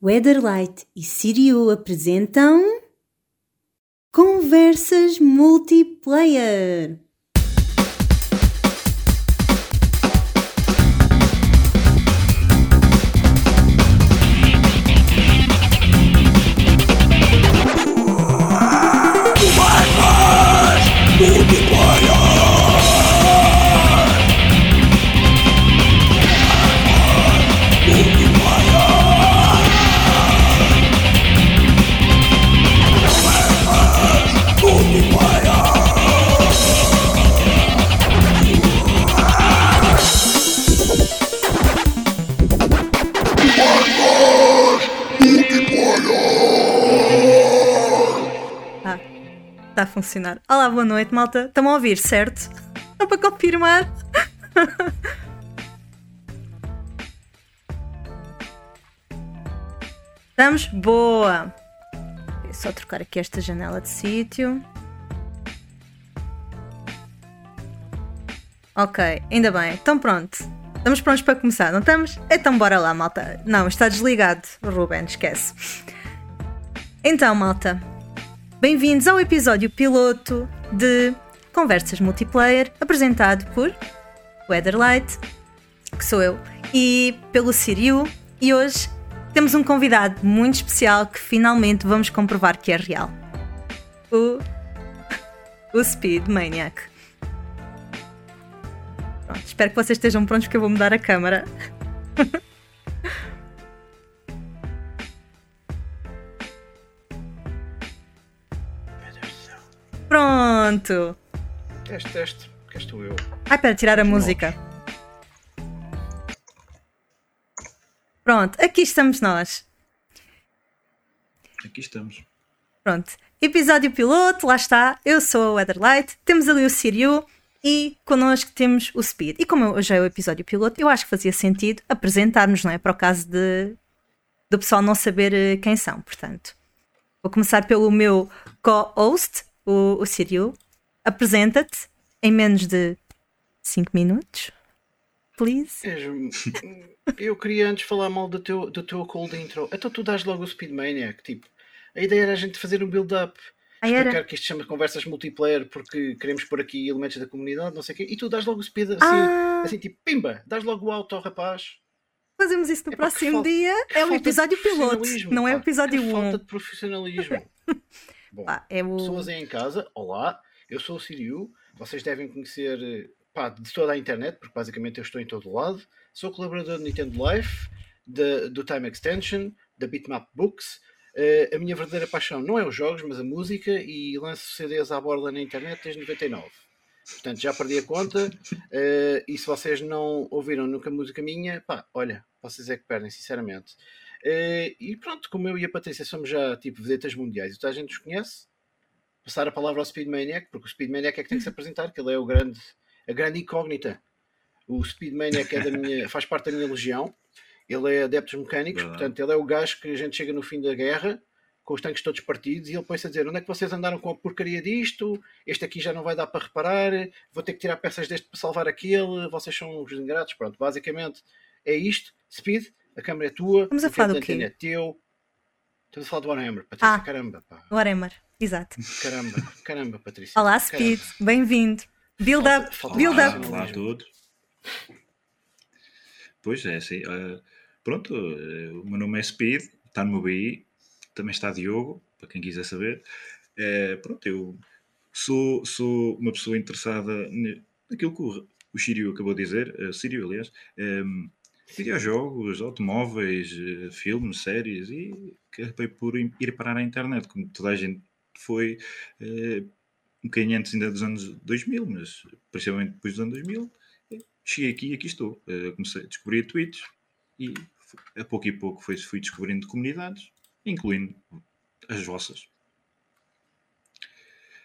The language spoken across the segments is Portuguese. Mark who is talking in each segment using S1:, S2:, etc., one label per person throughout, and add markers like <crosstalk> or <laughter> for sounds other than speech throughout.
S1: Weatherlight e Sirio apresentam Conversas Multiplayer.
S2: Funcionar. Olá, boa noite, malta. Estão a ouvir, certo? Só para confirmar. <laughs> Estamos? Boa! É só trocar aqui esta janela de sítio. Ok, ainda bem. Então pronto. Estamos prontos para começar, não estamos? Então bora lá, malta. Não, está desligado. Ruben, esquece. Então, malta. Bem-vindos ao episódio piloto de Conversas Multiplayer, apresentado por Weatherlight, que sou eu, e pelo Siriu. E hoje temos um convidado muito especial que finalmente vamos comprovar que é real. O, o Speed Maniac. Pronto, espero que vocês estejam prontos porque eu vou mudar a câmara. Pronto!
S3: Teste, teste, que estou eu.
S2: Ai, para tirar a música. Pronto, aqui estamos nós.
S3: Aqui estamos.
S2: Pronto. Episódio piloto, lá está. Eu sou a Weatherlight. Temos ali o Siriu e connosco temos o Speed. E como hoje é o episódio piloto, eu acho que fazia sentido apresentarmos, não é? Para o caso de do pessoal não saber eh, quem são. Portanto, vou começar pelo meu co-host, o, o. Apresenta-te em menos de 5 minutos. Please.
S3: És- Eu queria antes falar mal do teu, do teu cold intro. Então tu dás logo o Speed Maniac. Tipo, a ideia era a gente fazer um build-up.
S2: Ah, era?
S3: Explicar que isto chama conversas multiplayer porque queremos pôr aqui elementos da comunidade, não sei o quê. E tu dás logo o Speed assim,
S2: Ah.
S3: assim tipo, pimba, dás logo o auto ao rapaz.
S2: Fazemos isso no
S3: que
S2: próximo dia. É o episódio piloto, não é o episódio
S3: Que
S2: 1.
S3: Falta de profissionalismo. <laughs> Bom,
S2: Pá, é o...
S3: pessoas aí em casa, olá, eu sou o Siriu, vocês devem conhecer pá, de toda a internet, porque basicamente eu estou em todo lado. Sou colaborador do Nintendo Life, da- do Time Extension, da Bitmap Books. Eh, a minha verdadeira paixão não é os jogos, mas a música e lanço CDs à borda na internet desde 99. Portanto, já perdi a conta. eh, e se vocês não ouviram nunca música minha, pá, olha, vocês é que perdem, sinceramente. Eh, e pronto, como eu e a Patrícia somos já tipo vedetas mundiais e toda a gente nos conhece, passar a palavra ao Speed Maniac, porque o Speed Maniac é que tem que se apresentar, que ele é o grande, a grande incógnita. O Speed Maniac é da minha, <laughs> faz parte da minha legião, ele é adeptos mecânicos,
S4: Verdade.
S3: portanto, ele é o gajo que a gente chega no fim da guerra com os tanques todos partidos e ele põe-se a dizer onde é que vocês andaram com a porcaria disto, este aqui já não vai dar para reparar, vou ter que tirar peças deste para salvar aquele, vocês são os ingratos, pronto, basicamente é isto, Speed, a câmera é tua,
S2: Estamos a falar do quê?
S3: é teu, estamos a falar do Warhammer, Patrícia,
S2: Ah.
S3: caramba, pá.
S2: Warhammer, exato.
S3: Caramba, <laughs> caramba, Patrícia.
S2: Olá. Speed, bem-vindo. Build up,
S3: falta
S2: build up.
S3: um.
S4: Olá a todos. Pois é, sim. eh, pronto, eh, o meu nome é Speed, está no meu BI, também está Diogo, para quem quiser saber. Eh, pronto, eu sou, sou uma pessoa interessada naquilo que o, o Sírio acabou de dizer, uh, Sírio, aliás, em videojogos, automóveis, eh, filmes, séries, e acabei por ir parar à internet, como toda a gente foi eh, um bocadinho antes ainda dos anos 2000, mas principalmente depois dos anos 2000, cheguei aqui e aqui estou. Eh, comecei a descobrir tweets e a pouco e pouco foi, fui descobrindo comunidades, incluindo as vossas.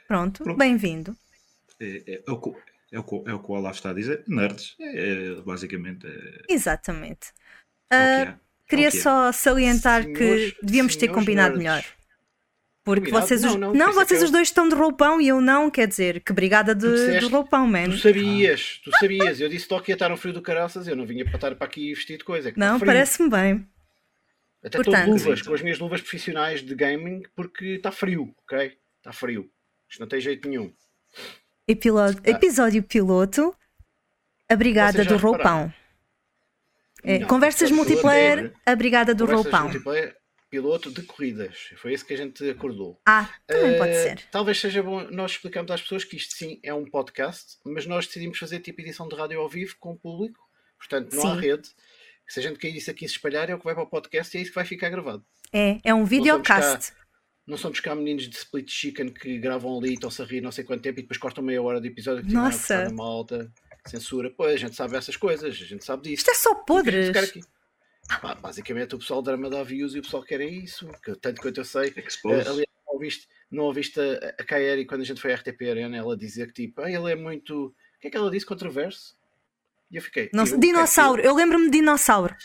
S2: Pronto,
S4: Pronto.
S2: bem-vindo.
S4: É, é, é o, que- é, o, que- o Olaf está a dizer. Nerds, é, é, basicamente. É,
S2: Exatamente.
S4: é.
S2: queria
S4: o que é.
S2: só salientar
S3: Senhores-
S2: que devíamos ter combinado
S3: nerds.
S2: melhor. Porque
S3: Combinado?
S2: vocês, os...
S3: Não,
S2: não,
S3: não,
S2: vocês
S3: que
S2: os
S3: eu-
S2: dois estão de roupão e eu não, quer dizer, que brigada de,
S3: disseste-
S2: de roupão, man.
S3: Tu sabias, tu sabias. Eu disse logo que ia estar um frio do caraças. Eu não vinha para estar para aqui vestido de coisa. é que
S2: Não, parece-me bem.
S3: Até
S2: Portanto-
S3: estou de luvas,
S4: Então.
S3: com as minhas luvas profissionais de gaming, porque está frio, ok? Está frio. Isto não tem jeito nenhum.
S2: Epilo- Episódio piloto. A Brigada do Roupão. É,
S3: Não,
S2: conversas multiplayer, a Brigada do
S3: Conversas
S2: Roupão.
S3: multiplayer, piloto de corridas. Foi esse que a gente acordou.
S2: Ah, também pode
S3: Eh,
S2: ser.
S3: Talvez seja bom nós explicarmos às pessoas que isto sim é um podcast, mas nós decidimos fazer tipo edição de rádio ao vivo com o público. Portanto, não há
S2: Sim.
S3: rede. Se a gente cair isso aqui se espalhar, é o que vai para o podcast e é isso que vai ficar gravado.
S2: É, é um videocast.
S3: Não somos cá meninos de split chicken que gravam ali e estão-se a rir não sei quanto tempo e depois cortam meia hora de episódio que
S2: Nossa.
S3: na malta, censura. Pois, a gente sabe essas coisas, a gente sabe disso.
S2: Isto é só podres.
S3: Pá, basicamente o pessoal drama dá views e o pessoal quer é isso, que, tanto quanto eu sei.
S4: Expose.
S3: Eh, aliás, não ouviste, não ouviste a, a Kaeri quando a gente foi à RTP Arena, ela dizia que tipo, ah, ele é muito. O que é que ela disse? Controverso? E eu fiquei.
S2: Não
S3: eu,
S2: dinossauro, eu lembro-me de dinossauro.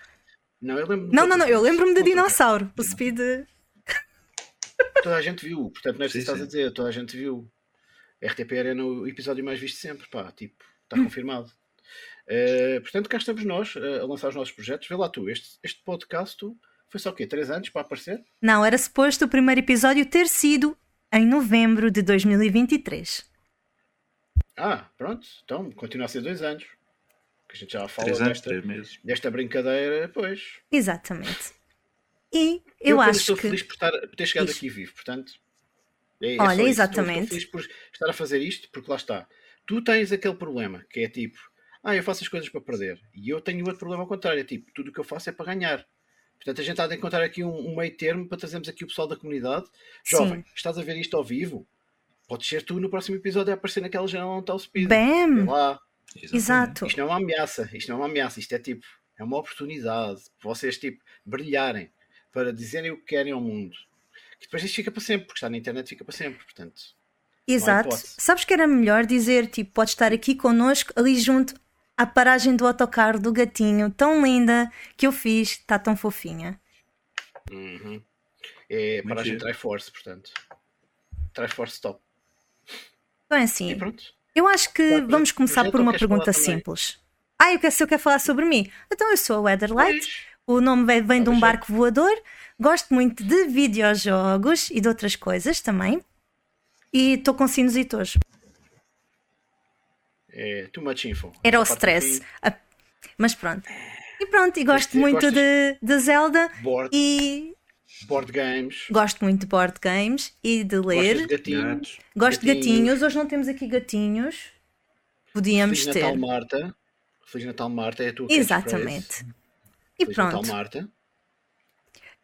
S3: Não, eu lembro
S2: Não, não, não, eu lembro-me de dinossauro. O Speed.
S3: Toda a gente viu, portanto não é preciso estás a dizer, toda a gente viu. RTP Arena, o episódio mais visto sempre, pá, tipo, está
S2: Hum.
S3: confirmado. Eh, portanto, cá estamos nós eh, a lançar os nossos projetos. Vê lá tu, este, este podcast tu, foi só o quê? Três anos para aparecer?
S2: Não, era suposto o primeiro episódio ter sido em novembro de 2023.
S3: Ah, pronto, então continua a ser dois anos. Que a gente já fala
S4: Três anos,
S3: desta,
S4: três meses.
S3: desta brincadeira, pois.
S2: Exatamente. E eu,
S3: apenas
S2: acho
S3: estou
S2: que.
S3: feliz por, estar, por ter chegado aqui vivo, portanto. É, é
S2: Olha,
S3: isso. Estou-
S2: exatamente.
S3: Estou, feliz por estar a fazer isto, porque lá está. Tu tens aquele problema, que é tipo, ah, eu faço as coisas para perder. E eu tenho outro problema ao contrário, é tipo, tudo o que eu faço é para ganhar. Portanto, a gente há de encontrar aqui um, um meio termo para trazermos aqui o pessoal da comunidade. Jovem,
S2: Sim.
S3: estás a ver isto ao vivo? Podes ser tu no próximo episódio a aparecer naquela janela onde está o speed.
S2: Bam!
S3: lá.
S4: Exatamente.
S2: Exato.
S3: Isto não é uma ameaça, isto não é uma ameaça, isto é tipo, é uma oportunidade para vocês tipo brilharem, para dizerem o que querem ao mundo. Que depois isto fica para sempre, porque está na internet fica para sempre, portanto.
S2: Exato. Sabes que era melhor dizer, tipo, pode estar aqui connosco, ali junto à paragem do autocarro do gatinho, tão linda que eu fiz, está tão fofinha.
S3: Uhum. É
S4: Muito
S3: paragem
S4: giro.
S3: Triforce, portanto. Triforce stop.
S2: Então é
S3: pronto.
S2: eu acho que
S3: Tá,
S2: vamos começar por uma pergunta
S3: também?
S2: simples. Ah, eu quero, se eu quero falar sobre mim. Então eu sou a Weatherlight,
S3: Pois.
S2: O nome vem, vem de um
S3: Talvez
S2: barco voador, gosto muito de videojogos e de outras coisas também. E estou com sinusite hoje.
S3: É too much info.
S2: Era o stress. Ah, Mas pronto. E pronto, e gosto
S3: Este-
S2: muito de, de Zelda
S3: Board,
S2: e
S3: board games.
S2: gosto muito de board games e de
S3: Gostas de
S2: ler.
S3: gatinhos.
S2: Gosto de
S3: gatinhos.
S2: gatinhos. Hoje não temos aqui gatinhos. Podíamos
S3: Feliz
S2: ter.
S3: Natal, Marta. Feliz Natal, Marta. É a tua
S2: Exatamente. E
S3: Feliz
S2: pronto.
S3: Natal, Marta.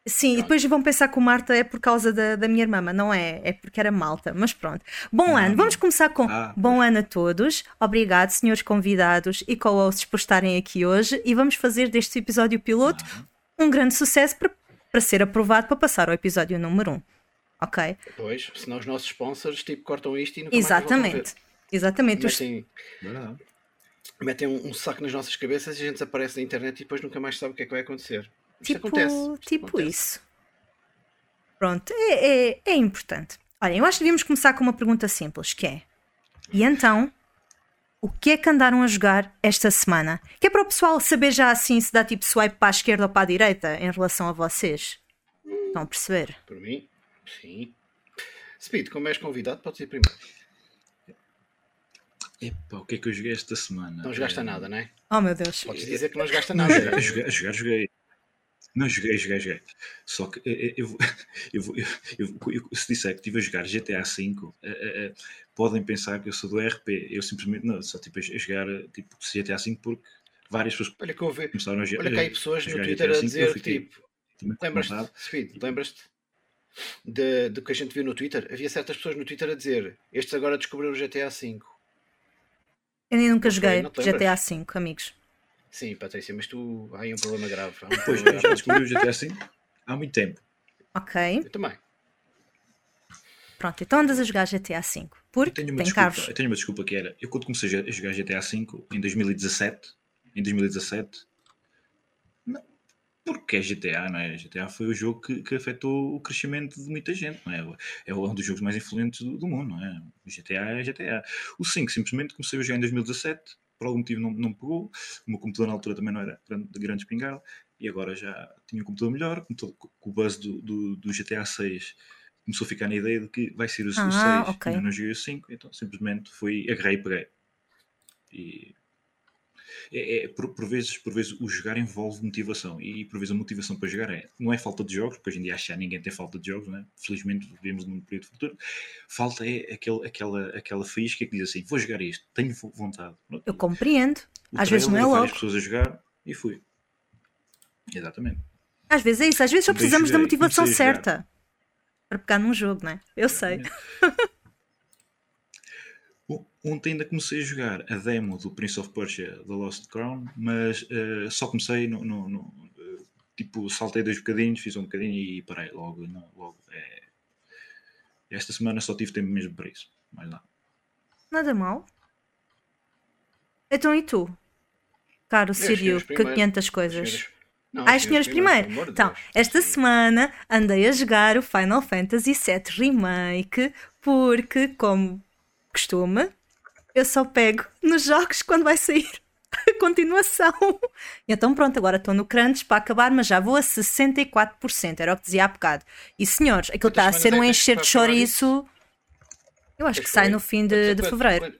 S2: Sim, e depois vão pensar que o Marta é por causa da, da minha irmã, mas não é, é porque era Malta. Mas pronto. Bom
S4: Não,
S2: ano,
S4: não.
S2: vamos começar com
S4: Ah,
S2: bom ano a todos. Obrigado, senhores convidados e co-hosts, por estarem aqui hoje. E vamos fazer deste episódio piloto um grande sucesso para, para ser aprovado para passar ao episódio número 1. Ok?
S3: Pois, senão os nossos sponsors tipo, cortam isto e nunca mais a ver.
S2: Exatamente. Exatamente. Os-
S3: Metem,
S4: Verdade.
S3: Metem um, um saco nas nossas cabeças e a gente desaparece na internet e depois nunca mais sabe o que é que vai acontecer. Isto
S2: Tipo,
S3: acontece. isto
S2: tipo
S3: acontece.
S2: isso. Pronto, é, é, é importante. Olhem, eu acho que devíamos começar com uma pergunta simples, que é E então, o que é que andaram a jogar esta semana? Que é para o pessoal saber já assim se dá tipo swipe para a esquerda ou para a direita em relação a vocês. Estão a perceber?
S3: Por mim, sim. Speed, como és convidado, podes ir primeiro.
S4: Epá, o que é que eu joguei esta semana?
S3: Não jogaste
S4: Eh,
S3: nada, não é?
S2: Oh meu Deus.
S3: Podes dizer que não jogaste a
S4: Não,
S3: nada.
S4: jogar, jogar, jogar, joguei. Não, joguei, joguei, joguei. Só que eh, eh, eu, vou- <laughs> eu, eu, eu- eu- se disser que estive a jogar GTA V, eh, eh, eh, podem pensar que eu sou do RP. Eu simplesmente não, só tipo a jogar tipo, GTA V porque várias pessoas
S3: Olha que eu vi.
S4: começaram a, jo-
S3: Olha que há pessoas no
S4: jogar
S3: Twitter a dizer
S4: fiquei
S3: tipo. Lembras-te. Speed, lembras-te do que a gente viu no Twitter? Havia certas pessoas no Twitter a dizer estes agora descobriram o GTA V.
S2: Eu nem nunca joguei? GTA V, amigos.
S3: Sim, Patrícia, mas tu há aí um problema grave. Um
S4: Pois, já descobri o GTA V há muito tempo.
S2: Ok.
S3: Eu também.
S2: Pronto, então andas a jogar GTA V.
S4: Eu
S2: Porque
S4: tenho, uma
S2: tem
S4: desculpa,
S2: carros.
S4: eu tenho uma desculpa que era, eu quando comecei a jogar GTA V em 2017, em 2017, não, porque é GTA, não é? GTA foi o jogo que, que afetou o crescimento de muita gente, não é? É um dos jogos mais influentes do, do mundo, não é? O GTA é GTA. O 5 simplesmente comecei a jogar em 2017, por algum motivo não, não pegou, o meu computador na altura também não era de grande espingarda, e agora já tinha um computador melhor, com, o buzz do, do, do, GTA 6 começou a ficar na ideia de que vai ser o, ah, o 6 okay. não joguei o 5, então simplesmente fui, agarrei e peguei. E é, é, por, por, vezes, por vezes o jogar envolve motivação e por vezes a motivação para jogar é, não é falta de jogos, porque hoje em dia que ninguém tem falta de jogos, né? felizmente vivemos num período futuro. Falta é aquele, aquela, aquela faísca que diz assim: vou jogar isto, tenho vontade.
S2: Eu compreendo. O às vezes não é logo.
S4: pessoas a jogar e fui. Exatamente.
S2: Às vezes é isso, às vezes só precisamos joguei, da motivação certa para pegar num jogo, não é? Eu sei. <laughs>
S4: Ontem ainda comecei a jogar a demo do Prince of Persia The Lost Crown, mas uh, só comecei no, no, no uh, tipo, saltei dois bocadinhos, fiz um bocadinho e parei logo. Não, logo é... Esta semana só tive tempo mesmo para isso, mais nada.
S2: Nada mal. Então e tu? Caro Sirio, que 500 coisas. Não, Ai, senhores, primeiro. primeiro. Então, esta semana andei a jogar o Final Fantasy VII Remake porque, como costume, eu só pego nos jogos quando vai sair a continuação. Então pronto, agora estou no crunch para acabar, mas já vou a 64%, era o que dizia há bocado. E senhores, aquilo está a ser um é encher de chouriço. Eu acho que sai no fim de, de fevereiro.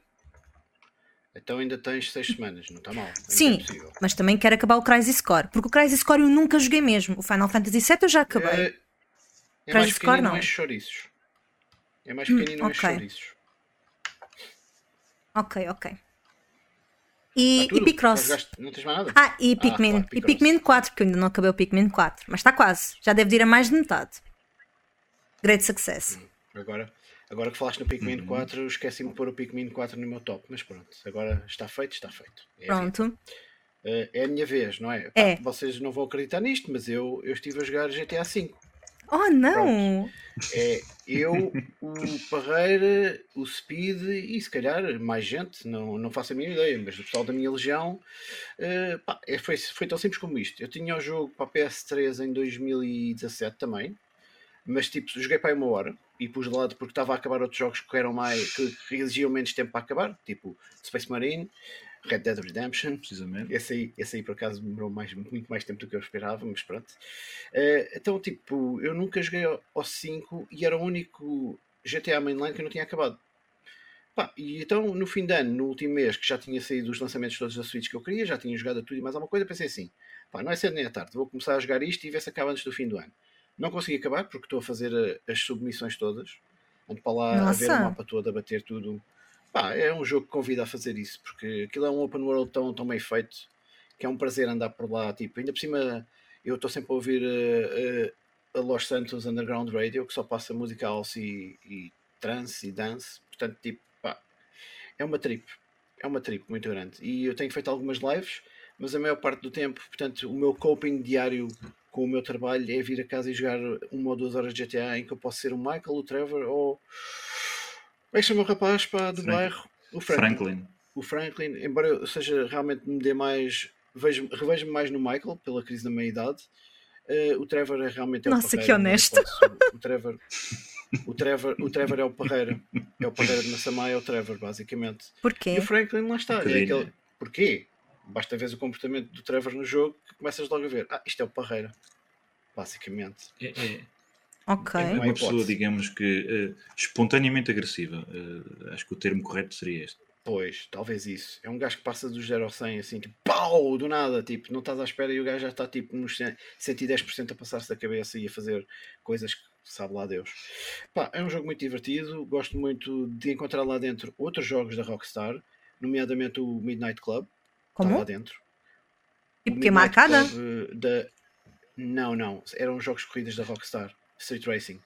S3: Então ainda tens 6 semanas, não está mal.
S2: Sim, é mas também quero acabar o Crisis Core, porque o Crisis Core eu nunca joguei mesmo. O Final Fantasy VII eu já acabei. É,
S3: é Crisis Core não. É mais chouriços. É mais pequenino, hum, okay. mais chouriços.
S2: Ok, ok. E, e Picross.
S3: Não tens mais nada?
S2: Ah, e Pikmin. Ah, claro, e Pikmin 4, porque eu ainda não acabei o Pikmin 4. Mas está quase. Já deve ir a mais de metade. Great success.
S3: Hum, agora, agora que falaste no Pikmin uhum. 4, esqueci-me de pôr o Pikmin 4 no meu top. Mas pronto, agora está feito, está feito.
S2: É pronto.
S3: Uh, é a minha vez, não é?
S2: é.
S3: vocês não vão acreditar nisto, mas eu, eu estive a jogar GTA V.
S2: Oh, não!
S3: É eu, o <laughs> Parreira, o Speed e se calhar mais gente, não, não faço a minha ideia, mas o pessoal da minha legião uh, pá, é, foi, foi tão simples como isto. Eu tinha o jogo para a PS3 em 2017 também, mas tipo, joguei para aí uma hora e pus de lado porque estava a acabar outros jogos que eram mais que exigiam menos tempo para acabar, tipo Space Marine, Red Dead Redemption,
S4: precisamente.
S3: Esse aí, esse aí por acaso demorou mais, muito mais tempo do que eu esperava, mas pronto. Uh, então, tipo, eu nunca joguei ao 5 e era o único GTA Mainline que eu não tinha acabado. Pá, e então, no fim de ano, no último mês, que já tinha saído os lançamentos todos da Switch que eu queria, já tinha jogado tudo e mais alguma coisa, pensei assim: pá, não é cedo nem é tarde, vou começar a jogar isto e ver se acaba antes do fim do ano. Não consegui acabar porque estou a fazer eh, as submissões todas. Ando para lá Nossa. a ver o mapa todo, a bater tudo Pá, é um jogo que convida a fazer isso, porque aquilo é um open world tão, tão bem feito que é um prazer andar por lá. Tipo, ainda por cima, eu estou sempre a ouvir uh, uh, a Los Santos Underground Radio, que só passa música house e, e trance e dance. Portanto, tipo, pá, é uma trip. É uma trip muito grande. E eu tenho feito algumas lives, mas a maior parte do tempo, portanto, o meu coping diário com o meu trabalho é vir a casa e jogar uma ou duas horas de GTA em que eu posso ser o Michael, o Trevor ou é que chama o rapaz pá, do Frank. bairro?
S4: O Franklin. Franklin.
S3: O Franklin, embora eu seja realmente me dê mais. Vejo, revejo-me mais no Michael pela crise da meia-idade. Uh, o Trevor é realmente. É
S2: Nossa, que honesto.
S3: O, Trevor. O Trevor, o Trevor é o Parreira. É o Parreira de Massamá, é o Trevor, basicamente.
S2: Porquê?
S3: E o Franklin lá está. É aquele... Porquê? Basta ver o comportamento do Trevor no jogo que começas logo a ver. Ah, isto é o Parreira. Basicamente.
S4: É, é,
S2: Ok.
S4: É uma pessoa, digamos que, uh, espontaneamente agressiva. Uh, acho que o termo correto seria este.
S3: Pois, talvez isso. É um gajo que passa dos 0 ao 100 assim, tipo, pau, do nada, tipo, não estás à espera e o gajo já está tipo nos 110% a passar-se da cabeça e a fazer coisas que sabe lá Deus. Pá, é um jogo muito divertido, gosto muito de encontrar lá dentro outros jogos da Rockstar, nomeadamente o Midnight Club.
S2: Como?
S3: Está lá dentro.
S2: Tipo que é marcada?
S3: Eh, da... Não, não, eram jogos corridas da Rockstar. Street Racing.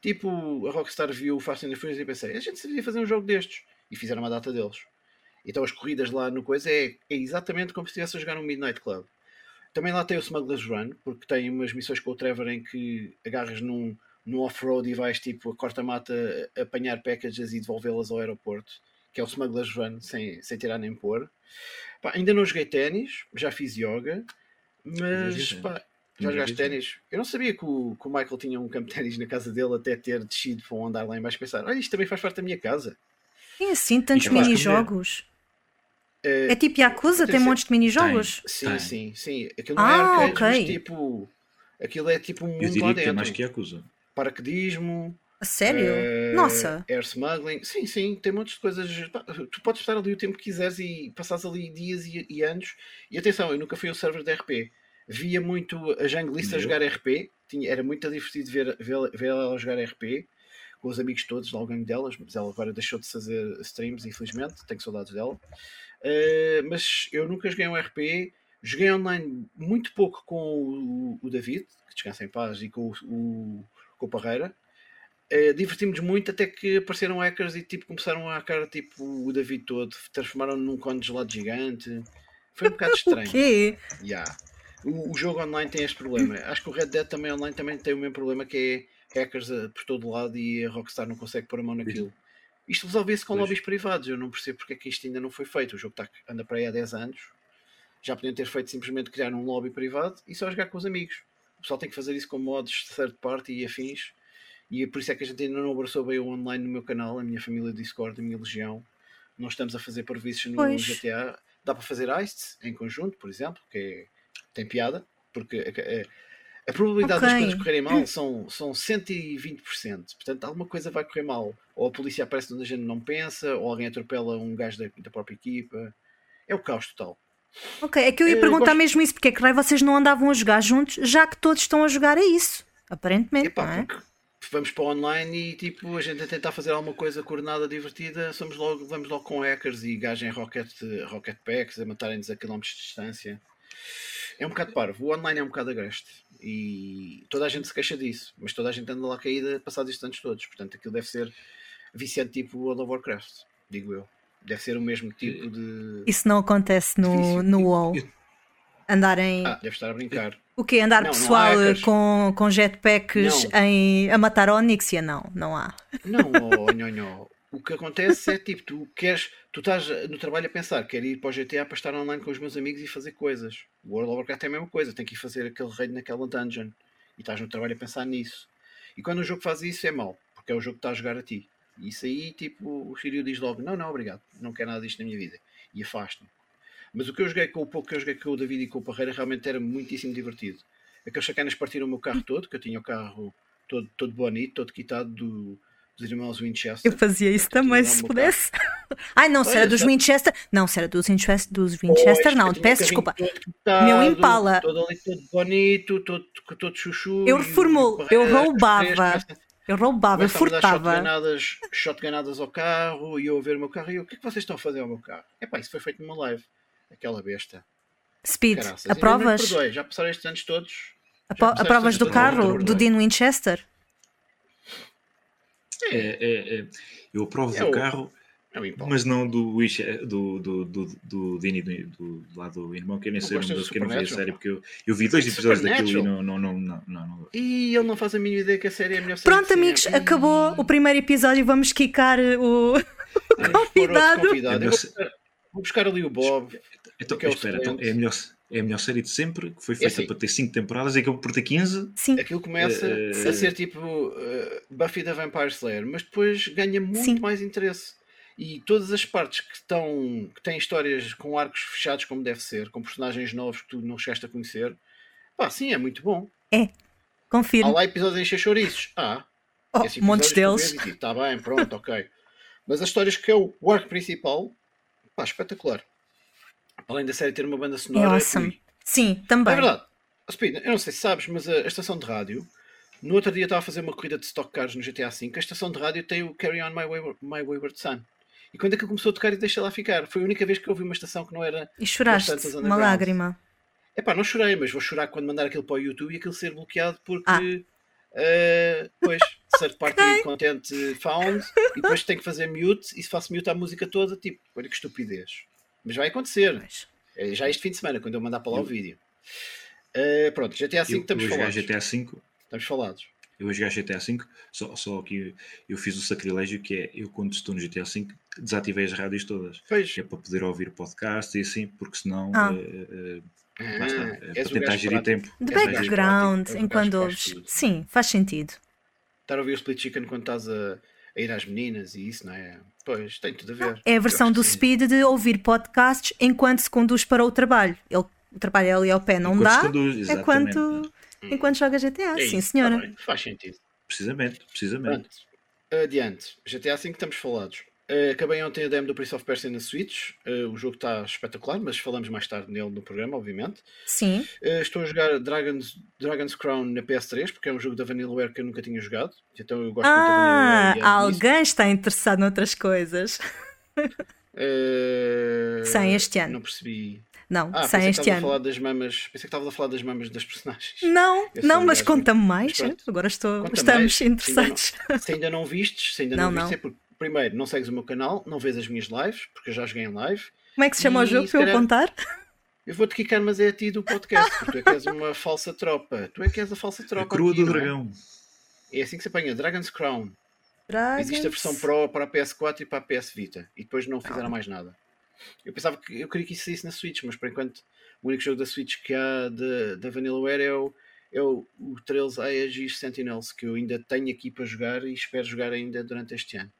S3: Tipo, a Rockstar viu o Fast and the Furious e pensei, a gente deveria fazer um jogo destes. E fizeram uma data deles. Então as corridas lá no coisa é, é exatamente como se estivesse a jogar no Midnight Club. Também lá tem o Smuggler's Run, porque tem umas missões com o Trevor em que agarras num, num off-road e vais tipo a corta-mata apanhar packages e devolvê-las ao aeroporto, que é o Smuggler's Run, sem, sem tirar nem pôr. Pá, ainda não joguei ténis, já fiz yoga, mas pá, já jogaste ténis? Eu não sabia que o, que o, Michael tinha um campo de ténis na casa dele até ter descido para um andar lá embaixo pensar, olha, isto também faz parte da minha casa.
S2: Tem assim tantos mini-jogos.
S3: Eh,
S2: É tipo Yakuza, tem
S3: Tem-
S2: montes de minijogos.
S3: Sim,
S4: Tem.
S3: sim, sim. Aquilo não é
S2: Ah,
S3: arcades,
S2: ok.
S3: mas tipo. Aquilo é tipo um
S4: Eu
S3: mundo
S4: diria
S3: lá
S4: que é
S3: dentro.
S4: mais que Yakuza.
S3: Paraquedismo.
S2: A sério?
S3: eh,
S2: Nossa.
S3: Air smuggling. Sim, sim, tem montes de coisas. Tu podes estar ali o tempo que quiseres e passares ali dias e, e anos. E atenção, eu nunca fui ao server de RP. Via muito a
S4: eu.
S3: jogar RP. Tinha, era muito divertido ver, ver, ver ela jogar RP com os amigos todos, logo ganho delas, mas ela agora deixou de fazer streams, infelizmente, tenho saudades dela. Uh, mas eu nunca joguei um RP, joguei online muito pouco com o, o David, que descansa em paz, e com o, o, com o Parreira. Uh, Divertimos muito até que apareceram hackers e tipo, começaram a cara tipo o David todo, transformaram-no num cone gelado gigante. Foi um bocado <laughs>
S2: O
S3: estranho.
S2: quê?
S3: Yeah. O, o jogo online tem este problema. Acho que o Red Dead também online também tem o mesmo problema que é hackers eh, por todo lado e a Rockstar não consegue pôr a mão naquilo. Isto resolvia-se com
S4: Pois.
S3: lobbies privados. Eu não percebo porque é que isto ainda não foi feito. O jogo está, anda para aí há 10 anos. Já podiam ter feito simplesmente criar um lobby privado e só jogar com os amigos. O pessoal tem que fazer isso com mods de third party e afins. E é por isso é que a gente ainda não abraçou bem o online no meu canal, a minha família Discord, a minha legião. Nós estamos a fazer previstos no
S2: Pois.
S3: GTA. Dá para fazer heists em conjunto, por exemplo, que é- tem piada, porque a, a- a probabilidade das
S2: Ok.
S3: coisas correrem mal são, são 120%. Portanto, alguma coisa vai correr mal. Ou a polícia aparece onde a gente não pensa, ou alguém atropela um gajo da, da própria equipa. É o caos total.
S2: Ok, é que eu ia
S3: Eu
S2: perguntar
S3: gosto-
S2: mesmo isso, porque é que vocês não andavam a jogar juntos, já que todos estão a jogar a isso? Aparentemente,
S3: Epá,
S2: não é?
S3: porque vamos para online e tipo, a gente a tentar fazer alguma coisa coordenada, divertida, somos logo, vamos logo com hackers e gajos em rocket, rocket packs a matarem-nos a quilómetros de distância. É um bocado parvo. O online é um bocado agreste. E toda a gente se queixa disso, mas toda a gente anda lá caída passados estes anos todos. Portanto, aquilo deve ser viciante tipo World of Warcraft, digo eu. Deve ser o mesmo tipo de.
S2: Isso não acontece no,
S3: Difícil.
S2: no WoW. Andarem.
S3: Ah, deve estar a brincar.
S2: O quê? Andar
S3: Não, não
S2: pessoal
S3: hackers.
S2: com, com jetpacks
S3: Não.
S2: em, a matar Onyxia? Não, não há.
S3: Não, oh, nhonhó. O que acontece é tipo, tu queres, tu estás no trabalho a pensar, quero ir para o GTA para estar online com os meus amigos e fazer coisas. O World of Warcraft é a mesma coisa, tem que ir fazer aquele raid naquela dungeon. E estás no trabalho a pensar nisso. E quando o jogo faz isso é mau, porque é o jogo que está a jogar a ti. E isso aí, tipo, o Shiryu diz logo: Não, não, obrigado, não quero nada disto na minha vida. E afasta-me. Mas o que eu joguei com o pouco que eu joguei com o David e com o Parreira realmente era muitíssimo divertido. Aqueles sacanas partiram o meu carro todo, que eu tinha o carro todo, todo bonito, todo quitado do, dos irmãos Winchester.
S2: Eu fazia isso também, se pudesse. <laughs> Ai, não, se
S3: Olha,
S2: era dos Winchester. Não, se era dos Winchester, dos Winchester não, peço desculpa. Meu Impala.
S3: Todo ali, todo bonito, todo, todo chuchu.
S2: Eu reformulo, eu roubava. Eu roubava, eu
S3: a
S2: furtava.
S3: shotgunadas, shotgunadas ao carro e eu a ver o meu carro e eu, o que é que vocês estão a fazer ao meu carro? Epá, isso foi feito numa live. Aquela besta.
S2: Speed,
S3: Caraças,
S2: aprovas?
S3: Já passaram estes anos todos. Passaram
S2: Aprovas do carro, do. Dean Winchester?
S4: É, é, é. Eu aprovo
S3: É
S4: do
S3: o-
S4: carro,
S3: É
S4: mas não do Wish, do, do, do, do Dini, do, do, lá do irmão, que eu nem sei o
S3: do
S4: que eu não vi a série, porque eu, eu vi dois episódios daquilo e não, não, não, não, não, não.
S3: E ele não faz a mínima ideia que a série é a melhor série
S2: Pronto, amigos, acabou o primeiro episódio. Vamos quicar o, <laughs> o
S3: pôr outro
S2: convidado.
S3: convidado.
S4: É
S3: vou, buscar, vou buscar ali o Bob.
S4: Então,
S3: Que é o
S4: espera, então, é, melhor, é a melhor série de sempre, que foi feita
S3: assim.
S4: para ter 5 temporadas e acabou por ter 15.
S2: Sim,
S3: Aquilo começa
S4: Eh,
S3: a ser tipo uh, Buffy da Vampire Slayer, mas depois ganha muito
S2: Sim.
S3: mais interesse. E todas as partes que estão que têm histórias com arcos fechados como deve ser, com personagens novos que tu não chegaste a conhecer, pá, sim, é muito bom. Há
S2: confirmo.
S3: lá episódios em encher chouriços. Ah,
S2: Oh,
S3: esses
S2: montes deles.
S3: Está bem, pronto, ok. Mas as histórias que é o o arco principal, pá, espetacular. Além da série ter uma banda
S2: É
S3: sonora.
S2: awesome.
S3: ui,
S2: Sim,
S3: é
S2: também.
S3: verdade. Speed, eu não sei se sabes, mas a, a estação de rádio, no outro dia estava a fazer uma corrida de stock cars no GTA V, a estação de rádio tem o Carry On My Wayward, My Wayward Son. E quando aquilo começou a tocar, eu deixei lá ficar. Foi a única vez que eu ouvi uma estação que não era.
S2: E choraste, uma lágrima.
S3: Epá, não chorei, mas vou chorar quando mandar aquilo para o YouTube e aquilo ser bloqueado porque.
S2: Ah.
S3: eh, pois, third <laughs> party content found e depois tenho que fazer mute e se faço mute à música toda, tipo, olha que estupidez. Mas vai acontecer.
S2: Pois.
S3: É Já este fim de semana, quando eu mandar para lá o vídeo. Eh, pronto, GTA V
S4: Eu,
S3: estamos
S4: eu jogar
S3: falados.
S4: GTA V,
S3: Estamos falados.
S4: eu a jogar GTA V, só, só que eu fiz o sacrilégio que é, eu quando estou no GTA V, desativei as rádios todas.
S3: Pois.
S4: Que é para poder ouvir podcast e assim, porque senão
S2: Ah.
S4: eh, lá
S3: Ah,
S4: está, é para tentar gerir
S3: prático.
S4: tempo.
S2: De background, enquanto ouves. Sim, faz sentido.
S3: Estar a ouvir o split chicken quando estás a, a ir às meninas e isso, não é? Pois, tem tudo a ver.
S2: É a versão do. Speed de ouvir podcasts enquanto se conduz para o trabalho. Ele, o trabalho é ali ao pé, não
S4: Enquanto
S2: dá,
S4: conduz, exatamente.
S2: enquanto, enquanto joga GTA.
S3: É
S2: Sim,
S3: isso,
S2: senhora.
S3: tá faz sentido.
S4: Precisamente, precisamente.
S3: Pronto. Adiante. GTA V que estamos falados. Eh, acabei ontem a demo do Prince of Persia na Switch. Eh, o jogo está espetacular, mas falamos mais tarde nele no programa, obviamente.
S2: Sim.
S3: Eh, estou a jogar Dragon's, Dragon's Crown na PS3, porque é um jogo da Vanillaware que eu nunca tinha jogado. Então eu gosto
S2: Ah,
S3: muito da Vanillaware. e é
S2: alguém está interessado noutras coisas. <laughs>
S3: Eh,
S2: Sem este ano.
S3: Não percebi.
S2: Não,
S3: Ah,
S2: sem este
S3: estava a
S2: ano.
S3: falar das mamas. Pensei que estava a falar das mamas das personagens.
S2: Não, <laughs> não, mas conta-me mais.
S3: Mas.
S2: Agora estou, estamos
S3: mais, se ainda
S2: interessados.
S3: Se ainda não <laughs> vistes, se ainda
S2: Não,
S3: não, vistes,
S2: não.
S3: é porque, primeiro, não segues o meu canal, não vês as minhas lives, porque eu já joguei em live.
S2: Como é que se chama o
S3: E,
S2: jogo
S3: se
S2: para eu contar?
S3: Eu vou-te quicar, mas é a ti do podcast, porque tu é que és uma <laughs> falsa tropa. Tu é que és a falsa
S4: A
S3: tropa.
S4: crua
S3: aqui,
S4: do
S3: é?
S4: dragão.
S3: É assim que se apanha, Dragon's Crown.
S2: Dragons.
S3: Existe a versão Pro para a PS4 e para a PS Vita. E depois não
S2: Ah.
S3: fizeram mais nada. Eu pensava que eu queria que isso saísse na Switch, mas por enquanto o único jogo da Switch que há de- da Vanillaware é o, é o, o Trails Aegis Sentinels, que eu ainda tenho aqui para jogar e espero jogar ainda durante este ano.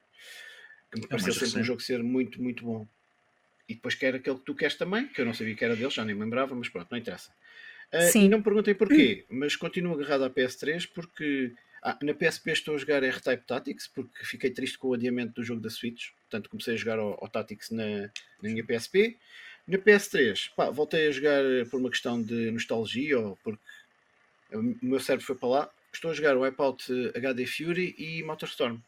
S3: Que me
S4: É
S3: pareceu
S4: mais
S3: sempre um
S4: recente.
S3: jogo ser muito, muito bom. E depois quer aquele que tu queres também, que eu não sabia que era dele, já nem me lembrava, mas pronto, não interessa. Ah,
S2: Sim.
S3: e não me perguntem porquê, mas continuo agarrado à PS3 porque ah, na PSP estou a jogar R-Type Tactics porque fiquei triste com o adiamento do jogo da Switch, portanto comecei a jogar ao, ao Tactics na, na minha PSP. Na PS3, pá, voltei a jogar por uma questão de nostalgia ou porque o meu cérebro foi para lá. Estou a jogar o Wipeout eh, HD Fury e Motorstorm.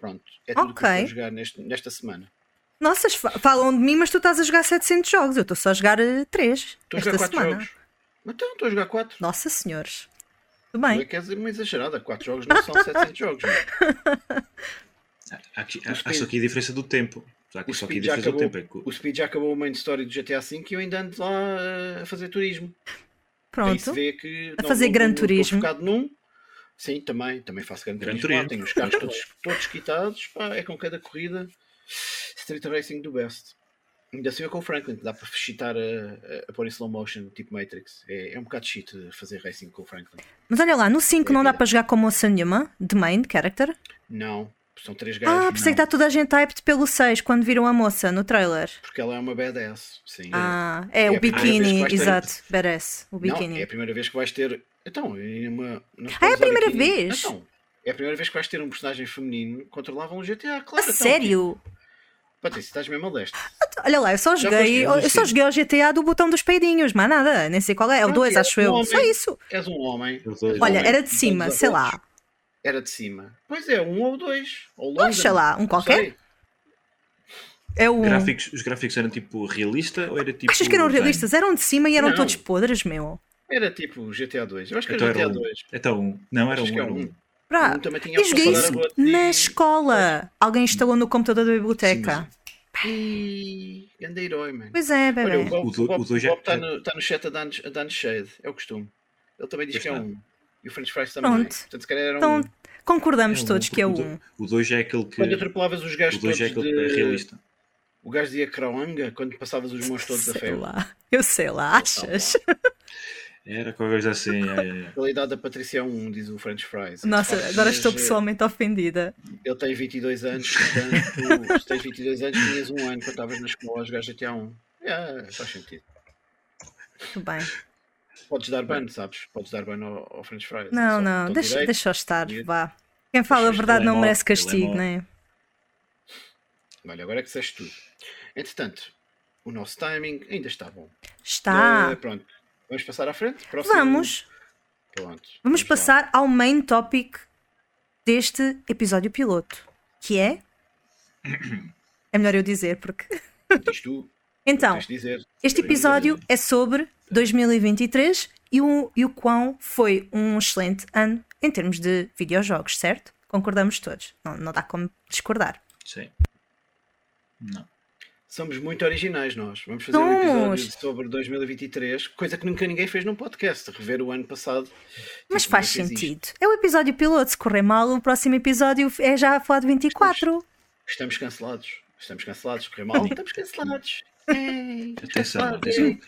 S3: Pronto, é tudo o que eu estou a jogar neste- nesta semana.
S2: Nossa, fa- falam de mim, mas tu estás a jogar 700 jogos. Eu estou só a jogar 3
S3: Estou a
S2: esta
S3: jogar 4
S2: semana.
S3: jogos. Então, estou a jogar 4.
S2: Nossa, senhores. Tudo
S3: Não é
S2: bem.
S3: que és uma exagerada, 4 jogos não são 700 jogos. <laughs>
S4: Há, aqui,
S3: O
S4: há, há
S3: Speed-
S4: só aqui a diferença do tempo. Há aqui
S3: O
S4: só aqui a
S3: Speed, já
S4: diferença do
S3: acabou,
S4: tempo. É que
S3: o Speed já acabou o main story do GTA V e eu ainda ando lá eh, a fazer turismo. Aí se
S2: Pronto.
S3: vê que
S2: A
S3: não-
S2: fazer
S3: não-
S2: Gran
S3: não estou
S2: Turismo.
S3: focado num. Sim, também, também faço Gran
S4: Gran
S3: Turismo. lá. Tenho os carros todos, todos quitados, pá, é com cada corrida Street Racing do best. Ainda sei eu com o Franklin, que dá para chitar a, a, a pôr em slow motion, tipo Matrix. É, é um bocado shit fazer racing com o Franklin.
S2: Mas olha lá, no 5
S3: É
S2: não dá para jogar com moça nenhuma, de main character.
S3: Não, são três
S2: Ah,
S3: gajos.
S2: pensei que está toda a gente hyped pelo 6 quando viram a moça no trailer.
S3: Porque ela é uma badass. Sim.
S2: Ah, é,
S3: É
S2: o biquíni,
S3: ter-
S2: exato. Merece, o
S3: Não,
S2: biquíni.
S3: é a primeira vez que vais ter. Então, é uma.
S2: Ah, é a primeira
S3: biquíni.
S2: vez?
S3: Então, é a primeira vez que vais ter um personagem feminino que controlava um GTA,
S2: A
S3: claro. então,
S2: sério?
S3: tipo, Patrícia, estás mesmo a leste.
S2: Olha lá, eu só joguei, eu só joguei ao GTA do botão dos peidinhos, mais nada, nem sei qual é, é o
S3: Pronto,
S2: 2,
S3: é
S2: acho
S3: um
S2: eu.
S3: homem.
S2: Só isso.
S3: És um homem.
S4: Os dois.
S3: És um
S2: Olha,
S3: homem,
S2: era de cima, sei lá.
S3: Era de cima. Pois é, um ou dois. Ou
S2: Pois,
S3: London,
S2: sei lá, um qualquer.
S3: sei.
S2: É o.
S4: Gráficos, os gráficos eram tipo realista ou era tipo.
S2: Achas que eram realistas? Eram de cima e eram
S3: Não.
S2: todos podres, meu.
S3: Era tipo GTA 2. Eu acho que
S4: Então
S3: era GTA
S4: um.
S3: 2.
S4: Então um. Não, era
S3: Acho
S4: um.
S3: que é
S4: Era
S3: um.
S4: um.
S2: Brá,
S3: Um também tinha
S2: eu
S3: a
S2: joguei isso
S3: a
S2: na escola. Alguém instalou no computador da biblioteca.
S3: Ih, grande herói, mano.
S2: Pois é,
S3: Olha, o
S2: bebê.
S3: Bob,
S4: O
S3: o Bob,
S4: o dois
S3: o Bob
S4: é-
S3: está no, tá no chat a dar-nos a dar shade. É o costume. Ele também diz
S4: Pois
S3: que é
S4: está.
S3: um. E o French Fries também.
S2: Pronto.
S3: Portanto, se calhar era
S2: Então
S3: um.
S2: concordamos
S4: É um,
S2: todos que é o 1.
S4: O 2 é aquele que.
S3: Quando atropelavas os
S4: O
S3: gajos
S4: 2
S3: todos
S4: é aquele que é
S3: de...
S4: realista.
S3: O gajo dizia Croanga quando passavas os monstros todos a
S2: Sei
S3: ferro.
S2: lá. Eu sei lá, achas?
S4: Era qualquer coisa assim. <laughs> é, é, é.
S3: A idade da Patrícia é um, diz o French Fries.
S2: Nossa,
S3: Pá,
S2: agora estou pessoalmente ofendida.
S3: Ele tem 22 anos, portanto, se tens 22 anos, tinhas um ano quando estavas na escola a jogar GTA 1. É, faz sentido.
S2: Tudo bem.
S3: Podes dar ban, sabes? Podes dar ban ao, ao French Fries.
S2: Não,
S3: Só
S2: não,
S3: com
S2: deixa,
S3: direito.
S2: deixa estar,
S3: direito.
S2: vá. Quem fala a verdade
S4: é
S2: não merece
S4: é
S2: castigo,
S4: mau.
S2: né?
S3: Olha, agora é que disseste tudo. Entretanto, o nosso timing ainda está bom.
S2: Está.
S3: Eh, pronto, vamos passar à frente? Próximo-
S2: Vamos.
S3: Pronto.
S2: Vamos
S3: lá.
S2: passar ao main topic deste episódio piloto, que é. É melhor eu dizer, porque. <laughs>
S3: Diz tu.
S2: Então, este episódio é sobre 2023 e o, e o quão foi um excelente ano em termos de videojogos, certo? Concordamos todos. Não, não dá como discordar.
S4: Sim. Não.
S3: Somos muito originais nós. Vamos fazer um
S2: Somos.
S3: episódio sobre 2023, coisa que nunca ninguém fez num podcast. Rever o ano passado.
S2: Mas
S3: Tipo,
S2: faz sentido. É o episódio piloto. Se correr mal, o próximo episódio é já a falar de 24.
S3: Estamos cancelados. Estamos cancelados. Correr mal, estamos cancelados. Ei,
S4: Atenção,
S3: cancelados.
S4: atenção.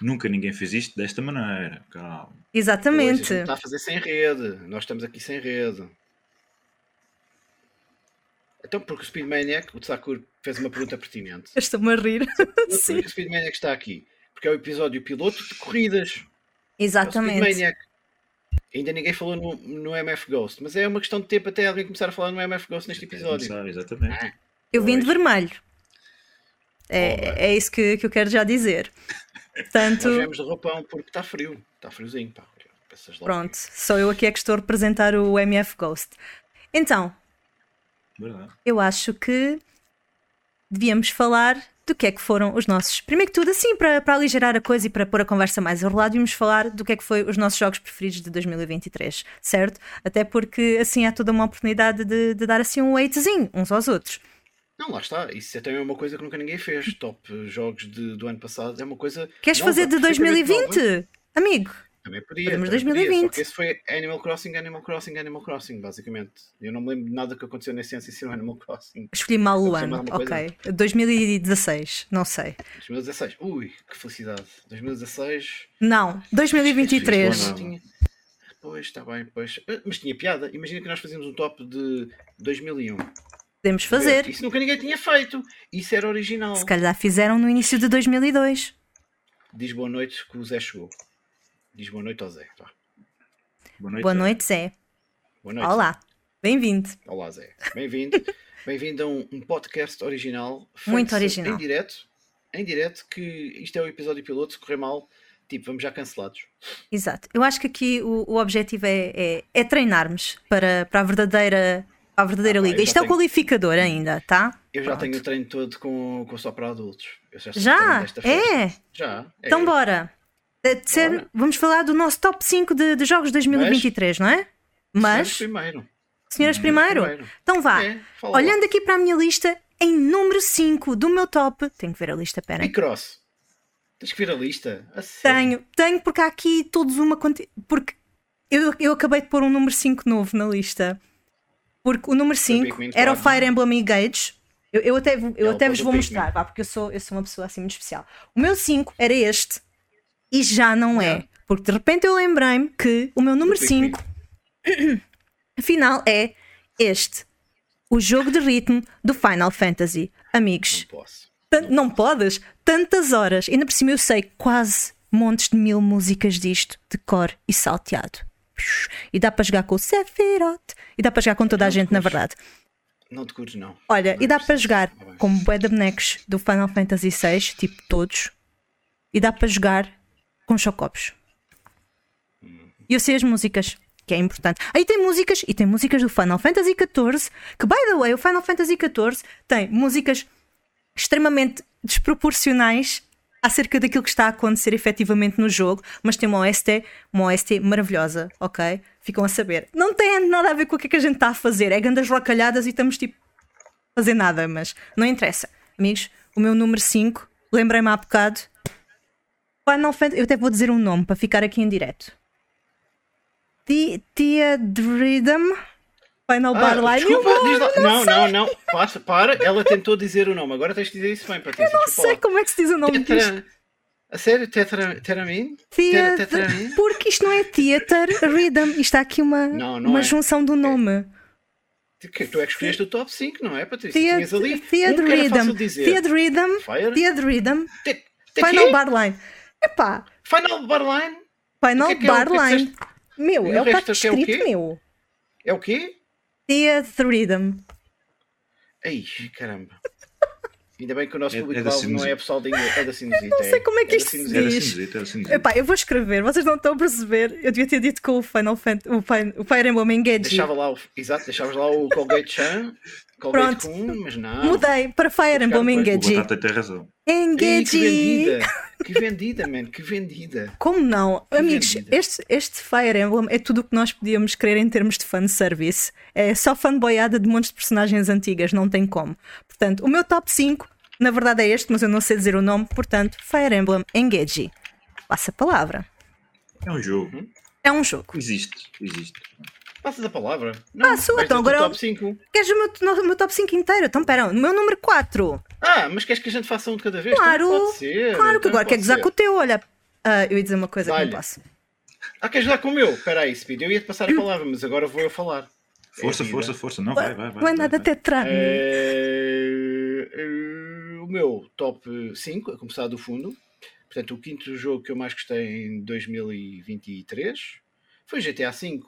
S4: Nunca ninguém fez isto desta maneira. Calma.
S3: Pois, a
S2: Exatamente.
S3: gente está a fazer sem rede. Nós estamos aqui sem rede. Então, porque o Speed Maniac, o Tsakur fez uma pergunta pertinente.
S2: Estou-me a rir.
S3: Por
S2: Sim.
S3: que <laughs> o Speed Maniac está aqui? Porque é o episódio piloto de corridas. É
S2: Exatamente.
S3: Maniac. Ainda ninguém falou no, no MF Ghost, mas é uma questão de tempo até alguém começar a falar no MF Ghost neste episódio.
S4: Começar, exatamente.
S3: Ah,
S2: Eu vim de vermelho. É, é isso que, que eu quero já dizer.
S3: nós
S2: Portanto,
S3: viemos de roupão porque está frio. Está friozinho, pá.
S2: Pronto, sou eu aqui é que estou a representar o MF Ghost. Então,
S4: Verdade.
S2: eu acho que devíamos falar do que é que foram os nossos. Primeiro que tudo, assim, para, para aligerar a coisa e para pôr a conversa mais enrolada, devíamos falar do que é que foi os nossos jogos preferidos de 2023, certo? Até porque assim há toda uma oportunidade de, de dar assim um weightzinho uns aos outros.
S3: Não, lá está. Isso é também uma coisa que nunca ninguém fez. Top jogos de- do ano passado é uma coisa.
S2: Queres
S3: nova,
S2: fazer de
S3: perfeitamente
S2: 2020?
S3: nova.
S2: Amigo,
S3: Também podia. Podia,
S2: 2020.
S3: Só que esse foi Animal Crossing, Animal Crossing, Animal Crossing, basicamente. Eu não me lembro de nada que aconteceu na essência ser um Animal Crossing.
S2: escolhi mal o ano. Ok. 2016, não sei.
S3: 2016. Ui, que felicidade. 2016.
S2: Não, 2023.
S4: Não.
S3: Tinha... Pois, está bem, pois. Eh, Mas tinha piada. Imagina que nós fazíamos um top de 2001.
S2: Podemos fazer.
S3: Isso nunca ninguém tinha feito. Isso era original.
S2: Se calhar fizeram no início de 2002.
S3: Diz boa noite que o Zé chegou. Diz boa noite ao Zé.
S4: Boa noite.
S2: Boa noite, Zé.
S3: Boa noite.
S2: Olá, bem-vindo.
S3: Olá, Zé. Bem-vindo. <laughs> Bem-vindo a um, um podcast original.
S2: Muito original.
S3: Em direto. Em direto, que isto é o episódio piloto. Se correr mal, tipo, vamos já cancelados.
S2: Exato. Eu acho que aqui o, o objetivo é, é, é treinarmos para, para a verdadeira, para a verdadeira
S3: Ah,
S2: liga.
S3: já
S2: Isto é o
S3: tenho-
S2: qualificador ainda, tá?
S3: Eu já
S2: Pronto.
S3: tenho o treino todo com, com só para adultos. Eu já,
S2: Já? É?
S3: Já. é.
S2: Então bora. Eh, vamos falar do nosso top 5 de, de jogos de 2023, não é? Mas,
S3: Senhores primeiro.
S2: senhoras primeiro.
S3: primeiro.
S2: Então vá.
S3: É,
S2: Olhando aqui para a minha lista, em número 5 do meu top. Tenho que ver a lista, pera.
S3: Bicross. Tens que ver a lista. A.
S2: Tenho, tenho, porque há aqui todos uma. Porque eu, eu acabei de pôr um número 5 novo na lista. Porque o número 5
S3: Pikmin
S2: era o. Fire Emblem Engage. Eu, eu até, eu
S3: Ela
S2: até vos vou mostrar, pá, porque eu sou, eu sou uma pessoa assim muito especial. O meu 5 era este e já não é. Porque de repente eu lembrei-me que o meu número
S3: Pikmin.
S2: 5 <coughs> afinal é este. O jogo de ritmo do Final Fantasy. Amigos,
S3: Não posso.
S2: Tan- não podes? Tantas horas. Ainda por cima eu sei quase montes de mil músicas disto, de cor e salteado. E dá para jogar com o Sephiroth. E dá para jogar com toda a gente, na verdade.
S3: Não te cures, não.
S2: Olha,
S3: Não
S2: e
S3: é
S2: dá para
S3: preciso.
S2: jogar
S3: bem.
S2: com bué de bonecos do Final Fantasy VI, tipo todos. E dá para jogar com chocobos. E eu sei as músicas, que é importante. Aí tem músicas, e tem músicas do Final Fantasy XIV, que, by the way, o Final Fantasy XIV tem músicas extremamente desproporcionais acerca daquilo que está a acontecer efetivamente no jogo, mas tem uma OST, uma OST maravilhosa, ok? Ficam a saber. Não tem nada a ver com o que é que a gente está a fazer, é grandes rocalhadas e estamos tipo a fazer nada, mas não interessa. Amigos, o meu número 5, lembrei-me há bocado. Final Fantasy, eu até vou dizer um nome para ficar aqui em direto. Ti- Tia Rhythm Final
S3: Ah,
S2: Barline.
S3: desculpa, diz lá. Não, não, não. Passa, para. Ela tentou dizer o nome. Agora tens de dizer isso bem, Patrícia.
S2: Não sei como é que se diz o nome disto.
S3: Tetra... A sério? Tetra... Teramin? Tetramin?
S2: porque isto não é Theater Rhythm, isto há aqui uma,
S3: Não, não
S2: uma
S3: é.
S2: junção do nome.
S3: Que tu é que escolheste o top 5, não é, Patrícia?
S2: Theater,
S3: Tinhas ali
S2: theater
S3: um
S2: Rhythm. Theater Rhythm,
S3: Fire?
S2: Theater Rhythm,
S3: Te- te
S2: Final? Barline. Epá,
S3: Final Barline?
S2: Final
S3: que é que é é que
S2: Barline.
S3: disseste?
S2: Meu,
S3: E
S2: é o que
S3: resto é que é o quê?
S2: meu.
S3: É o quê?
S2: Theater Rhythm.
S3: Ai, caramba. Ainda bem que o nosso
S4: É- é
S3: público
S4: da
S3: alvo não é pessoal da é da sinusite.
S2: não sei como é que
S3: da
S2: isto se diz.
S4: era cinzento.
S2: Epá, eu vou escrever, vocês não estão a perceber. Eu devia ter dito com o Final Fantasy, o Fire, o Fire Emblem Engage.
S3: Deixava lá o. Exato, deixavas lá o Colgate Chan, <laughs>
S2: Pronto.
S3: mas não.
S2: Mudei para Fire Emblem
S4: O
S2: Engage.
S4: Batata tem razão.
S3: Ei, que
S2: Engage.
S3: vendida! Que vendida, man, que vendida!
S2: Como não? Amigos,
S3: vendida.
S2: este, este Fire Emblem é tudo o que nós podíamos querer em termos de fanservice. É só fanboyada de montes de personagens antigas, não tem como. Portanto, o meu top 5, na verdade é este, mas eu não sei dizer o nome, portanto, Fire Emblem Engage. Passa a palavra.
S4: É um jogo.
S3: Uhum.
S2: É um jogo.
S4: Existe, existe.
S3: Passas a palavra. Não,
S2: Ah, sou,
S3: vais
S2: então agora
S3: top 5.
S2: Queres o meu, o meu top 5 inteiro? Então, pera, o meu número 4.
S3: Ah, mas queres que a gente faça um de cada vez?
S2: Claro,
S3: Também pode ser.
S2: claro que
S3: também
S2: agora quer gozar com o teu, olha. Ah, eu ia dizer uma coisa que não posso.
S3: Ah, queres jogar com o meu? Espera aí, Speed. Eu ia-te passar a palavra, mas agora vou eu falar.
S4: Força,
S3: É
S4: força, força. Não, vai, vai, vai.
S2: Não é
S4: vai,
S2: nada
S4: vai.
S2: tetrano.
S3: Eh, eh, o meu top 5, a começar do fundo. Portanto, o quinto jogo que eu mais gostei em 2023 foi GTA V.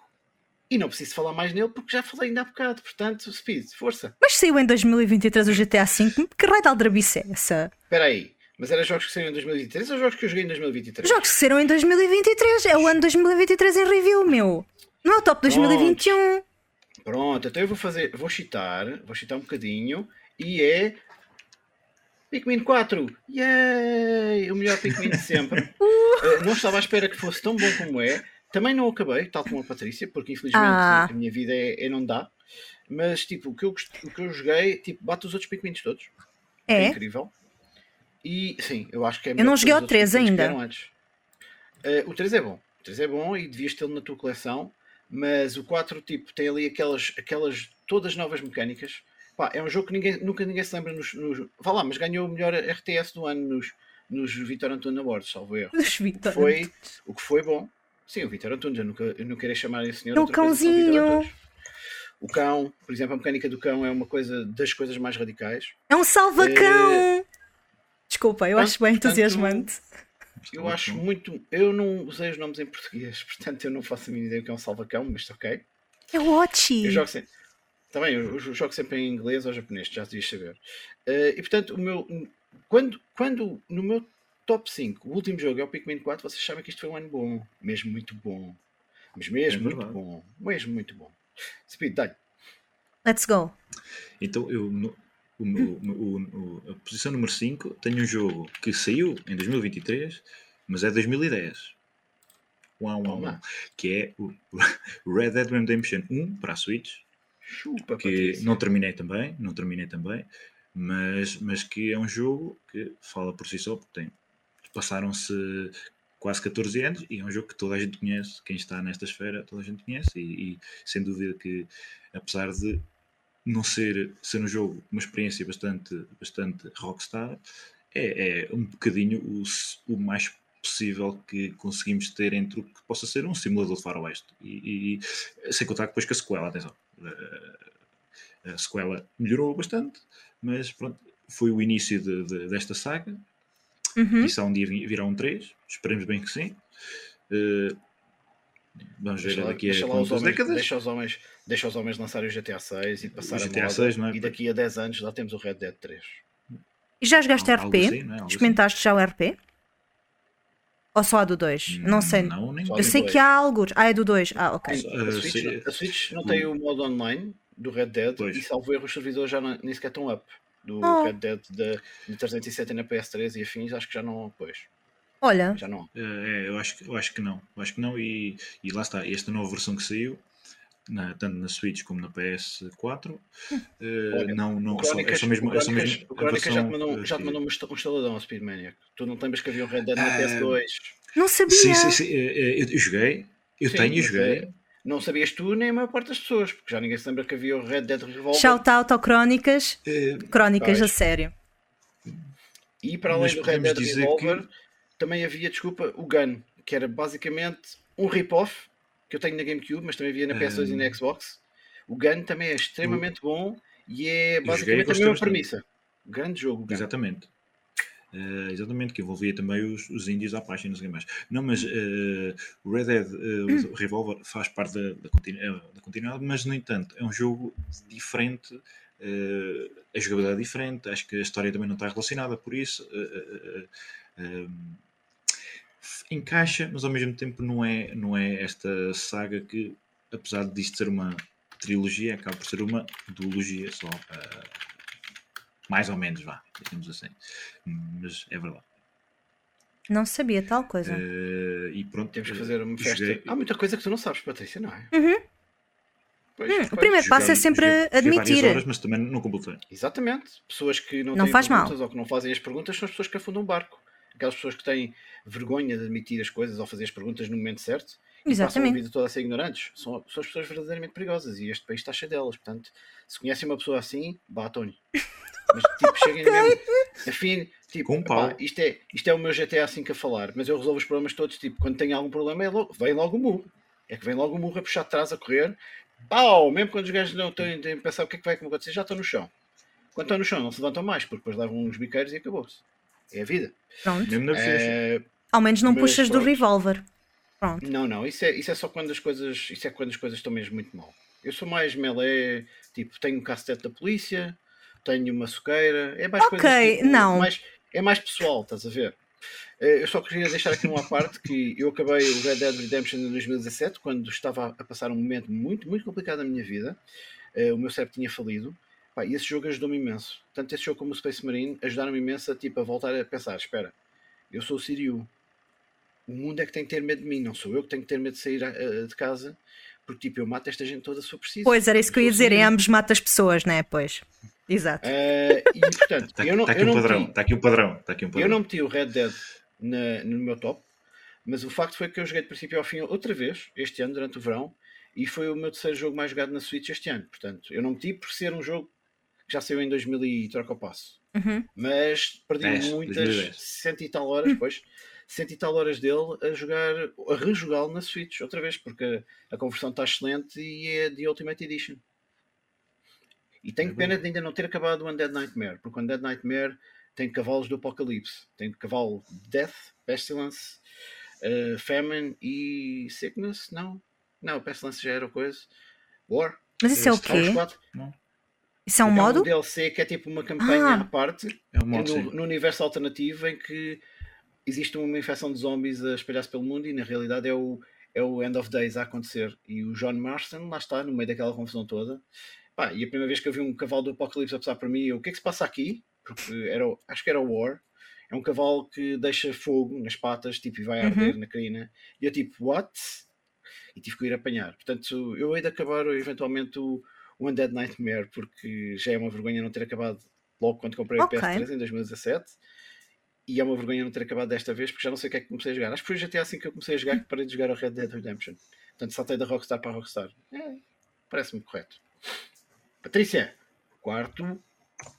S3: E não preciso falar mais nele porque já falei ainda há bocado. Portanto, Speed, força.
S2: Mas saiu em 2023 o GTA V. Que raio de aldrabice é essa?
S3: Espera aí. Mas era jogos que saíram em 2023 ou jogos que eu joguei em 2023?
S2: Jogos que saíram em 2023. É o ano 2023 em review, meu. Não é o top 2021.
S3: Pronto, então eu vou fazer, vou citar, vou citar um bocadinho e é Pikmin 4. Yay! O melhor Pikmin de sempre. <laughs> Eh, não estava à espera que fosse tão bom como é. Também não acabei, tal como a Patrícia, porque infelizmente
S2: Ah.
S3: a minha vida é, é não dá. Mas tipo, o que eu, o que eu joguei, tipo, bate os outros Pikmins todos. É
S2: É?
S3: incrível. E sim, eu acho que é
S2: Eu não
S3: que
S2: joguei
S3: os
S2: 3
S3: Pikmins que
S2: ainda.
S3: Eh, o 3 é bom. O 3 é bom e devias tê-lo na tua coleção. Mas o 4 tipo, tem ali aquelas, aquelas todas novas mecânicas. Pá, é um jogo que ninguém, nunca ninguém se lembra nos, nos. Vá lá, mas ganhou o melhor RTS do ano nos, nos Vitor Antunes Awards, salvo erro.
S2: Dos Vitor.
S3: Foi o que foi bom. Sim, o Vitor Antunes, eu nunca, eu nunca irei chamar esse senhor.
S2: É o cãozinho.
S3: O cão, por exemplo, a mecânica do cão é uma coisa das coisas mais radicais.
S2: É um salvacão. Desculpa, eu acho bem
S3: Portanto,
S2: entusiasmante.
S3: Eu acho muito. Eu não usei os nomes em português, <laughs> portanto eu não faço a mínima ideia o que é um salvacão, mas ok.
S2: É o Ochi.
S3: Eu jogo sempre. Também, eu, eu jogo sempre em inglês ou japonês, já devias saber. Eh, e portanto, o meu. Quando, quando no meu top 5, o último jogo é o Pikmin 4, vocês sabem que isto foi um ano bom. Mesmo muito bom. Mas mesmo
S4: É
S3: muito bom. Mesmo muito bom. Speed, dá
S2: Let's go.
S4: Então, eu, no, o, o- o- a posição número 5 tenho um jogo que saiu em 2023, mas é 2010. Uau, uau, uau. Que é o <laughs> Red Dead Redemption 1 para a Switch,
S3: Chupa,
S4: que
S3: Patrícia.
S4: não terminei também, não terminei também, mas, mas que é um jogo que fala por si só, porque tem, passaram-se quase 14 anos e é um jogo que toda a gente conhece, quem está nesta esfera toda a gente conhece e, e sem dúvida que apesar de não ser, ser um jogo, uma experiência bastante, bastante rockstar, é, é um bocadinho o, o mais possível que conseguimos ter entre o que possa ser um simulador de faroeste. E, e sem contar depois que a sequela, atenção, eh, a sequela melhorou bastante, mas pronto, foi o início de- de- desta saga.
S2: Uhum.
S4: Isso há um dia vi- virá um 3, esperemos bem que sim. Eh, vamos ver
S3: Deixa lá,
S4: daqui a
S3: deixa lá os
S4: quantas
S3: homens,
S4: décadas.
S3: deixa os homens, deixa os homens lançarem o GTA 6 e passar a
S4: GTA
S3: moda,
S4: 6, não é?
S3: e daqui a 10 anos já temos o Red Dead 3.
S2: E já jogaste
S4: Algo
S2: RP?
S4: assim, é? Algo assim.
S2: Experimentaste já o RP? Ou só a do 2? Não sei.
S4: Não, nem
S2: Eu sei
S3: dois.
S2: que há alguns. Ah, é do 2. Ah, ok.
S3: Sim,
S4: Ah,
S3: a, Switch, a Switch não tem o modo online do Red Dead
S4: Pois.
S3: e salvo erro os servidores já nem sequer estão up do
S2: Oh.
S3: Red Dead da de 360 na PS3 e afins, acho que já não, pois,
S2: Olha,
S3: já não.
S4: Eh, é, eu, acho, que- eu acho que não. Eu acho que não. E, e lá está, esta nova versão que saiu, na- tanto na Switch como na PS4, eh,
S3: Olha,
S4: não, não,
S3: Crónicas,
S4: é só mesmo,
S3: o
S4: é só
S3: Crónicas-
S4: mesmo
S3: o Crónicas já te mandou,
S4: eh,
S3: já te mandou um est- estaladão ao Speedmaniac. Tu não lembras que havia um Red Dead na
S4: Ah,
S3: PS2?
S2: não sabia.
S4: Sim, sim, sim. eh, eh, Eu, joguei, eu
S3: Sim,
S4: tenho e joguei.
S3: Não sabias tu nem a maior parte das pessoas, porque já ninguém se lembra que havia o Red Dead Revolver.
S2: Shout out ao Crónicas.
S4: Eh,
S2: Crónicas,
S3: Pois.
S2: a sério.
S3: E para além
S4: Mas
S3: do Red Dead Revolver,
S4: que-
S3: também havia, desculpa, o Gun, que era basicamente um rip-off que eu tenho na GameCube, mas também havia na PS2 e
S4: Ah.
S3: na Xbox. O Gun também é extremamente bom e é basicamente a mesma premissa. Grande jogo, o Gun.
S4: Exatamente. Eh, exatamente, que envolvia também os, os índios à página, não sei mais. Não, mas eh, o Red Dead eh, o Revolver faz parte da, da, continu- eh, da continuidade, mas no entanto é um jogo diferente, eh, a jogabilidade é diferente, acho que a história também não está relacionada, por isso eh, eh, eh, encaixa, mas ao mesmo tempo não é, não é esta saga que, apesar disto ser uma trilogia, acaba por ser uma duologia só. Mais ou menos, vá, digamos assim. Mas é verdade.
S2: Não sabia tal coisa.
S4: Eh, e pronto.
S3: Temos que
S4: eh,
S3: fazer uma festa.
S4: joguei-
S3: Há muita coisa que tu não sabes, Patrícia, não é?
S2: Uhum.
S3: Pois,
S2: Hum, o primeiro passo é
S4: joguei-
S2: sempre
S4: joguei- joguei
S2: admitir.
S4: várias horas, mas também não completei.
S3: Exatamente. Pessoas que não,
S2: Não
S3: têm
S2: faz mal.
S3: perguntas ou que não fazem as perguntas são as pessoas que afundam o barco. Aquelas pessoas que têm vergonha de admitir as coisas ou fazer as perguntas no momento certo e passam a
S2: Exatamente.
S3: vida toda a ser ignorantes. São, são as pessoas verdadeiramente perigosas e este país está cheio delas. Portanto, se conhecem uma pessoa assim, batam-lhe. Mas tipo, <laughs> cheguem mesmo. Afim, tipo,
S4: Com um pau.
S3: pá, isto, é, isto é o meu GTA assim que a falar, mas eu resolvo os problemas todos. Tipo, quando tenho algum problema, é logo, vem logo o murro. É que vem logo o murro a puxar de trás, a correr. Pau! Mesmo quando os gajos não têm têm a pensar o que é que vai acontecer, já estão no chão. Quando estão no chão, não se levantam mais, porque depois levam uns biqueiros e acabou-se. É a vida.
S2: Pronto.
S4: Mesmo na.
S3: É,
S2: Ao menos não
S3: Mas
S2: puxas do
S3: pronto.
S2: revólver. Pronto.
S3: Não, não, isso é, isso é só quando as coisas. Isso é quando as coisas estão mesmo muito mal. Eu sou mais melee, tipo, tenho um cacetete da polícia, tenho uma soqueira, é mais
S2: Ok,
S3: coisas tipo,
S2: não.
S3: Mais, é mais pessoal, estás a ver? Eh, Eu só queria deixar aqui uma parte que eu acabei o Red Dead Redemption em 2017, quando estava a passar um momento muito, muito complicado na minha vida. Eh, O meu cérebro tinha falido. Pá, e esse jogo ajudou-me imenso. Tanto esse jogo como o Space Marine ajudaram-me imenso a, tipo, a voltar a pensar: espera, eu sou o Siriu. O mundo é que tem que ter medo de mim, não sou eu que tenho que ter medo de sair eh, de casa, porque tipo, eu mato esta gente toda se for preciso.
S2: Pois era isso que eu ia dizer, em ambos mata as pessoas, né? Pois. <laughs> Exato.
S3: Eh, e portanto,
S4: Está
S3: eu não,
S4: tá aqui
S3: eu
S4: um
S3: não
S4: padrão.
S3: meti-
S4: Está aqui um padrão. Está aqui um padrão.
S3: eu não meti o Red Dead na- no meu top, mas o facto foi que eu joguei de princípio ao fim outra vez, este ano, durante o verão, e foi o meu terceiro jogo mais jogado na Switch este ano. Portanto, eu não meti por ser um jogo que já saiu em 2000 e troca o passo.
S2: Uhum.
S3: Mas perdi
S4: 10,
S3: muitas,
S4: 2010.
S3: cento e tal horas, pois, cento e tal horas dele a jogar, a rejogá-lo na Switch outra vez, porque a conversão está excelente e é de Ultimate Edition. E tenho
S4: É
S3: pena de ainda não ter acabado o Undead Nightmare, porque o Undead Nightmare tem cavalos do Apocalipse. Tem cavalo Death, Pestilence, eh, Famine e Sickness? Não. Não, Pestilence já era coisa. War.
S2: Mas isso é o quê? Isso é um
S3: É
S2: modo?
S3: um DLC que é tipo uma campanha
S2: Ah.
S3: à parte
S4: É um modo,
S3: no, no universo alternativo em que existe uma infecção de zombies a espalhar-se pelo mundo e na realidade é o, é o End of Days a acontecer. E o John Marston lá está, no meio daquela confusão toda. Pá, e a primeira vez que eu vi um cavalo do Apocalipse a passar para mim, eu, o que é que se passa aqui? Porque era, acho que era o War. É um cavalo que deixa fogo nas patas tipo, e vai
S2: Uhum.
S3: arder na crina. E eu tipo, what? E tive que ir apanhar. Portanto, eu hei de acabar eventualmente o, o Undead Nightmare, porque já é uma vergonha não ter acabado logo quando comprei
S2: Ok.
S3: o PS3 em 2017. E é uma vergonha não ter acabado desta vez, porque já não sei o que é que comecei a jogar. Acho que foi GTA assim que eu comecei a jogar que parei de jogar o Red Dead Redemption. Portanto, saltei da Rockstar para a Rockstar. É, parece-me correto. Patrícia, quarto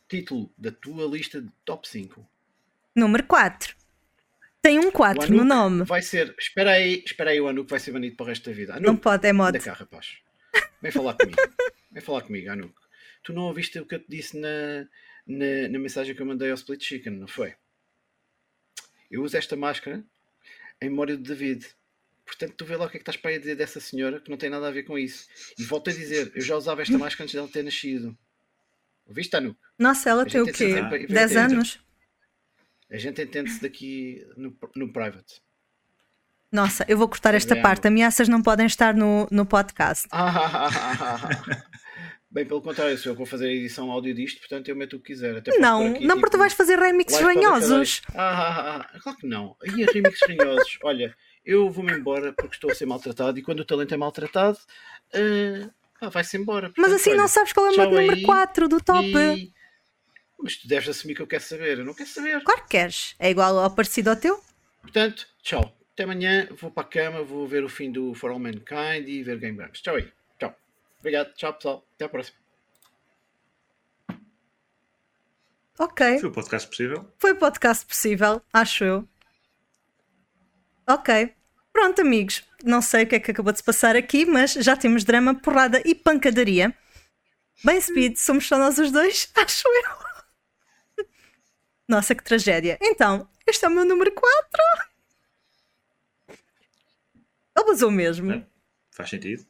S3: título da tua lista de top 5.
S2: Número 4. Tem um 4 no nome.
S3: Vai ser. Espera aí, espera aí, o Anuk vai ser banido para o resto da vida. Anuk,
S2: Não pode, é mod.
S3: Anda cá, rapaz. Vem falar comigo. Vem falar comigo, Anuk. Tu não ouviste o que eu te disse na, na, na mensagem que eu mandei ao Split Chicken, não foi? Eu uso esta máscara em memória de David. Portanto, tu vê lá o que é que estás para aí dizer dessa senhora que não tem nada a ver com isso. E volto a dizer, eu já usava esta máscara antes dela ter nascido. Ouviste, Anuk?
S2: Nossa, ela tem o quê?
S3: tem sempre-
S2: 10
S3: tem-
S2: anos?
S3: A gente entende-se daqui no, no private.
S2: Nossa, eu vou cortar esta
S3: Bem,
S2: parte. Ameaças não podem estar no, no podcast.
S3: Ah, <laughs> Bem, pelo contrário, sou eu que vou fazer a edição áudio disto, portanto eu meto o que quiser. Até
S2: Não,
S3: aqui,
S2: não porque tu
S3: tipo,
S2: vais fazer remixes ranhosos.
S3: Ah, ah, ah, ah, claro que não. Aí a remix ranhosos. <laughs> Olha, eu vou-me embora porque estou a ser maltratado e quando o talento é maltratado, ah, ah, vai-se embora.
S2: Mas
S3: Portanto,
S2: assim
S3: olha,
S2: não sabes qual é o meu número
S3: aí
S2: 4 do top.
S3: e- Mas tu deves assumir que eu quero saber. Eu não quero saber.
S2: Claro que queres. É igual ao parecido ao teu?
S3: Portanto, tchau. Até amanhã. Vou para a cama, vou ver o fim do For All Mankind e ver Game Grumps. Tchau aí. Obrigado. Tchau, pessoal. Até à próxima.
S2: Ok.
S4: Foi o podcast possível.
S2: Foi o podcast possível, acho eu. Ok. Pronto, amigos. Não sei o que é que acabou de se passar aqui, mas já temos drama, porrada e pancadaria. Bem, Speed, somos só nós os dois? <laughs> Acho eu. Nossa, que tragédia. Então, este é o meu número 4. Ele basou mesmo.
S4: É. Faz sentido?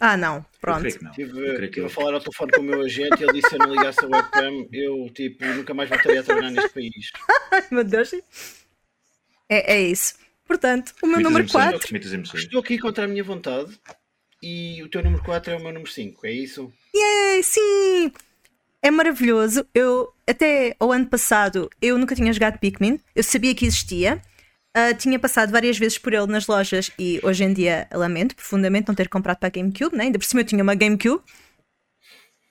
S2: Ah, não.
S4: Eu
S2: Pronto.
S4: creio que não.
S3: Estive
S4: Eu creio que
S3: estive a falar ao telefone com o meu agente e ele disse se eu não ligasse a webcam, eu tipo, nunca mais voltaria a trabalhar neste país.
S2: Ai, <laughs> meu Deus. É, é isso. Portanto, o meu número
S4: emoções,
S2: 4.
S4: Muitas emoções.
S3: Estou aqui contra a minha vontade e o teu número 4 é o meu número 5, é isso?
S2: Yay, sim! É maravilhoso. Eu, até ao ano passado, eu nunca tinha jogado Pikmin. Eu sabia que existia. Ah, tinha passado várias vezes por ele nas lojas e hoje em dia lamento profundamente não ter comprado para a GameCube, né? ainda por cima eu tinha uma GameCube.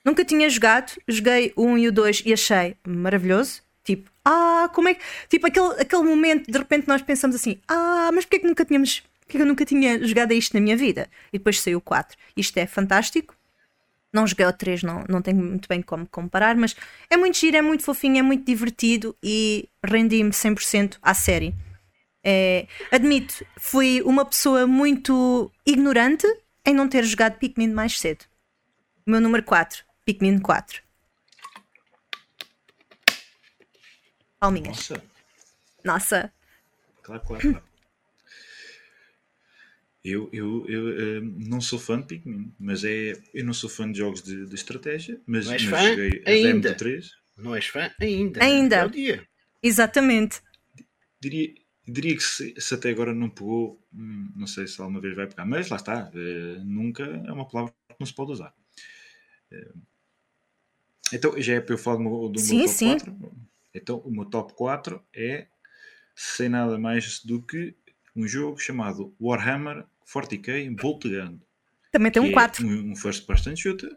S2: Nunca tinha jogado, joguei o 1 e o 2 e achei maravilhoso. Tipo, ah, como é que. Tipo, aquele, aquele momento, de repente nós pensamos assim, ah, mas porquê é que nunca tínhamos. Porquê que eu nunca tinha jogado a isto na minha vida? E depois saiu o 4. Isto é fantástico. Não joguei o 3, não, não tenho muito bem como comparar, mas é muito giro, é muito fofinho, é muito divertido e rendi-me 100% à série. É, admito, fui uma pessoa muito ignorante em não ter jogado Pikmin mais cedo. O meu número 4, Pikmin 4. Palminhas.
S4: Nossa,
S2: Nossa.
S4: claro, claro, claro. Eu, eu, eu eh, não sou fã de Pikmin, mas é. Eu não sou fã de jogos de, de estratégia, mas,
S3: Não és
S4: mas
S3: fã?
S4: joguei a
S3: Ainda.
S4: Demo 3.
S3: Não és fã? Ainda.
S2: Ainda.
S3: É o dia.
S2: Exatamente.
S4: Diria, diria que se, se até agora não pegou, hum, não sei se alguma vez vai pegar, mas lá está. eh, nunca é uma palavra que não se pode usar. Eh, então, já é para eu falar do meu, do
S2: Sim,
S4: meu top
S2: sim.
S4: 4? Então, o meu top 4 é sem nada mais do que um jogo chamado Warhammer 40k Boltgun.
S2: Também tem um
S4: é
S2: 4.
S4: Um, um first person shooter.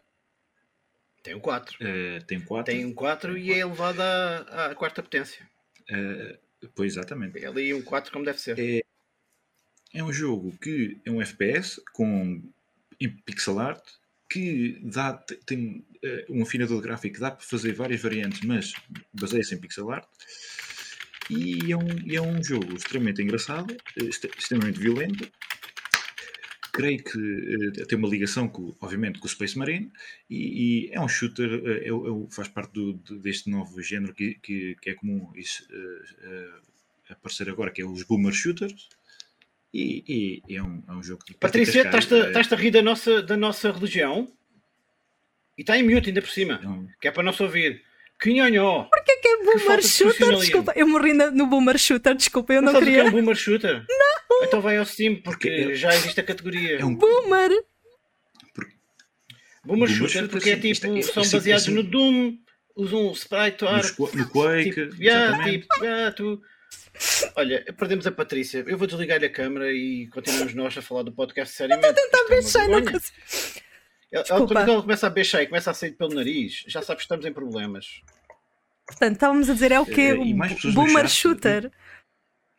S3: Tem um 4.
S4: eh, tem 4.
S3: Tem um 4 e é elevado à, à quarta potência.
S4: Pois, exatamente.
S3: É ali um 4 como deve ser.
S4: É, é um jogo que é um FPS com em pixel art que dá, te- tem eh, um afinador gráfico que dá para fazer várias variantes, mas baseia-se em pixel art. E é um, é um jogo extremamente engraçado, eh, extre- extremamente violento. Creio que eh, tem uma ligação, com, obviamente, com o Space Marine. E, e é um shooter, eh, é o- é faz parte do- de- deste novo género que, que, que é comum isso, eh, eh, aparecer agora, que é os Boomer Shooters. E, e é, um, é um jogo de
S3: Patrícia, estás-te
S4: eh,
S3: a rir da nossa, da nossa religião? E está em mute ainda por cima.
S4: é um-
S3: Que é para não se ouvir. Que nhonhó!
S2: Porquê que é Boomer Shooter? Desculpa, eu morri no Boomer Shooter, desculpa, eu
S3: Não,
S2: não
S3: sabes o que é
S2: queria.
S3: um boomer shooter? Não! Então vai ao Steam, porque
S4: é-
S3: já existe a categoria.
S4: é um
S2: Boomer!
S3: Boomer,
S4: Boomer
S3: shooter, porque é tipo,
S4: é-
S3: são
S4: é-
S3: baseados
S4: é-
S3: no Doom, usam um sprite art.
S4: No Quake,
S3: Tipo, yeah, tipo, yeah, tu... Olha, perdemos a Patrícia. Eu vou desligar-lhe a câmera e continuamos nós a falar do podcast seriamente. Estou a
S2: Tentar beijar, não consigo.
S3: Ela, quando ela começa a beijar e começa a sair pelo nariz, já sabes que estamos em problemas.
S2: Portanto, estávamos a dizer é o quê?
S4: Eh,
S2: Boomer. Shooter.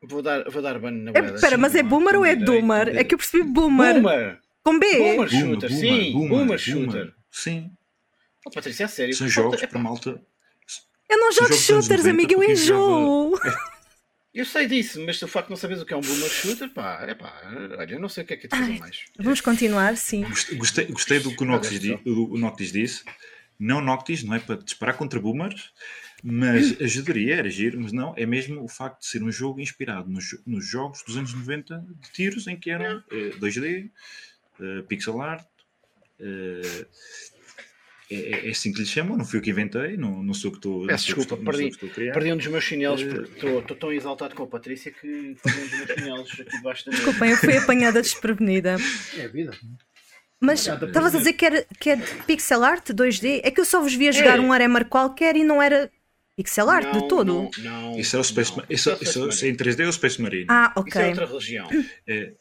S3: Vou dar, vou dar ban na
S2: É,
S3: boeda.
S2: Espera, mas é Boomer ou é Doomer?
S4: tem
S2: É que eu percebi Boomer.
S3: Boomer!
S2: Com B.
S3: Boomer
S4: Boomer,
S3: shooter, sim, boomer, shooter.
S4: Sim,
S3: Oh, Patrícia, é sério.
S4: são jogos
S3: falta-
S4: para malta.
S2: Eu não jogo shooters,
S4: 90,
S2: amigo, eu enjoo. <laughs>
S3: Eu sei disso, mas o facto de não saberes o que é um boomer shooter, pá, é pá, olha, eu não sei o que é que é de fazer mais.
S2: Vamos continuar, sim.
S4: Gostei, gostei, gostei do que o Noctis, di- o Noctis disse. Não Noctis, não é para disparar contra boomers, mas <clears throat> ajudaria, era giro, mas não, é mesmo o facto de ser um jogo inspirado nos, nos jogos dos anos 90 de tiros em que eram eh, 2D, eh, pixel art. eh, é, é- assim que lhe chamam, não fui eu que inventei, não, não sou que estou
S3: Peço desculpa,
S4: estou-
S3: perdi, perdi um dos meus chinelos
S4: Eh,
S3: porque estou estou tão exaltado com a Patrícia que perdi um dos meus chinelos aqui debaixo da mesa.
S2: Desculpem, eu fui apanhada desprevenida. <laughs>
S3: É a vida.
S2: Mas estavas a dizer que, era, que é de pixel art 2D? É que eu só vos via jogar
S3: É.
S2: um Aremar qualquer e não era pixel art de
S3: Não,
S2: todo.
S3: Não, não,
S4: Isso é o Space,
S3: não.
S4: Isso,
S3: é o
S4: isso,
S3: Marine.
S4: isso é em 3D ou Space Marine?
S2: Ah,
S3: Isso é
S2: ok.
S3: outra religião. <clears throat>
S4: É,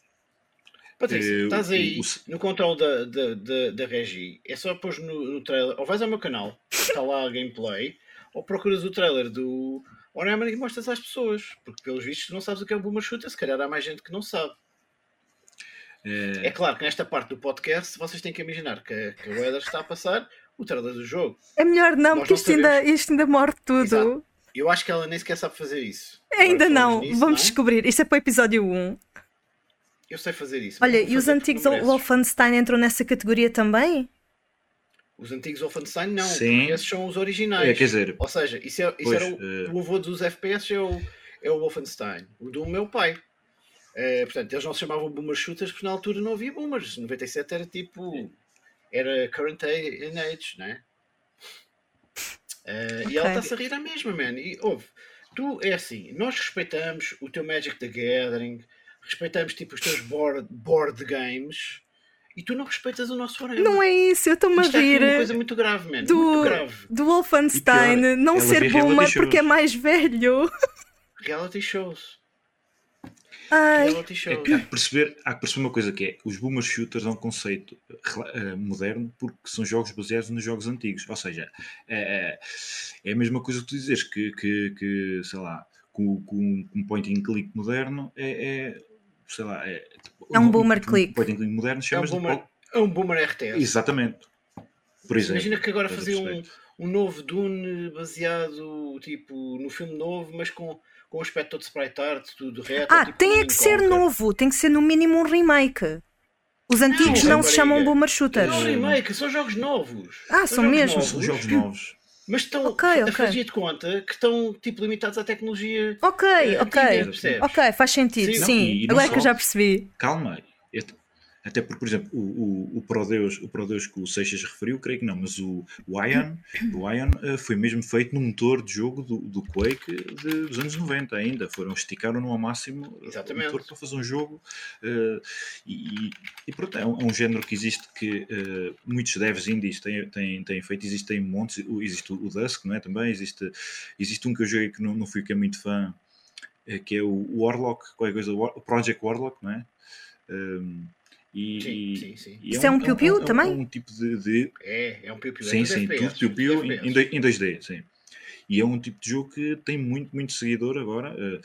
S3: Patrícia,
S4: Eh,
S3: estás
S4: o-
S3: aí
S4: o-
S3: no controle da, da, da, da Regi, é só pôs no, no trailer, ou vais ao meu canal, está lá a <laughs> gameplay, ou procuras o trailer do Warhammer e mostras às pessoas, porque pelos vistos tu não sabes o que é um boomer shooter, se calhar há mais gente que não sabe.
S4: é,
S3: É claro que nesta parte do podcast vocês têm que imaginar que, que o Eder está a passar o trailer do jogo.
S2: É melhor não,
S3: Nós
S2: porque
S3: não
S2: isto ainda, isto ainda morre tudo.
S3: Exato. Eu acho que ela nem sequer sabe fazer isso.
S2: Ainda
S3: Agora
S2: não,
S3: nisso,
S2: vamos
S3: não?
S2: descobrir. Isto é para o episódio 1.
S3: Eu sei fazer isso.
S2: Olha, e os antigos. Wolfenstein entram nessa categoria também?
S3: Os antigos Wolfenstein não,
S4: Sim.
S3: porque esses são os originais.
S4: é, quer dizer,
S3: Ou seja, isso, é, isso
S4: Pois,
S3: era o,
S4: eh.
S3: o avô dos FPS é o, é o Wolfenstein, o do meu pai. Eh, portanto, eles não se chamavam boomer shooters porque na altura não havia boomers. 97 era tipo. Era current a- age, né? Eh, E ela está-se a rir à mesma, man. E ouve, tu é assim, nós respeitamos o teu Magic the Gathering, respeitamos tipo os teus board, board games e tu não respeitas o nosso Warhammer.
S2: Não é isso, eu estou-me a
S3: é
S2: rir
S3: uma coisa muito grave, man.
S2: do,
S3: Muito grave.
S2: do Wolfenstein
S4: pior,
S2: não ser
S4: shows.
S2: porque é mais velho. <laughs>
S3: Reality shows.
S2: Ai,
S4: É há que perceber, há que perceber uma coisa que é os boomer shooters é um conceito eh, moderno porque são jogos baseados nos jogos antigos. Ou seja, é, é a mesma coisa que tu dizes que, que, que sei lá, com, com um point and click moderno é, é, sei lá, é,
S2: É um boomer click.
S4: Um point and click moderno
S3: É um
S4: chamas
S3: boomer, é um boomer RTS.
S4: Exatamente. Por exemplo.
S3: Imagina que agora fazia um, um novo Dune baseado tipo no filme novo, mas com, com um aspecto todo sprite art, tudo reto.
S2: ah
S3: tipo
S2: tem é que ser novo, tem que ser no mínimo um remake. Os antigos não,
S3: Não,
S2: se chamam. Boomer Shooter.
S3: Não, remake, são jogos novos.
S2: Ah, são
S3: jogos
S2: mesmo?
S3: novos,
S4: São jogos novos.
S3: Mas estão
S2: Ok,
S3: a
S2: ok.
S3: fazer de conta que estão tipo limitados à tecnologia.
S2: Ok,
S3: eh,
S2: ok.
S3: antiga, percebes?
S2: Ok, faz sentido,
S3: Sim,
S2: sim.
S4: não,
S2: Agora é que eu já percebi.
S4: Calma. eu- Até porque, por exemplo, o, o, o Prodeus, o Prodeus que o Seixas referiu, creio que não, mas o, o Ion, o Ion eh, foi mesmo feito no motor de jogo do, do Quake de- dos anos 90 ainda. Foram, esticaram-no ao máximo
S3: Exatamente.
S4: o motor para fazer um jogo. eh, e, e pronto, é um, é um género que existe que eh, muitos devs indies têm, têm, têm feito. Existem montes, existe o Dusk, não é? Também existe, existe um que eu joguei que não, não fui que é muito fã, que é o Warlock, qualquer coisa, War- o Project Warlock, não é? Um, e,
S3: Sim, sim, sim.
S4: e
S2: Isso é um piu-piu
S4: um-
S2: também?
S4: um tipo de, de-
S3: É, é um piu-piu. é
S4: sim, sim,
S3: FPS,
S4: tudo piu-piu em, em dois- em 2D, sim. E é um tipo de jogo que tem muito, muito seguidor agora. eh,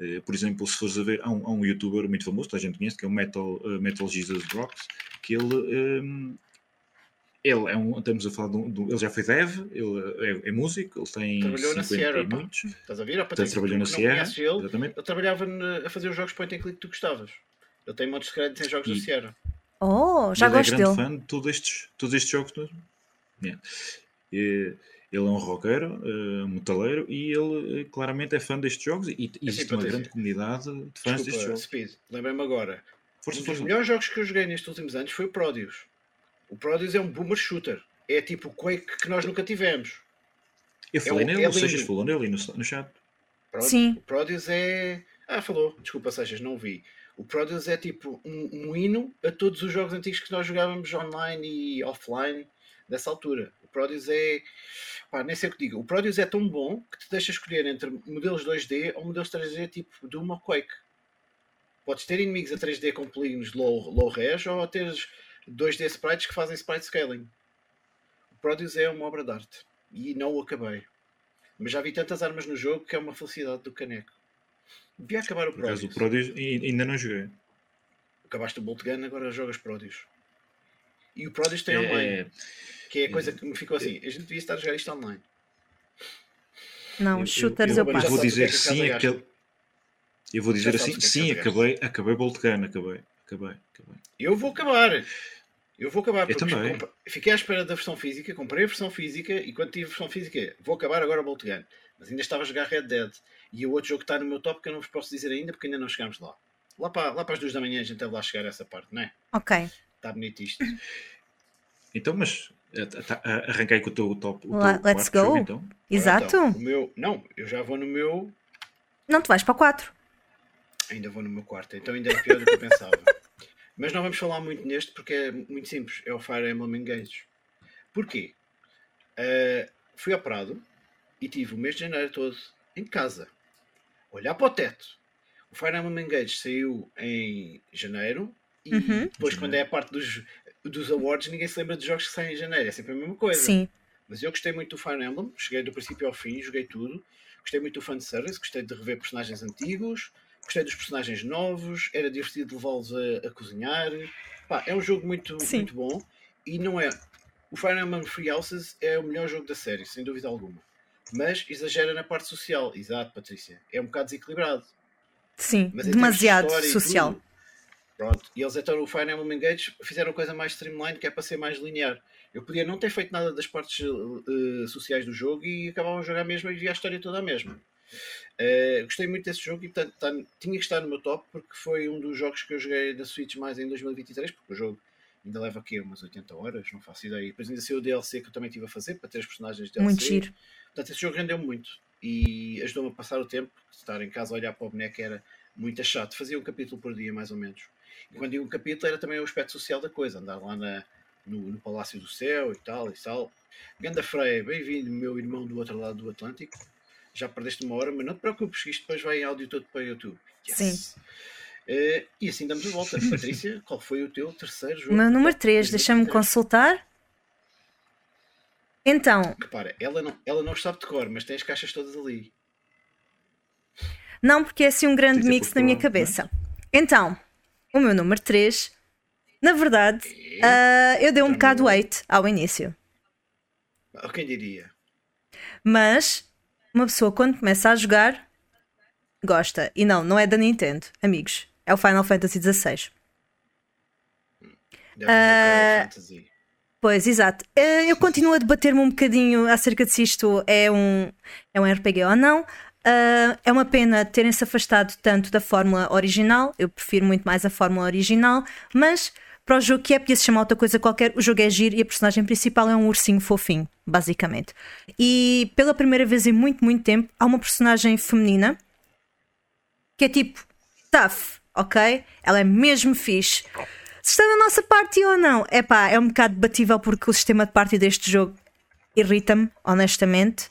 S4: eh, por exemplo, se fores a ver, há um, há um youtuber muito famoso, que a gente conhece, que é o Metal, eh, Metal Jesus Rocks, que ele, ehm, ele é um, estamos a falar de um, de um- ele já foi dev, ele é, é músico, ele tem
S3: Trabalhou na
S4: 50
S3: Sierra,
S4: e
S3: pá.
S4: muitos,
S3: Estás a ver? Ó,
S4: portanto
S3: Patrícia,
S4: trabalhou na Sierra,
S3: ele,
S4: exatamente.
S3: ele trabalhava na- a fazer os jogos point and click que tu gostavas. Tem montes de créditos em jogos
S4: E-
S3: da Sierra.
S2: Oh, já
S4: ele
S2: gosto
S4: é grande
S2: dele.
S4: fã de todos estes, todos estes jogos. todos. Yeah. E, ele é um roqueiro, eh, metaleiro, e ele eh, claramente é fã destes jogos. E existe uma grande comunidade de fãs destes
S3: Desculpa,
S4: jogos.
S3: Speed, lembrei-me agora.
S4: Força,
S3: um dos
S4: força.
S3: melhores jogos que eu joguei nestes últimos anos foi o Prodeus. O Prodeus é um boomer shooter. É tipo o Quake que nós nunca tivemos.
S4: Eu falei
S3: é um-
S4: nele,
S3: é
S4: o Seixas falou nele no, no chat.
S2: Sim.
S3: O Prodeus é. Ah, falou. Desculpa, Seixas, não vi. O Prodeus é tipo um, um hino a todos os jogos antigos que nós jogávamos online e offline dessa altura. O Prodeus é. Pá, nem sei o que digo. O Prodeus é tão bom que te deixa escolher entre modelos 2D ou modelos 3D tipo Doom ou Quake. Podes ter inimigos a 3D com polígonos low, low res ou teres 2D sprites que fazem sprite scaling. O Prodeus é uma obra de arte. E não o acabei. Mas já vi tantas armas no jogo que é uma felicidade do caneco. Devia acabar o
S4: Por
S3: Prodeus.
S4: o Prodeus e- ainda não joguei.
S3: Acabaste o Bolt Gun, agora jogas Prodeus. E o Prodeus tem
S4: É,
S3: online,
S4: é,
S3: que é a coisa que me ficou assim. A gente devia estar a jogar isto online.
S2: Não,
S4: eu-
S2: shooters
S3: eu-
S2: eu,
S3: eu
S4: eu
S2: passo.
S4: vou
S3: é
S4: dizer
S3: a
S4: sim aquele. Eu vou dizer assim,
S3: é
S4: sim, acabei, acabei Bolt Gun, acabei, acabei, acabei.
S3: Eu vou acabar. Eu vou acabar.
S4: Eu
S3: porque
S4: também.
S3: compa- Fiquei à espera da versão física, comprei a versão física e quando tive a versão física, vou acabar agora o Bolt Gun. Mas ainda estava a jogar Red Dead. E o outro jogo que está no meu top que eu não vos posso dizer ainda porque ainda não chegámos lá. Lá para, lá para as duas da manhã a gente deve lá chegar a essa parte, não é?
S2: Ok.
S3: Está bonito isto.
S4: Então, mas eh, tá- ah, arranquei com o teu top. O teu
S2: let's
S4: quarto jogo,
S2: go.
S4: então.
S3: Ora,
S2: Exato.
S3: então, o meu, não, eu já vou no meu
S2: Não te vais para 4.
S3: Ainda vou no meu quarto, então ainda é pior do que eu pensava. <laughs> Mas não vamos falar muito neste porque é muito simples. É o Fire Emblem Engage. Porquê? Uh, fui ao Prado e tive o mês de janeiro todo em casa. Olhar para o teto. O Fire Emblem Engage saiu em janeiro e
S2: Uhum.
S3: depois quando é a parte dos, dos awards ninguém se lembra dos jogos que saem em janeiro. É sempre a mesma coisa.
S2: Sim.
S3: Mas eu gostei muito do Fire Emblem, cheguei do princípio ao fim, joguei tudo. Gostei muito do fanservice, gostei de rever personagens antigos, gostei dos personagens novos, era divertido levá-los a, a cozinhar. Pá, é um jogo muito,
S2: Sim.
S3: muito bom e não é. O Fire Emblem Free Houses é o melhor jogo da série, sem dúvida alguma. Mas exagera na parte social, exato, Patrícia. É um bocado desequilibrado.
S2: Sim.
S3: Mas em
S2: Demasiado
S3: e
S2: social.
S3: tudo, Pronto. E eles então o Fire Emblem Engage fizeram coisa mais streamline que é para ser mais linear. Eu podia não ter feito nada das partes eh, sociais do jogo e acabava a jogar mesmo e via a história toda a mesma. Eh, gostei muito desse jogo e portanto, tá- tinha que estar no meu top porque foi um dos jogos que eu joguei da Switch mais em 2023, porque o jogo ainda leva aqui umas 80 horas, não faço ideia. E depois ainda saiu o DLC que eu também estive a fazer para ter os personagens DLC.
S2: Muito giro.
S3: Portanto, esse jogo rendeu muito e ajudou-me a passar o tempo. Estar em casa a olhar para o boneco era muito chato. Fazia um capítulo por dia, mais ou menos. E quando digo um capítulo, era também o aspecto social da coisa, andar lá na, no, no Palácio do Céu e tal e tal. Ganda Freia, bem-vindo, meu irmão do outro lado do Atlântico. Já perdeste uma hora, mas não te preocupes, que isto depois vai em áudio todo para o YouTube.
S2: Sim.
S3: Eh, e assim damos a volta. Patrícia, qual foi o teu terceiro jogo?
S2: O meu número
S3: Top
S2: 3, deixa-me
S3: 2023?
S2: consultar. Então,
S3: Repara, ela não, ela não sabe de cor, mas tem as caixas todas ali.
S2: não porque é assim um grande
S4: Tens
S2: mix na minha
S4: procurar,
S2: cabeça. Então, o meu número 3, na verdade, ah, eu dei um
S3: Já
S2: bocado
S3: não-
S2: weight ao início.
S3: Ah, Quem diria?
S2: Mas uma pessoa quando começa a jogar gosta. E não, não é da Nintendo, amigos. É o Final Fantasy XVI.
S3: May Cry Fantasy.
S2: Pois, exato. Eh, Eu continuo a debater-me um bocadinho acerca de se isto é um, é um RPG ou não. Eh, é uma pena terem-se afastado tanto da fórmula original. Eu prefiro muito mais a fórmula original. Mas para o jogo que é, podia se chamar outra coisa qualquer, o jogo é giro e a personagem principal é um ursinho fofinho, basicamente. E pela primeira vez em muito, muito tempo, há uma personagem feminina que é tipo tough, ok? Ela é mesmo fixe. Se está na nossa party ou não, é pá, é um bocado debatível porque o sistema de party deste jogo irrita-me, honestamente.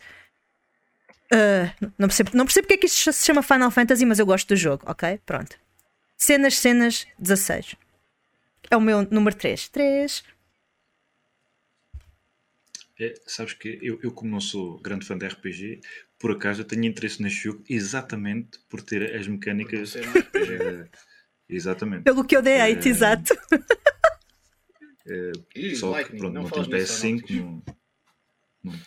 S2: Ah, não, percebo, não percebo porque é que isto se chama Final Fantasy, mas eu gosto do jogo, ok? Pronto. Cenas, cenas, 16. É o meu número 3. 3.
S4: É, sabes que eu, eu, como não sou grande fã de RPG, por acaso eu tenho interesse neste jogo exatamente por ter as mecânicas.
S3: É
S4: exatamente.
S2: Pelo que eu dei 8, exato.
S4: Eh, só que pronto,
S3: não
S4: não, tenho
S3: nisso,
S4: PS5,
S3: não,
S4: não, não,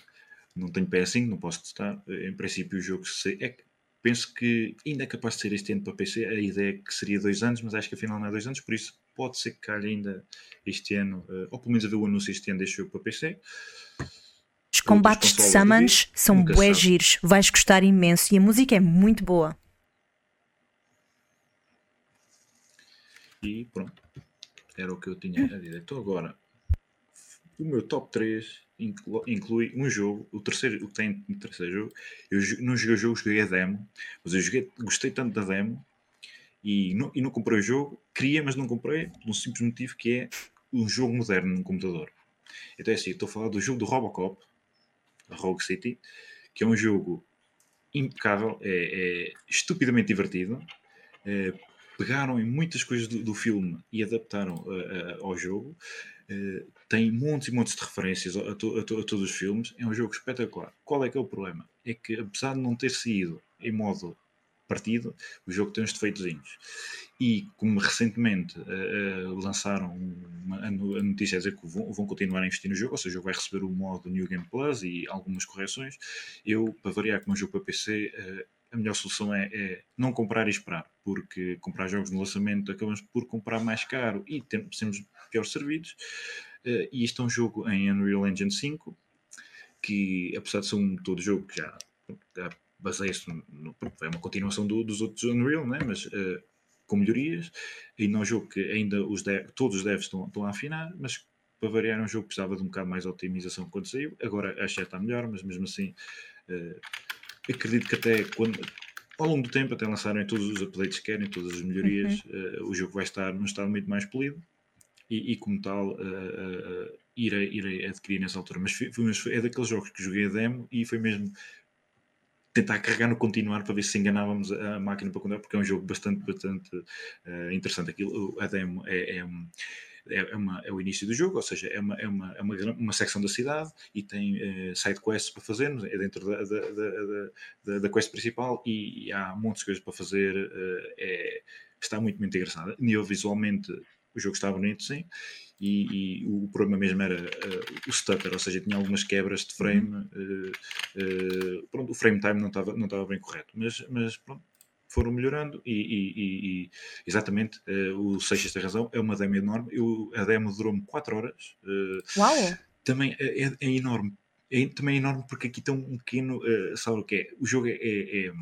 S4: não tenho PS5, não posso testar. Em princípio, o jogo se, é, que- penso que ainda é capaz de ser este ano para PC. A ideia é que seria dois anos, mas acho que afinal não é dois anos, por isso pode ser que calhe ainda este ano, eh, ou pelo menos haver o anúncio este ano deste jogo para PC.
S2: Os combates de summons são bué giros. Vais gostar imenso e a música é muito boa.
S4: E pronto, era o que eu tinha a dizer. Então agora, o meu top 3 inclu- inclui um jogo, o terceiro, o que tem o terceiro jogo. Eu não joguei o jogo, joguei a demo, mas eu joguei, gostei tanto da demo e não, e não comprei o jogo. Queria, mas não comprei, por um simples motivo que é um jogo moderno no computador. Então é assim, estou a falar do jogo do Robocop, Rogue City, que é um jogo impecável, é, é estupidamente divertido. É, pegaram em muitas coisas do, do filme e adaptaram eh, eh, ao jogo. Eh, tem montes e montes de referências a, to- a to- a todos os filmes. É um jogo espetacular. Qual é que é o problema? É que, apesar de não ter saído em modo partido, o jogo tem uns defeitozinhos. E como recentemente eh, lançaram uma, a no- a notícia a dizer que vão, vão continuar a investir no jogo, ou seja, o jogo vai receber o modo New Game Plus e algumas correções, eu, para variar com um jogo para PC, eh, a melhor solução é, é não comprar e esperar, porque comprar jogos no lançamento acabamos por comprar mais caro e temos, sermos pior servidos. E isto é um jogo em Unreal Engine 5, que apesar de ser um de jogo que já, já baseia-se no, é uma continuação do- dos outros Unreal, né? mas eh, com melhorias, ainda é um jogo que ainda os dev- todos os devs estão, estão a afinar, mas para variar é um jogo que precisava de um bocado mais de otimização quando saiu, agora acho que está melhor, mas mesmo assim eh, acredito que até quando ao longo do tempo, até lançarem todos os updates que querem, todas as melhorias, eh, o jogo vai estar num estado muito mais polido e, e como tal, irei, irei adquirir nessa altura. Mas, foi, foi- mas foi- é daqueles jogos que joguei a demo e foi mesmo tentar carregar no continuar para ver se enganávamos a máquina para continuar, porque é um jogo bastante, bastante eh, interessante. Aquilo, a demo é, é um- é, é uma- é o início do jogo, ou seja, é uma, é uma, é uma, uma secção da cidade e tem eh, side quests para fazermos, é dentro da, da, da, da- da, quest principal e, e há montes de coisas para fazer. eh, é, está muito, muito engraçado. E eu, visualmente, o jogo está bonito, sim. E, e o problema mesmo era eh, o stutter, ou seja, tinha algumas quebras de frame. eh, eh, pronto, o frame time não estava, não estava bem correto, mas, mas pronto, foram melhorando e, e- e- exatamente o Seixas tem razão, é uma demo enorme. Eu, a demo durou-me 4 horas.
S2: Uau!
S4: também é, é- é enorme. É, também é enorme porque aqui tem um pequeno. sabe o que é? O jogo é, é- é-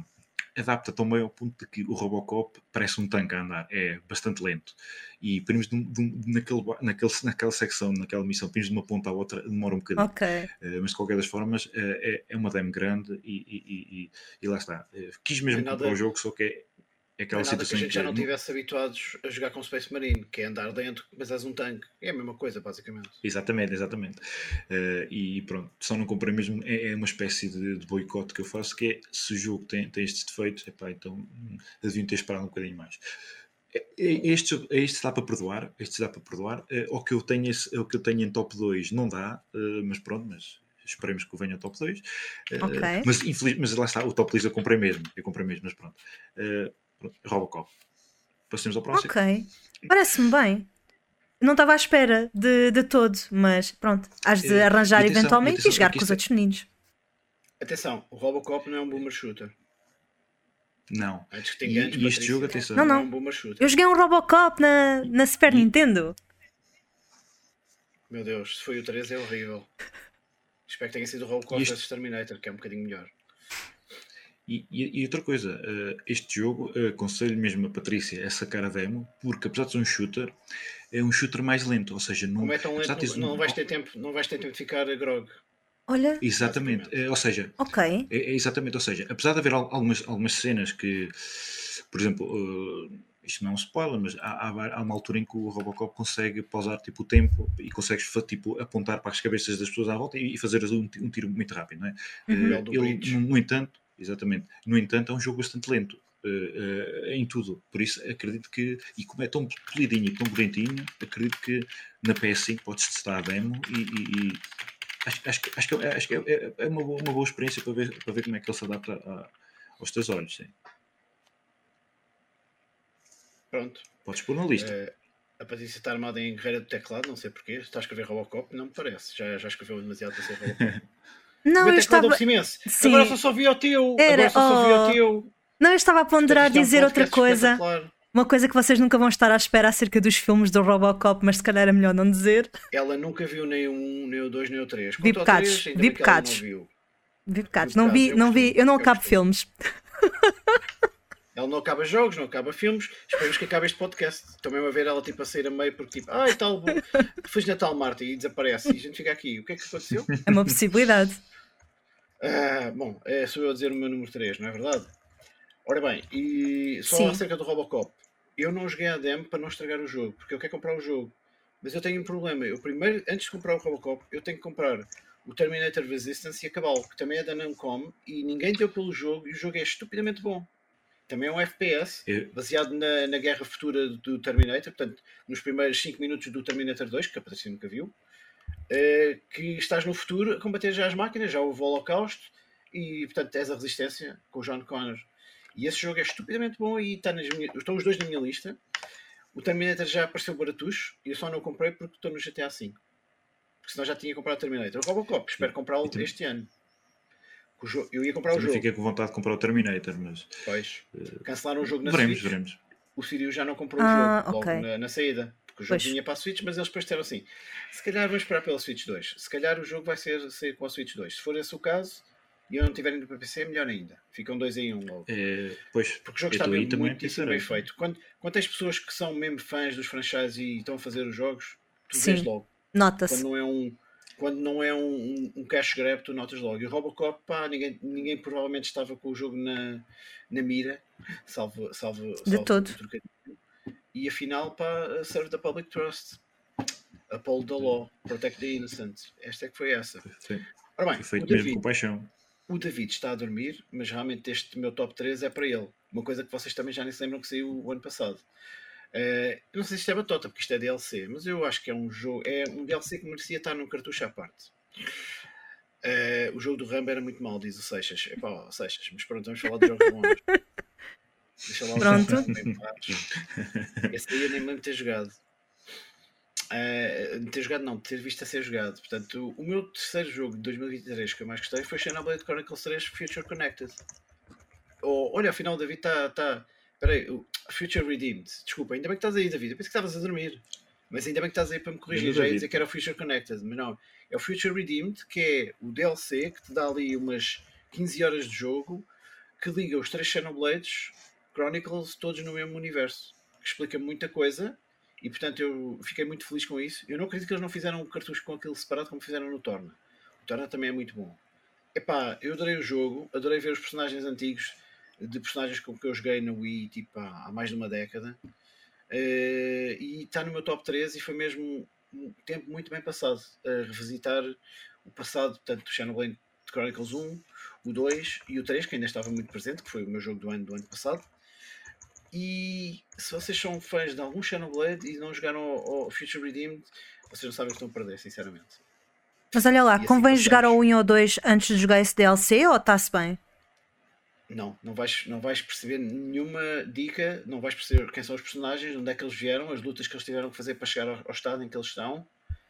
S4: adapta tão bem ao ponto de que o Robocop parece um tanque a andar. É bastante lento. E primos de, um- de um- naquele, naquele, naquela secção, naquela missão, primos de uma ponta à outra, demora um bocadinho.
S2: Ok.
S4: Eh, mas de qualquer das formas, eh, é, é uma demo grande e, e- e- e- e lá está. Eh, quis mesmo
S3: É
S4: comprar o jogo, só que é, é
S3: Não
S4: aquela
S3: é nada que a
S4: situação
S3: gente já não
S4: que-
S3: estivesse habituados a jogar com Space Marine, que é andar dentro, mas és um tanque. É a mesma coisa, basicamente.
S4: Exatamente, exatamente. Eh, e pronto, só não comprei mesmo. É, é uma espécie de, de boicote que eu faço, que é se o jogo tem, tem estes defeitos, epá, então hum, deviam ter esperado um bocadinho mais. É- é- Este, este dá para perdoar, este dá para perdoar. Eh, o, que eu tenho, esse- o que eu tenho em top 2 não dá, eh, mas pronto, mas esperemos que venha ao top 2. Eh,
S2: Ok.
S4: mas, infeliz, mas lá está, o top 2 eu comprei mesmo, eu comprei mesmo, mas pronto. Eh, pronto, Robocop. Passemos ao próximo.
S2: Ok. Parece-me bem. Não estava à espera de, de todo, mas pronto, has de
S4: Eh,
S2: arranjar
S4: e atenção,
S2: eventualmente
S4: e atenção,
S2: e jogar com os
S4: é-
S2: outros meninos.
S3: Atenção, o Robocop não é um boomer shooter.
S4: Não.
S3: Antes que
S4: E, e este jogo, atenção.
S2: Não, não.
S3: é um boomer shooter.
S2: Eu joguei um Robocop na, na Super Nintendo.
S3: Meu Deus, se foi o 3 é horrível. Espero que tenha sido o Robocop vs Terminator, que é um bocadinho melhor.
S4: E, e- e outra coisa, eh, este jogo, eh, aconselho mesmo a Patrícia a sacar a demo, porque apesar de ser um shooter, é um shooter mais lento, ou seja, não,
S3: Como é tão lento, não, não vais ter tempo, não vais ter tempo de ficar a grog.
S2: Olha,
S4: Exatamente, eh, ou seja,
S2: ok.
S4: É, é exatamente, ou seja, apesar de haver al- algumas, algumas cenas que, por exemplo, uh, isto não é um spoiler, mas há, há, há uma altura em que o Robocop consegue pausar tipo, o tempo e consegues tipo, apontar para as cabeças das pessoas à volta e, e fazer um, um tiro muito rápido, não é?
S2: Uhum.
S4: Uh, ele, no entanto, exatamente, no entanto, é um jogo bastante lento. uh, uh, em tudo, por isso acredito que, e como é tão polidinho e tão bonitinho, acredito que na PS5 podes testar a demo e, e- e acho, acho, que- acho que, é- acho que é, é- é uma, boa, uma boa experiência para ver, para ver como é que ele se adapta a- aos teus olhos. Sim.
S3: Pronto.
S4: Podes pôr na lista.
S3: Eh, a Patrícia está armada em guerreira do teclado, não sei porquê. Está a escrever Robocop, não me parece. Já, já escreveu demasiado para ser Robocop. <laughs>
S2: Não, eu estava.
S3: imenso.
S2: Sim.
S3: Agora só só vi o teu.
S2: Era,
S3: Agora só só vi
S2: oh.
S3: o teu.
S2: Não, eu estava a ponderar
S3: é um
S2: dizer outra
S3: podcast
S2: coisa. Uma coisa que vocês nunca vão estar à espera acerca dos filmes do Robocop, mas se calhar é melhor não dizer.
S3: Ela nunca viu nem o 1, nem o 2, nem o 3.
S2: Vi bocados, vi bocados. Vi pecados.
S3: Vi
S2: Não vi,
S3: bocados,
S2: não
S3: eu
S2: vi, eu não acabo filmes. <laughs>
S3: Ela não acaba jogos, não acaba filmes. Esperemos que acabe este podcast. Também vai ver ela tipo a sair a meio porque tipo, ai tal, Feliz Natal, Marta, e desaparece. E a gente fica aqui. O que é que aconteceu?
S2: É uma possibilidade.
S3: Ah, bom, é, sou eu a dizer o meu número 3, não é verdade? Ora bem, e só
S2: Sim.
S3: acerca do Robocop. Eu não joguei a demo para não estragar o jogo, porque eu quero comprar o jogo. Mas eu tenho um problema. Eu primeiro, antes de comprar o Robocop, eu tenho que comprar o Terminator Resistance e acabá-lo, que também é da Namcom, e ninguém deu pelo jogo, e o jogo é estupidamente bom. Também é um FPS,
S4: Eu-
S3: baseado na, na guerra futura do Terminator, portanto, nos primeiros 5 minutos do Terminator 2, que a Patrícia nunca viu, eh, que estás no futuro a combater já as máquinas, já houve o Holocausto, e portanto és a resistência com o John Connor. E esse jogo é estupidamente bom e está nas estão os dois na minha lista. O Terminator já apareceu baratucho e eu só não comprei porque estou no GTA V. Porque senão já tinha comprado o Terminator. O Robocop, espero comprá-lo este ano. O jo- Eu ia comprar o
S4: Também
S3: jogo.
S4: fiquei com vontade de comprar o Terminator, mas
S3: Pois. Cancelaram o jogo na
S4: veremos,
S3: Switch.
S4: veremos.
S3: o Sirius já não comprou
S2: Ah,
S3: o jogo logo
S2: ok.
S3: na, na saída. Porque o jogo
S2: Pois.
S3: vinha para a Switch, mas eles depois disseram assim: se calhar vamos esperar pela Switch 2. Se calhar o jogo vai ser, sair com a Switch 2. Se for esse o caso e eu não tiver indo para PC, é melhor ainda. Ficam dois em um logo.
S4: É, pois,
S3: Porque o jogo está mesmo
S4: também
S3: muito
S4: pensarei.
S3: bem feito. Quando, tens pessoas que são mesmo fãs dos franchises e estão a fazer os jogos, tu
S2: Sim.
S3: vês logo.
S2: Nota-se.
S3: Quando não é um. Quando não é um, um, um cash grab, tu notas logo. E o Robocop, pá, ninguém, ninguém provavelmente estava com o jogo na, na mira, salvo, salvo, salvo
S2: todo.
S3: o trocadilho. E afinal, pá, serve the public trust. Uphold the law, protect the innocent. Esta é que foi essa.
S4: Foi,
S3: Ora bem, o
S4: feito mesmo
S3: David,
S4: com paixão.
S3: o David está a dormir, mas realmente este meu top 3 é para ele. Uma coisa que vocês também já nem se lembram que saiu o ano passado. Eu não sei se isto é batota, porque isto é DLC, mas eu acho que é um jogo, é um DLC que merecia estar num cartucho à parte. Eh, o jogo do Rambo era muito mau, diz o Seixas. Epá, ó, Seixas, mas pronto, vamos falar de jogos bons. <laughs> Deixa lá o
S2: Pronto.
S3: Paz. Esse daí eu nem me lembro de ter jogado. Eh, de ter jogado não, de ter visto a ser jogado. Portanto, o meu terceiro jogo de 2023 que eu mais gostei foi Xenoblade Chronicles 3 Future Connected. Oh, olha, afinal o David está. Tá, Espera aí, o Future Redeemed. Desculpa, ainda bem que estás aí, David. Eu pensei que estavas a dormir. Mas ainda bem que estás aí para me corrigir. Já ia dizer que era o Future Connected, mas não. É o Future Redeemed, que é o DLC que te dá ali umas 15 horas de jogo que liga os três Xenoblades Chronicles todos no mesmo universo. Que explica muita coisa e portanto eu fiquei muito feliz com isso. Eu não acredito que eles não fizeram um cartucho com aquilo separado como fizeram no Torna. O Torna também é muito bom. Epá, eu adorei o jogo, adorei ver os personagens antigos de personagens com que eu joguei no Wii tipo, há, há mais de uma década. Eh, e está no meu top 3 e foi mesmo um tempo muito bem passado a revisitar o passado, portanto, do Xenoblade Chronicles 1, o 2 e o 3, que ainda estava muito presente, que foi o meu jogo do ano do ano passado. E se vocês são fãs de algum Xenoblade e não jogaram ao, ao Future Redeemed, vocês não sabem o que estão a perder, sinceramente.
S2: Mas olha lá,
S3: E assim
S2: convém
S3: passamos.
S2: jogar ao 1 ou 2 antes de jogar esse DLC ou está-se bem?
S3: Não, não vais, não vais perceber nenhuma dica, não vais perceber quem são os personagens, onde é que eles vieram, as lutas que eles tiveram que fazer para chegar ao, ao estado em que eles estão.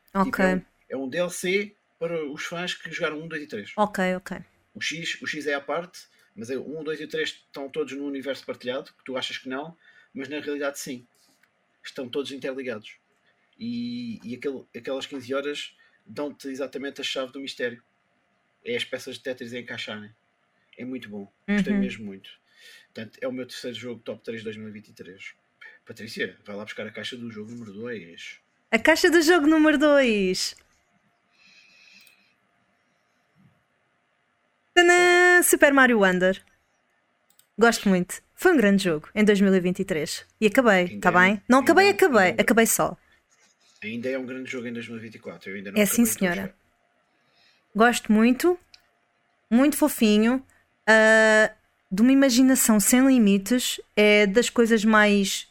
S3: Tipo,
S2: Ok,
S3: é, um, é um DLC para os fãs que jogaram 1, 2 e 3.
S2: ok, ok.
S3: O X, o X é à parte, mas é o 1, 2 e o 3 estão todos no universo partilhado, que tu achas que não, mas na realidade sim. Estão todos interligados. e, e aquele, aquelas 15 horas dão-te exatamente a chave do mistério. É as peças de Tetris a encaixarem. É muito bom. Gostei
S2: Uhum.
S3: mesmo muito. Portanto, é o meu terceiro jogo top 3 de 2023. Patrícia, vai lá buscar a caixa do jogo número 2.
S2: A caixa do jogo número 2. Super Mario Wonder. Gosto muito. Foi um grande jogo em 2023. E acabei, está
S3: é
S2: bem? Não acabei,
S3: é
S2: acabei. Acabei só.
S3: Ainda é um grande jogo em 2024. Eu ainda não
S2: É sim, senhora. Gosto muito. Muito fofinho. Ah, de uma imaginação sem limites. É das coisas mais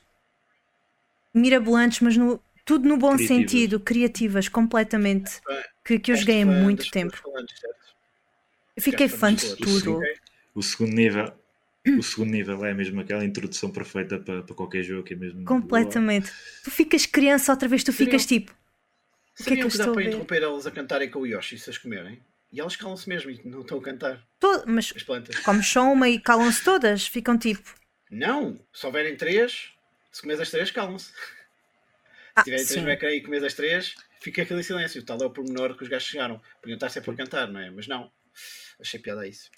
S2: mirabolantes, mas no- tudo no bom
S4: Criativas.
S2: sentido. Criativas, completamente. Que, que eu joguei há
S3: fã
S2: muito tempo. Eu fiquei fã de tudo.
S4: O segundo nível. O segundo nível é mesmo aquela introdução perfeita para, para qualquer jogo, que é mesmo.
S2: Completamente. Tu ficas criança outra vez, tu ficas tipo. O que é que
S3: que dá
S2: estou a
S3: para interromper elas a cantarem com o Yoshi se as comerem? E elas calam-se mesmo e não estão a cantar.
S2: Tô- Mas
S3: As plantas.
S2: comes só uma e calam-se todas, ficam tipo.
S3: Não! Se houverem três, se comes as três, calam-se.
S2: Ah,
S3: Se tiverem três
S2: sim.
S3: no ecrã e comes as três, fica aquele silêncio. Tal é o pormenor que os gajos chegaram. Podiam estar sempre a cantar, não é? Mas não. Achei piada a isso.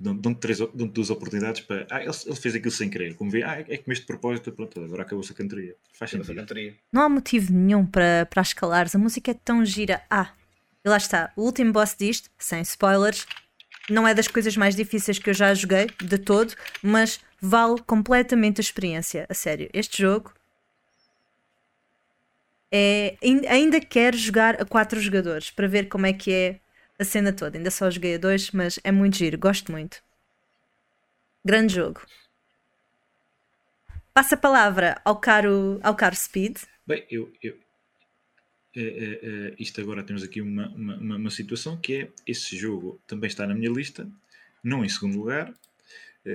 S4: Dão- Dão-te três- dão-te duas oportunidades para. Ah, ele, ele fez aquilo sem querer. Como vê, ah, é que comeste de propósito, pronto, agora acabou-se a cantaria. Faz sentido.
S2: Não há motivo nenhum para, para escalares. A música é tão gira. Ah, e lá está. O último boss disto, sem spoilers, não é das coisas mais difíceis que eu já joguei, de todo, mas vale completamente a experiência. A sério, este jogo é. ain- Ainda quero jogar a quatro jogadores para ver como é que é a cena toda. Ainda só joguei a dois, mas é muito giro, gosto muito. Grande jogo. Passa a palavra ao caro, ao caro Speed.
S4: Bem, eu. eu é, é, é, isto agora temos aqui uma, uma, uma- situação que é esse jogo também está na minha lista, não em segundo lugar. É,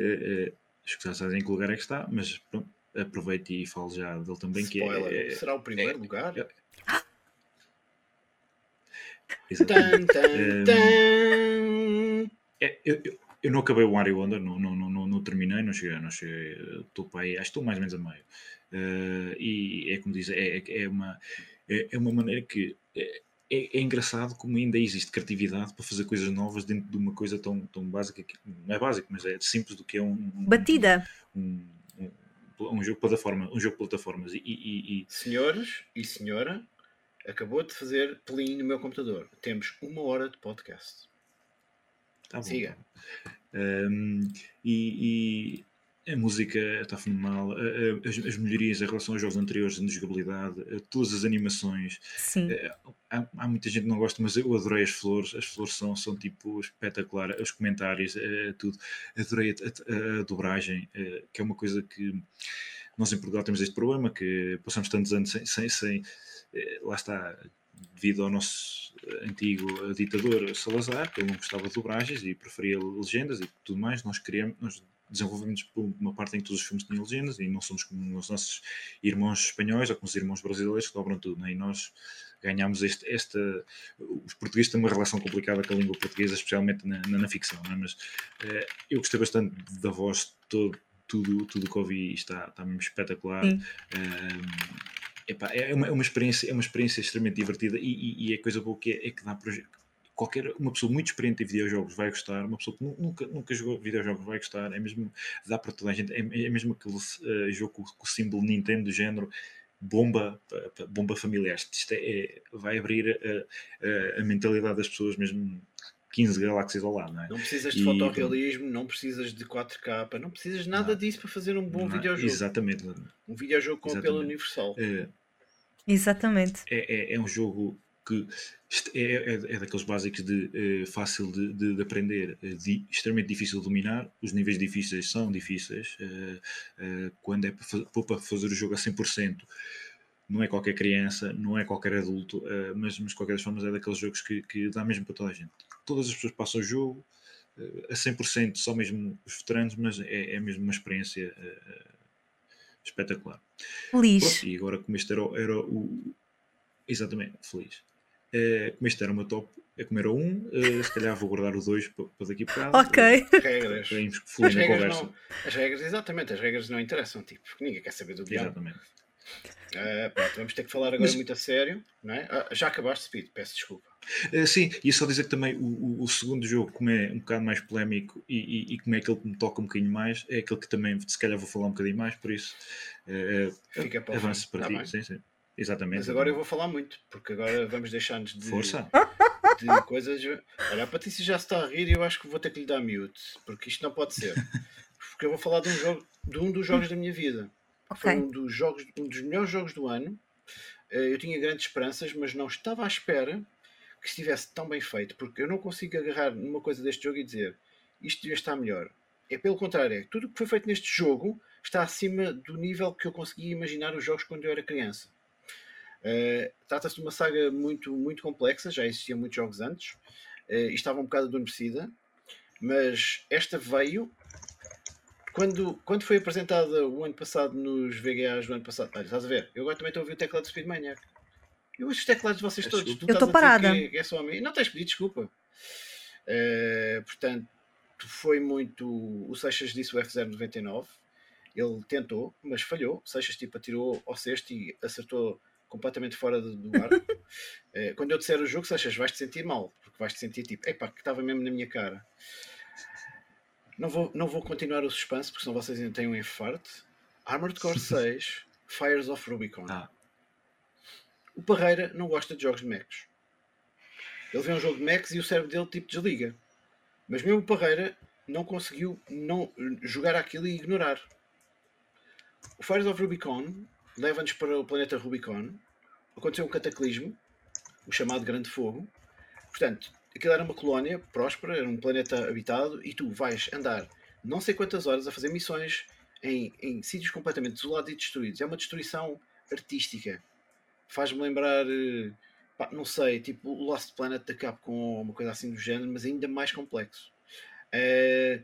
S4: é, acho que já sabem em que lugar é que está, mas pronto, aproveito e falo já dele também. Que
S3: Spoiler.
S4: é, é,
S3: Será o primeiro
S4: é-
S3: lugar?
S4: é- Exatamente.
S3: Tan, tan, <laughs>
S4: Ehm,
S3: tan.
S4: É, eu, eu, eu não acabei o Mario Wonder, não, não, não, não, terminei, não cheguei, não cheguei, estou para aí, acho que estou mais ou menos a meio. Eh, e é como diz, é, é, é uma, é, é uma maneira que é, é, é engraçado como ainda existe criatividade para fazer coisas novas dentro de uma coisa tão, tão básica, que não é básico, mas é simples do que é um, um-
S2: Batida.
S4: um, um, um jogo de plataforma, um jogo de plataformas e, e- e-
S3: Senhores e senhora, acabou de fazer plim no meu computador. Temos uma hora de podcast.
S4: Tá bom,
S3: Siga.
S4: tá bom. Um, e, e a música está fenomenal, as, as melhorias em relação aos jogos anteriores de jogabilidade, a todas as animações.
S2: Sim.
S4: Eh, Há, há muita gente que não gosta, mas eu adorei as flores. As flores são, são tipo espetacular. Os comentários, eh, tudo. Adorei a, a- a dobragem, que é uma coisa que nós em Portugal temos este problema, que passamos tantos anos sem, sem, sem lá está, devido ao nosso antigo ditador Salazar, que ele não gostava de dobragens e preferia legendas e tudo mais, nós criamos, nós desenvolvemos por uma parte em que todos os filmes tinham legendas e não somos como os nossos irmãos espanhóis ou como os irmãos brasileiros que dobram tudo, né? e nós ganhámos este, esta. Os portugueses têm uma relação complicada com a língua portuguesa, especialmente na, na, na ficção, não é? mas eh, eu gostei bastante da voz, todo, tudo tudo que ouvi está, está mesmo espetacular. Um, epá, é, uma, é uma experiência é uma experiência extremamente divertida e, e, e a coisa boa que é, é que dá para qualquer uma pessoa muito experiente em videojogos vai gostar uma pessoa que nu- nunca nunca jogou videojogos vai gostar é mesmo dá para toda a gente é, é mesmo aquele eh, jogo com, com o símbolo Nintendo do género bomba bomba familiar isto é, é- vai abrir a, a- a mentalidade das pessoas mesmo 15 galáxias ao lado não é?
S3: Não precisas de
S4: E-
S3: fotorrealismo, não precisas de 4K, não precisas de nada
S4: Não.
S3: disso para fazer um bom
S4: Não é?
S3: videojogo.
S4: exatamente
S3: Um videojogo com apelo universal.
S4: Eh,
S2: Exatamente.
S4: é, é, é um jogo que é, é, é daqueles básicos de eh, fácil de, de- de aprender, eh, di- extremamente difícil de dominar. Os níveis difíceis são difíceis. eh, quando é para fazer o jogo a 100%, não é qualquer criança, não é qualquer adulto, mas, mas de qualquer das formas é daqueles jogos que, que dá mesmo para toda a gente. Todas as pessoas passam o jogo a 100%, só mesmo os veteranos, mas é, é mesmo uma experiência espetacular.
S2: Feliz.
S4: Pronto, e agora como este era, era o. Exatamente, feliz. Eh, como este era o meu top, é como era o 1, eh, se calhar vou guardar o 2 para, daqui para casa.
S2: Ok.
S3: Regras.
S4: Para irmos
S3: As
S4: fluir na
S3: regras,
S4: conversa.
S3: não, as regras, exatamente, as regras não interessam, tipo, porque ninguém quer saber do guião.
S4: Exatamente.
S3: Uh, pronto, vamos ter que falar agora
S4: Mas-
S3: muito a sério, não é? Ah, já acabaste, Speed, peço desculpa.
S4: Eh, sim, e só dizer que também o, o- o segundo jogo, como é um bocado mais polémico e, e- e como é aquele que me toca um bocadinho mais, é aquele que também se calhar vou falar um bocadinho mais, por isso eh,
S3: Fica para
S4: avanço
S3: fim.
S4: para
S3: Tá
S4: ti. Sim, sim. Exatamente.
S3: Mas agora eu vou falar muito, porque agora vamos deixar-nos de,
S4: Força.
S3: de coisas. Olha, a Patrícia já se está a rir e eu acho que vou ter que lhe dar mute, porque isto não pode ser. Porque eu vou falar de um, jogo, de um dos jogos da minha vida. Foi
S2: Ok.
S3: um dos, jogos, um dos melhores jogos do ano. Eh, Eu tinha grandes esperanças, mas não estava à espera que estivesse tão bem feito, porque eu não consigo agarrar numa coisa deste jogo e dizer isto devia estar melhor. É pelo contrário, é tudo o que foi feito neste jogo está acima do nível que eu conseguia imaginar os jogos quando eu era criança. Eh, Trata-se de uma saga muito, muito complexa, já existiam muitos jogos antes eh, e estava um bocado adormecida, mas esta veio quando, quando foi apresentada o ano passado nos VGAs do ano passado. Olha, estás a ver? Eu agora também estou a ouvir o teclado do Speedmaniac. Eu ouço os teclados de vocês todos.
S2: Eu
S3: dizer
S2: parada.
S3: Que é, é só a mim. Não tens pedido desculpa. Eh, portanto, foi muito. O Seixas disse o F099. Ele tentou, mas falhou. O Seixas tipo, atirou ao cesto e acertou completamente fora do, do ar. <laughs> Eh, quando eu disser o jogo, Seixas, vais-te sentir mal, porque vais-te sentir tipo, epá, que estava mesmo na minha cara. Não vou, não vou continuar o suspense, porque senão vocês ainda têm um infarto. Armored Core <laughs> 6, Fires of Rubicon.
S4: Ah,
S3: O Parreira não gosta de jogos de mechs. Ele vê um jogo de mechs e o cérebro dele tipo desliga. Mas mesmo o Parreira não conseguiu não jogar aquilo e ignorar. O Fires of Rubicon leva-nos para o planeta Rubicon. Aconteceu um cataclismo, o chamado Grande Fogo. Portanto, aquilo era uma colónia próspera, era um planeta habitado, e tu vais andar não sei quantas horas a fazer missões em, em sítios completamente desolados e destruídos. É uma destruição artística. Faz-me lembrar, eh, pá, não sei, tipo o Lost Planet da Capcom ou uma coisa assim do género, mas ainda mais complexo. Eh,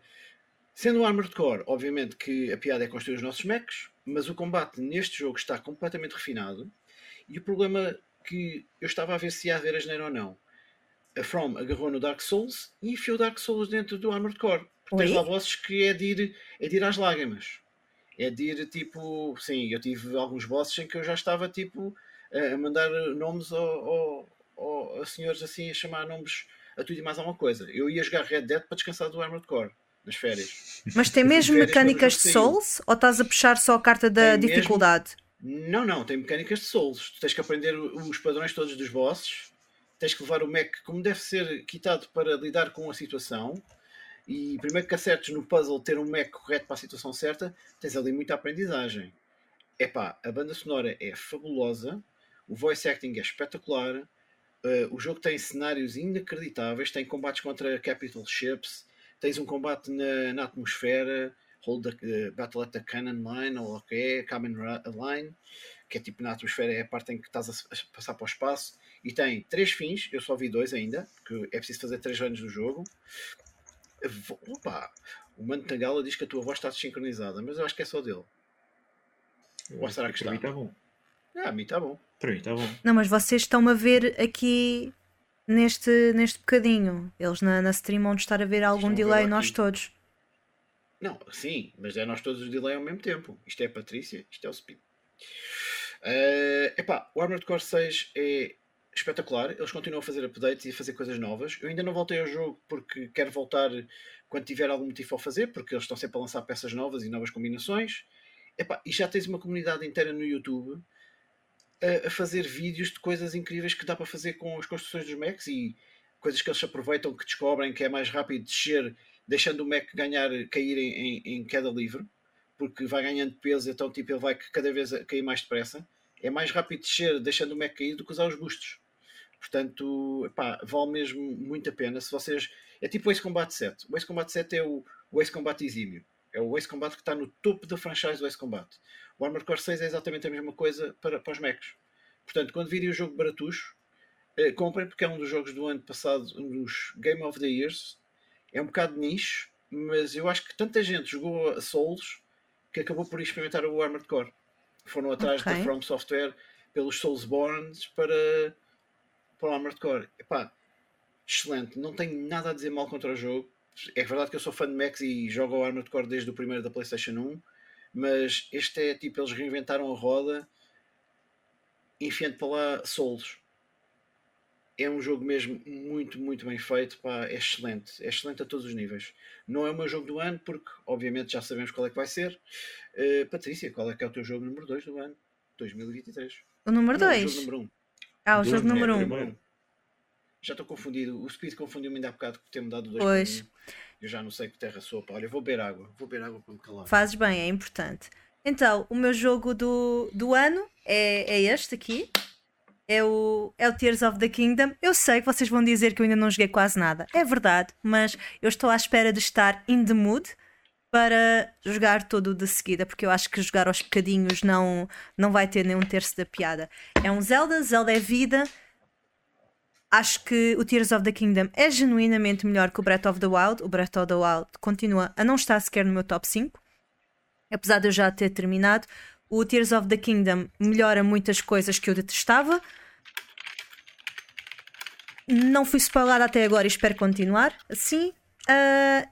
S3: sendo um Armored Core, obviamente que a piada é construir os nossos mechs, mas o combate neste jogo está completamente refinado. E o problema que eu estava a ver se ia haver asneira ou não. A From agarrou no Dark Souls e enfiou Dark Souls dentro do Armored Core. Porque tens lá bosses que é de, ir, é de ir às lágrimas. É de ir tipo. Sim, eu tive alguns bosses em que eu já estava tipo a a mandar nomes ao, ao- ao- a senhores assim, a chamar nomes a tudo e mais alguma coisa. Eu ia jogar Red Dead para descansar do Armored Core nas férias.
S2: Mas tem mesmo
S3: férias
S2: mecânicas de. Souls ou estás a puxar só a carta da
S3: Tem mesmo.
S2: dificuldade?
S3: Não, não, tem mecânicas de Souls. Tu tens que aprender os padrões todos dos bosses. Tens que levar o mech como deve ser quitado para lidar com a situação. E primeiro que acertes no puzzle ter um mech correto para a situação certa, tens ali muita aprendizagem. Epá, a banda sonora é fabulosa, o voice acting é espetacular, eh, o jogo tem cenários inacreditáveis, tem combates contra capital ships, tens um combate na, na atmosfera, hold the, eh, Battle at the Cannon Line, ou o que é, Kamen Ra- Line, que é tipo na atmosfera, é a parte em que estás a, a passar para o espaço, e tem três fins, eu só vi dois ainda, porque é preciso fazer três anos do jogo. Opa, o Mano Tangala diz que a tua voz está desincronizada, mas eu acho que é só dele. Ou será que
S4: para mim
S3: está?
S4: está bom.
S3: Ah, a mim está bom.
S4: Para mim está bom.
S2: Não, mas vocês estão a ver aqui neste, neste bocadinho. Eles na, na stream vão estar a ver algum delay,
S3: aqui.
S2: nós todos.
S3: Não, sim, mas é nós todos os delay ao mesmo tempo. Isto é a Patrícia, isto é o Speed. Eh, epá, o Armored Core 6 é espetacular. Eles continuam a fazer updates e a fazer coisas novas. Eu ainda não voltei ao jogo porque quero voltar quando tiver algum motivo para o fazer, porque eles estão sempre a lançar peças novas e novas combinações. Epá, e já tens uma comunidade inteira no YouTube a, a fazer vídeos de coisas incríveis que dá para fazer com as construções dos mechs e coisas que eles aproveitam, que descobrem que é mais rápido descer, deixando o mech ganhar, cair em, em- em queda livre, porque vai ganhando peso, então tipo, ele vai cada vez cair mais depressa. É mais rápido descer, deixando o mech cair, do que usar os bustos. Portanto, epá, vale mesmo muito a pena. Se vocês. É tipo o Ace Combat 7. O Ace Combat 7 é o, o Ace Combat exímio. É o Ace Combat que está no topo da franchise do Ace Combat. O Armored Core 6 é exatamente a mesma coisa para, para os mechs. Portanto, quando virem o jogo baratucho, eh, comprem porque é um dos jogos do ano passado, um dos Game of the Years. É um bocado nicho, mas eu acho que tanta gente jogou a Souls que acabou por experimentar o Armored Core. Foram atrás
S2: Ok.
S3: da From Software pelos Soulsborns para, para o Armored Core. Epá, excelente, não tenho nada a dizer mal contra o jogo. É verdade que eu sou fã de mechs e jogo ao Armored Core desde o primeiro da PlayStation 1, mas este é tipo, eles reinventaram a roda enfiando para lá Souls. É um jogo mesmo muito, muito bem feito. Pá, é excelente. É excelente a todos os níveis. Não é o meu jogo do ano, porque obviamente já sabemos qual é que vai ser. Uh, Patrícia, qual é que é o teu jogo número 2 do ano? 2023.
S2: O número
S3: Não, o
S2: 2.
S3: jogo número 1. Um.
S2: Ah, o
S4: Do
S2: jogo número
S4: é,
S2: 1. Um.
S3: Já estou confundido. O Speed confundiu-me ainda há bocado por ter-me dado 2
S2: Pois.
S3: Eu já não sei que terra sou. Pá. Olha, vou beber água. Vou beber água para me calar.
S2: Fazes bem, é importante. Então, o meu jogo do, do ano é, é este aqui. É o, é o Tears of the Kingdom. Eu sei que vocês vão dizer que eu ainda não joguei quase nada. É verdade, mas eu estou à espera de estar in the mood para jogar todo de seguida, porque eu acho que jogar aos bocadinhos não, não vai ter nem um terço da piada. É um Zelda, Zelda é vida. Acho que o Tears of the Kingdom é genuinamente melhor que o Breath of the Wild. O Breath of the Wild continua a não estar sequer no meu top 5 apesar de eu já ter terminado, o Tears of the Kingdom melhora muitas coisas que eu detestava. Não fui spoilada até agora e espero continuar assim. Ah,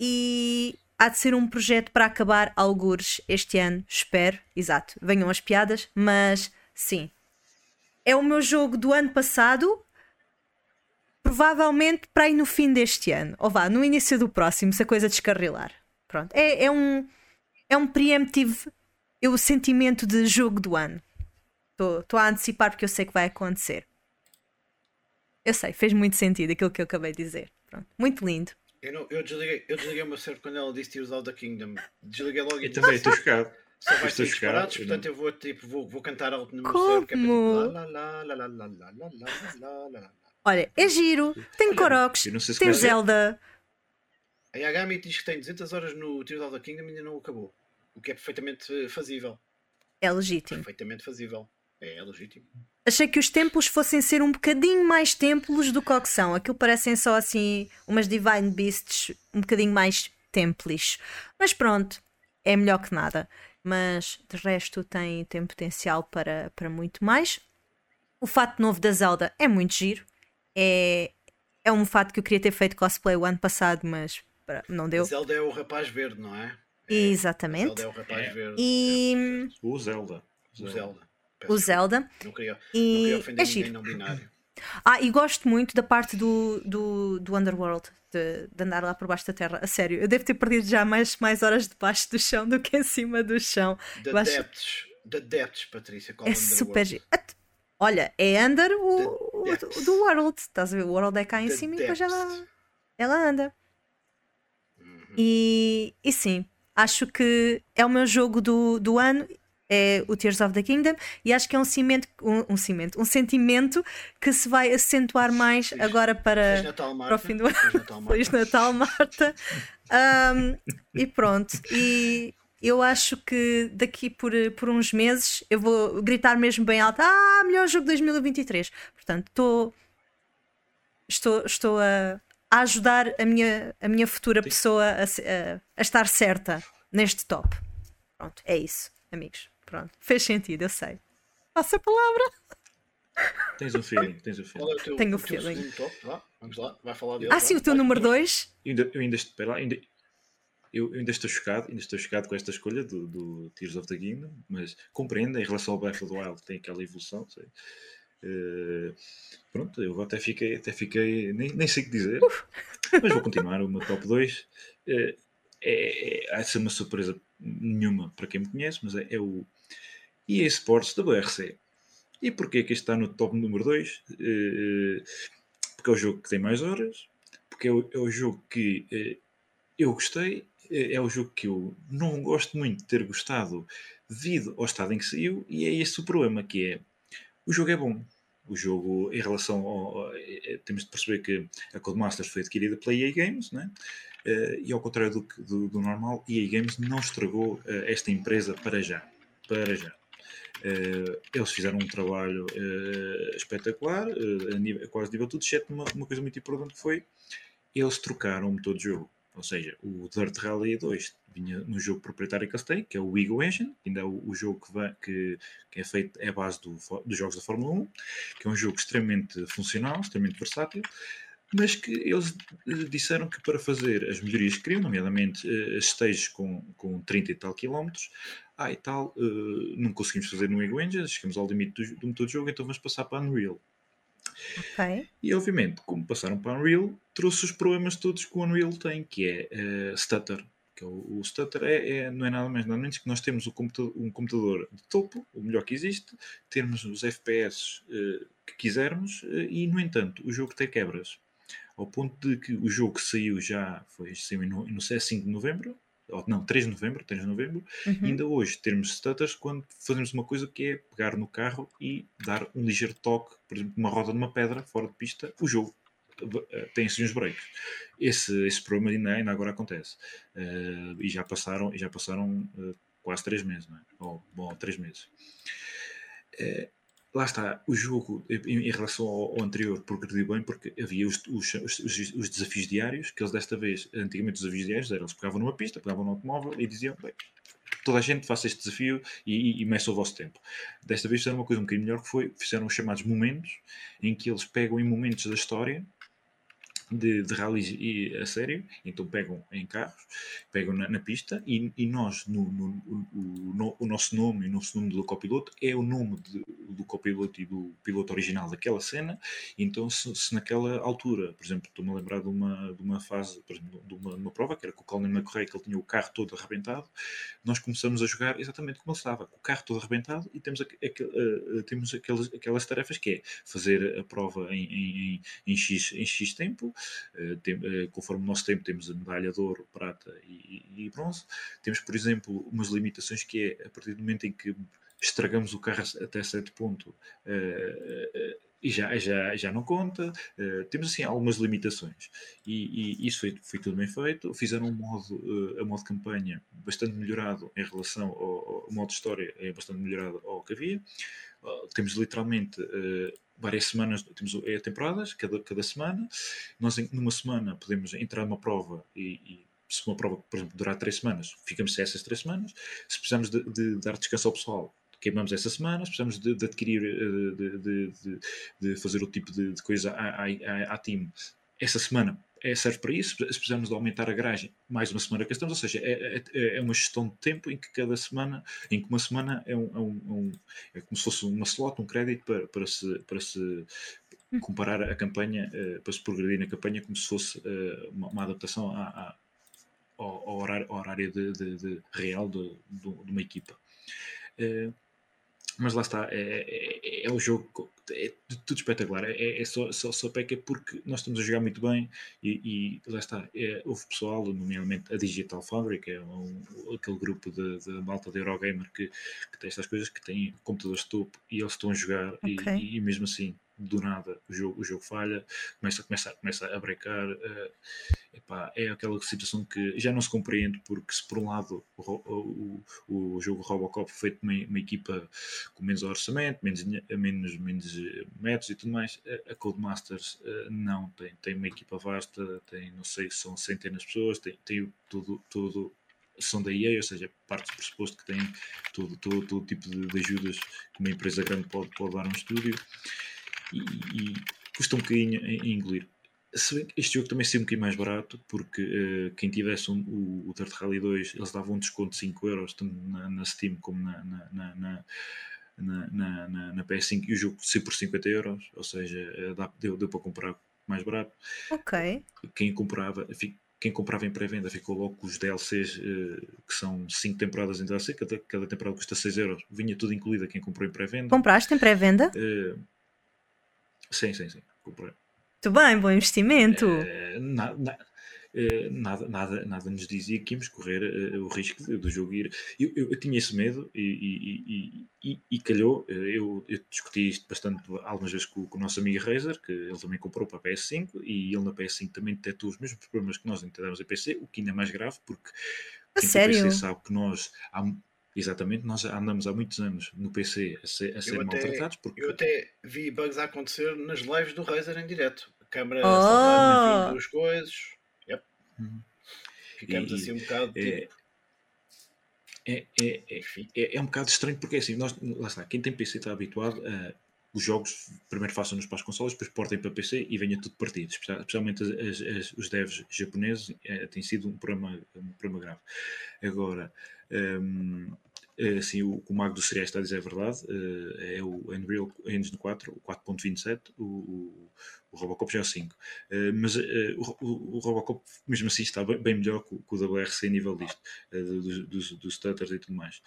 S2: e há de ser um projeto para acabar algures este ano, espero. Exato, venham as piadas, mas sim. É o meu jogo do ano passado, provavelmente para ir no fim deste ano, ou vá, no início do próximo, se a coisa descarrilar. Pronto, é, é um é um preemptive é o sentimento de jogo do ano. Estou a antecipar porque eu sei que vai acontecer. Eu sei, fez muito sentido aquilo que eu acabei de dizer. Pronto, muito lindo.
S3: Eu, não, eu, desliguei, eu desliguei o meu cérebro quando ela disse Tears of the Kingdom. Desliguei logo e
S4: Eu também estou chocado.
S3: Só vai
S4: estou
S3: ser
S4: chocado,
S3: disparados,
S4: eu
S3: portanto eu vou, tipo, vou, vou cantar alto no meu
S2: Como?
S3: cérebro que é para tipo lá, lá, lá, lá, lá, lá, lá, lá, lá.
S2: Olha, é giro, tem Koroks,
S4: sei se
S2: tem Zelda.
S3: A Yagami diz que tem 200 horas no Tears of the Kingdom e ainda não acabou. O que é perfeitamente fazível.
S2: É legítimo.
S3: Perfeitamente fazível. É, é legítimo.
S2: Achei que os templos fossem ser um bocadinho mais templos do que o que são. Aquilo parecem só assim umas Divine Beasts um bocadinho mais templis. Mas pronto, é melhor que nada. Mas de resto tem, tem potencial para, para muito mais. O fato novo da Zelda é muito giro. É, é um fato que eu queria ter feito cosplay o ano passado, mas não deu.
S3: Zelda é o rapaz verde, não é?
S2: Exatamente.
S3: Zelda é o rapaz
S4: É.
S3: verde.
S2: E
S4: O Zelda.
S3: O Zelda. Peço
S2: o. Zelda.
S3: Não queria, não
S2: E
S3: queria
S2: é
S3: ofender ninguém
S2: giro.
S3: não binário. <laughs>
S2: Ah, e gosto muito da parte do, do, do Underworld, de, de andar lá por baixo da terra. A sério, eu devo ter perdido já mais, mais horas debaixo do chão do que em cima do chão.
S3: The
S2: Eu acho-
S3: Depths. The Depths, Patrícia. Qual
S2: É
S3: da
S2: super giro. Olha, é under o, o, do World. Estás a ver? O World é cá em
S3: The
S2: cima e depois ela, ela anda.
S3: Uhum.
S2: E, e sim, acho que é o meu jogo do, do ano. É o Tears of the Kingdom e acho que é um cimento, um, um cimento, um sentimento que se vai acentuar mais
S3: Feliz-
S2: agora para,
S3: Natal,
S2: para o fim do ano.
S3: Feliz Natal, Marta.
S2: Feliz Natal, Marta. Ahm, <laughs> e pronto. E eu acho que daqui por, por uns meses eu vou gritar mesmo bem alto: Ah, melhor jogo de 2023. Portanto, estou, estou, estou a, a ajudar a minha, a minha futura pessoa a, a- a estar certa neste top. Pronto, é isso, amigos. Pronto, fez sentido, eu sei. Passa a palavra.
S4: Tens um feeling, tens um feeling.
S3: Qual é o teu,
S2: Tenho
S3: o
S2: feeling.
S3: top? Vamos lá, vai falar dele.
S2: Ah, sim, o teu
S3: Vai,
S2: número
S3: vai.
S2: 2.
S4: Eu ainda, eu ainda, lá, ainda, eu, eu ainda estou chocado, ainda estou chocado com esta escolha do, do Tears of the Kingdom, mas compreendo em relação ao Breath of the Wild tem aquela evolução, sei. Eh, pronto, eu até fiquei, até fiquei nem, nem sei o que dizer, mas vou continuar o meu top 2. Eh, é, é, há de ser uma surpresa nenhuma para quem me conhece, mas é, é o EA Sports WRC. E porquê que este está no top número 2? porque é o jogo que tem mais horas, porque é o, é o jogo que eh, eu gostei, é, é o jogo que eu não gosto muito de ter gostado devido ao estado em que saiu, e é esse o problema, que é o jogo é bom. O jogo, em relação ao. eh, eh, temos de perceber que a Codemasters foi adquirida pela EA Games, né? Eh, e ao contrário do, do, do normal, EA Games não estragou eh, esta empresa para já. Para já. Eh, eles fizeram um trabalho eh, espetacular, eh, a, nível, quase nível tudo, exceto uma, uma coisa muito importante que foi eles trocaram o motor de jogo. Ou seja, o Dirt Rally 2 vinha no jogo proprietário que eles têm, que é o Ego Engine, que ainda é o, jogo que, vai- que- que é feito, é a base do dos jogos da Fórmula 1, que é um jogo extremamente funcional, extremamente versátil, mas que eles eh, disseram que para fazer as melhorias que queriam, nomeadamente eh, as stages com, com 30 e tal quilómetros, ah e tal, uh, não conseguimos fazer no Ego Engine, chegamos ao limite do, do motor de jogo, então vamos passar para Unreal.
S2: Ok.
S4: E obviamente, como passaram para Unreal, trouxe os problemas todos que o Unreal tem, que é uh, stutter. Que é o, o stutter é, é, não é nada mais nada menos que nós temos computador, um computador de topo, o melhor que existe, termos os FPS uh, que quisermos uh, e, no entanto, o jogo tem quebras. Ao ponto de que o jogo saiu já foi no, no 5 de novembro, ou não, 3 de novembro, 3 de novembro,
S2: Uhum.
S4: ainda hoje termos stutters quando fazemos uma coisa que é pegar no carro e dar um ligeiro toque, por exemplo, uma roda de uma pedra fora de pista, o jogo eh, tem assim uns breaks. Esse, esse problema ainda, ainda agora acontece. Eh, e já passaram, já passaram eh, quase 3 meses, não é? Ou, bom, 3 meses. Eh, lá está, o jogo em, em relação ao, ao anterior progrediu bem porque havia os, os, os, os desafios diários, que eles desta vez, antigamente os desafios diários eram, eles pegavam numa pista, pegavam no automóvel e diziam, bem, toda a gente faça este desafio e, e, e meça o vosso tempo. Desta vez fizeram uma coisa um bocadinho melhor que foi, fizeram os chamados momentos, em que eles pegam em momentos da história de, de rallies e, a sério, então pegam em carros, pegam na, na pista e, e nós, no, no, o, no, o, nosso nome e o nosso nome do copiloto é o nome de, do copiloto e do piloto original daquela cena, então se, se naquela altura, por exemplo, estou-me a lembrar de uma, de uma fase, exemplo, de uma, de uma prova, que era com o Colin McRae, que ele tinha o carro todo arrebentado, nós começamos a jogar exatamente como ele estava, com o carro todo arrebentado e temos, aquel, uh, temos aquelas, aquelas tarefas que é fazer a prova em, em, em, X, em X tempo, tem, uh, conforme o nosso tempo temos a medalha de ouro, prata e, e, bronze. Temos, por exemplo, umas limitações que é a partir do momento em que estragamos o carro até certo ponto uh, e já, já, já não conta. temos assim algumas limitações e, e, isso foi, foi tudo bem feito. Fizeram um modo, a modo campanha bastante melhorado em relação ao, ao modo história, é bastante melhorado ao que havia. temos literalmente várias semanas, temos é, temporadas, cada, cada semana. Nós, numa semana, podemos entrar numa prova e, e, se uma prova, por exemplo, durar três semanas, ficamos sem essas três semanas. Se precisamos de, de dar descanso ao pessoal, queimamos essa semana. Se precisamos de, de adquirir, de, de, de, fazer outro tipo de, coisa à, à, à time, essa semana é, serve para isso. Se precisamos de aumentar a garagem, mais uma semana que estamos, ou seja, é, é, é, uma gestão de tempo em que cada semana, em que uma semana é, um, é, um, é como se fosse uma slot, um crédito para, para, se, para se comparar a campanha, uh, para se progredir na campanha como se fosse uh, uma, uma, adaptação à, à, ao, ao, horário, ao horário de, de, de real de, de, uma equipa. Uh, mas lá está, é, é, é o jogo, é tudo espetacular. É, é só, só, só peca porque nós estamos a jogar muito bem e, e lá está. É, houve pessoal, nomeadamente a Digital Foundry, que é um, aquele grupo de, de malta de Eurogamer que, que tem estas coisas, que tem computadores de topo e eles estão a jogar okay. e, e, mesmo assim do nada o jogo, o jogo falha, começa, começa, começa a brecar. Uh, epá, é aquela situação que já não se compreende, porque se por um lado o, o, o jogo Robocop foi feito uma, uma equipa com menos orçamento, menos, menos, menos métodos e tudo mais, a, a Codemasters uh, não tem, tem uma equipa vasta, tem não sei, são centenas de pessoas, tem, tem tudo, tudo são da EA, ou seja, parte do pressuposto que tem todo, todo, todo tipo de, de, ajudas que uma empresa grande pode, pode dar a um estúdio e, e custa um bocadinho a, engolir. Este jogo também seria um bocadinho mais barato, porque uh, quem tivesse um, o, o Dirt Rally 2, eles davam um desconto de 5 euros, tanto na, na Steam como na, na, na, na na, na, na, PS5 e o jogo saiu por 50 euros, ou seja, eh, dá, deu, deu para comprar mais barato.
S2: Ok.
S4: Quem comprava, quem comprava em pré-venda ficou logo com os DLCs, uh, que são 5 temporadas em DLC, cada, cada temporada custa 6 euros, vinha tudo incluído quem comprou em pré-venda.
S2: Compraste em pré-venda?
S4: Uh, Sim, sim, sim. Comprei.
S2: Muito bem, bom investimento.
S4: Uh, na, na, uh, nada, nada, nada nos dizia que íamos correr uh, o risco do jogo ir. Eu, eu, eu, tinha esse medo e, e, e, e, calhou. Eu, eu, discuti isto bastante algumas vezes com, com o nosso amigo Razer, que ele também comprou para a PS5 e ele na PS5 também detectou os mesmos problemas que nós detectamos a PC, o que ainda é mais grave porque.
S2: A sério?
S4: PC sabe que nós há, Exatamente, nós andamos há muitos anos no PC a ser, a ser eu maltratados.
S3: Até, porque... Eu até vi bugs a acontecer nas lives do Razer em direto. A câmera
S2: oh.
S3: duas coisas. Yep. Uhum. Ficamos e, assim um bocado.
S4: É, tipo... é, é, é, é, um bocado estranho porque assim, nós, lá está, quem tem PC está habituado a os jogos primeiro façam-nos para as consolas, depois portem para PC e venha tudo partido. Especialmente as, as, os devs japoneses é, tem sido um problema, um problema grave. Agora, um, Uh, sim, o o Mago dos Cereais está a dizer é verdade. Uh, é o Unreal Engine 4, o 4.27. O, o, o, Robocop já é o 5. Uh, mas o, o, Robocop, mesmo assim, está bem, bem melhor que, que, o WRC a nível disto, dos, dos, dos stutters e tudo mais.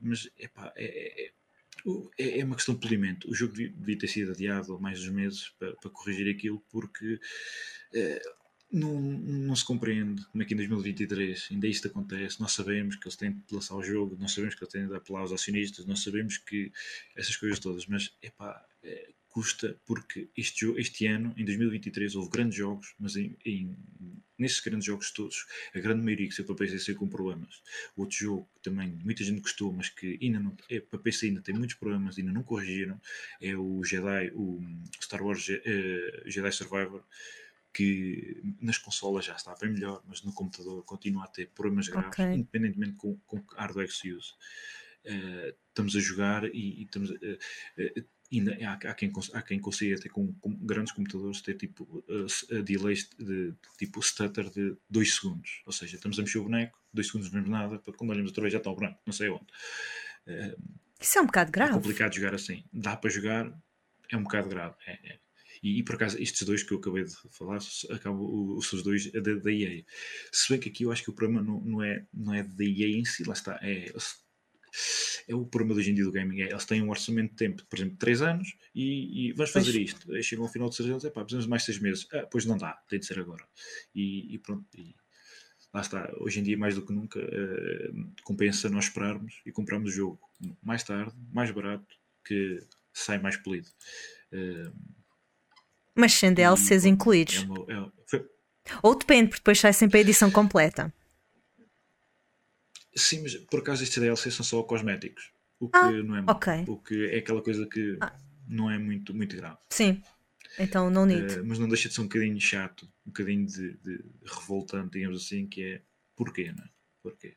S4: mas, epá, é, é é, é uma questão de polimento. O jogo devia ter sido adiado mais uns meses para, para corrigir aquilo, porque é, não, não se compreende como é que em 2023 ainda isto acontece. Nós sabemos que eles têm de lançar o jogo, nós sabemos que eles têm de apelar aos acionistas, nós sabemos que essas coisas todas, mas epá, é, custa porque este, este ano, em 2023, houve grandes jogos, mas em, em, nesses grandes jogos todos, a grande maioria que saiu para PC saiu com problemas. Outro jogo que também muita gente gostou, mas que ainda não, é, para PC ainda tem muitos problemas, ainda não corrigiram, é o Jedi, o Star Wars uh, Jedi Survivor que nas consolas já está bem melhor, mas no computador continua a ter problemas graves, okay. independentemente com, com hardware que se use. Uh, estamos a jogar e, e estamos, uh, uh, ainda há, há, quem, há quem consiga ter com, com grandes computadores ter tipo uh, delays de, de, tipo stutter de 2 segundos. Ou seja, estamos a mexer o boneco, 2 segundos não vemos nada, quando olhamos outra vez já está o branco, não sei onde.
S2: Uh, Isso é um bocado grave.
S4: É complicado jogar assim. Dá para jogar, é um bocado grave. É, é. E, e, por acaso, estes dois que eu acabei de falar acabam os seus dois da, da EA. Se bem que aqui eu acho que o problema não, não, é, não é da EA em si, lá está. É, é o problema de hoje em dia do gaming. É, eles têm um orçamento de tempo, por exemplo, 3 anos e, e vamos fazer pois. isto. Aí chegam ao final de 6 anos, é pá, precisamos de mais 6 meses. Ah, pois não dá, tem de ser agora. E, e pronto. E, lá está, hoje em dia mais do que nunca uh, compensa nós esperarmos e comprarmos o jogo mais tarde, mais barato, que sai mais polido. Uh,
S2: mas sem DLCs incluídos. É uma, é, foi... Ou depende, porque depois sai sempre a edição completa.
S4: Sim, mas por acaso estes DLCs são só cosméticos. O que ah, não é okay. O que é aquela coisa que ah. não é muito, muito grave.
S2: Sim. Então não need.
S4: Uh, mas não deixa de ser um bocadinho chato, um bocadinho de, de revoltante, digamos assim, que é porquê, não é? Porquê?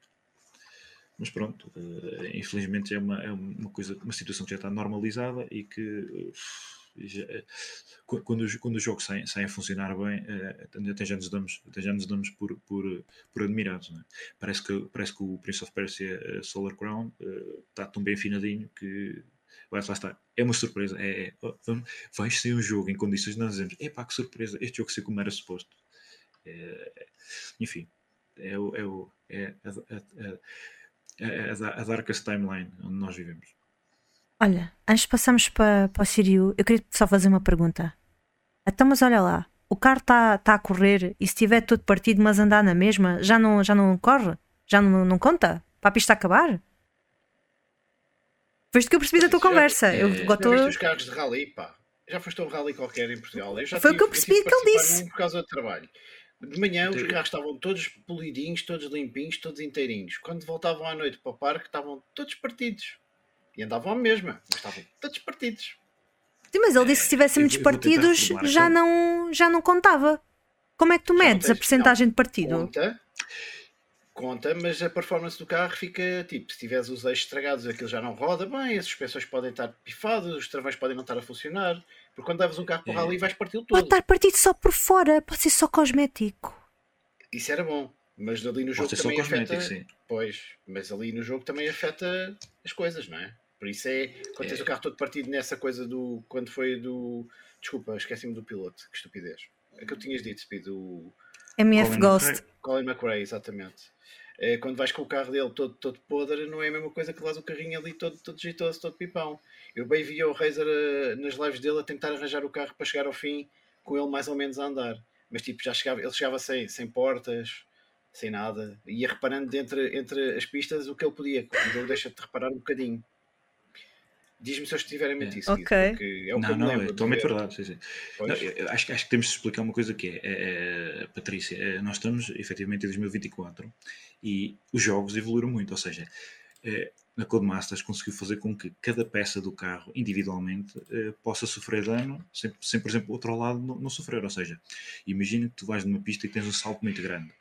S4: Mas pronto, uh, infelizmente é uma, é uma coisa, uma situação que já está normalizada e que uh, quando, os, quando os jogos saem, saem a funcionar bem, uh, até já nos damos, até já nos damos por, por, por admirados. É? Parece, que, parece que o Prince of Persia uh, Solar Crown está tão bem afinadinho que vai lá está. É uma surpresa. É, é, oh, vai ser um jogo em condições de nós dizemos: é pá, que surpresa, este jogo ser como era suposto. É, enfim, é, o, é, o, é a, a, a, a Darkest Timeline onde nós vivemos.
S2: Olha, antes de passarmos para, para o Sirio, eu queria só fazer uma pergunta. Então, mas olha lá, o carro está tá a correr e se estiver todo partido, mas andar na mesma, já não, já não corre? Já não, não conta? Para a pista acabar? Foi isto que eu percebi da tua conversa.
S3: É,
S2: eu
S3: já tô... os carros de rally, pá. Já foste a um rally qualquer em Portugal.
S2: Foi tive, o que eu percebi que ele disse.
S3: Por causa do trabalho. De manhã os carros estavam todos polidinhos, todos limpinhos, todos inteirinhos. Quando voltavam à noite para o parque, estavam todos partidos. E andavam a mesma, mas estavam todos partidos.
S2: Sim, mas ele disse que se tivessem muitos partidos já não, já não contava. Como é que tu medes a percentagem de partido?
S3: Conta, conta, mas a performance do carro fica tipo: se tiveres os eixos estragados, aquilo já não roda bem, as suspensões podem estar pifadas, os travões podem não estar a funcionar. Porque quando levas um carro para o rally, vais partir todo.
S2: Pode estar partido só por fora, pode ser só cosmético.
S3: Isso era bom. Mas ali no jogo também afeta. Sim. Pois, mas ali no jogo também afeta as coisas, não é? Por isso é quando tens é. o carro todo partido nessa coisa do. Quando foi do. Desculpa, esqueci-me do piloto, que estupidez. É que eu tinhas dito, Speed, o.
S2: MF Colin Ghost.
S3: McRae. Colin McRae, exatamente. É, quando vais com o carro dele todo, todo podre, não é a mesma coisa que lás o carrinho ali todo, todo jeitoso, todo pipão. Eu bem via o Razer uh, nas lives dele a tentar arranjar o carro para chegar ao fim com ele mais ou menos a andar. Mas tipo, já chegava, ele chegava sem, sem portas, sem nada, ia reparando entre, entre as pistas o que ele podia. Quando ele deixa-te reparar um bocadinho. Diz-me se eu estiver a mentir, é.
S2: okay.
S3: porque é o
S4: não, que eu não, é totalmente verdade. Sim, sim. Não, acho, acho que temos de explicar uma coisa que é, é, é Patrícia, é, nós estamos efetivamente em 2024 e os jogos evoluíram muito, ou seja, é, na Codemasters conseguiu fazer com que cada peça do carro individualmente eh, possa sofrer dano sem, sem, por exemplo, o outro lado não, não, sofrer. Ou seja, imagina que tu vais numa pista e tens um salto muito grande.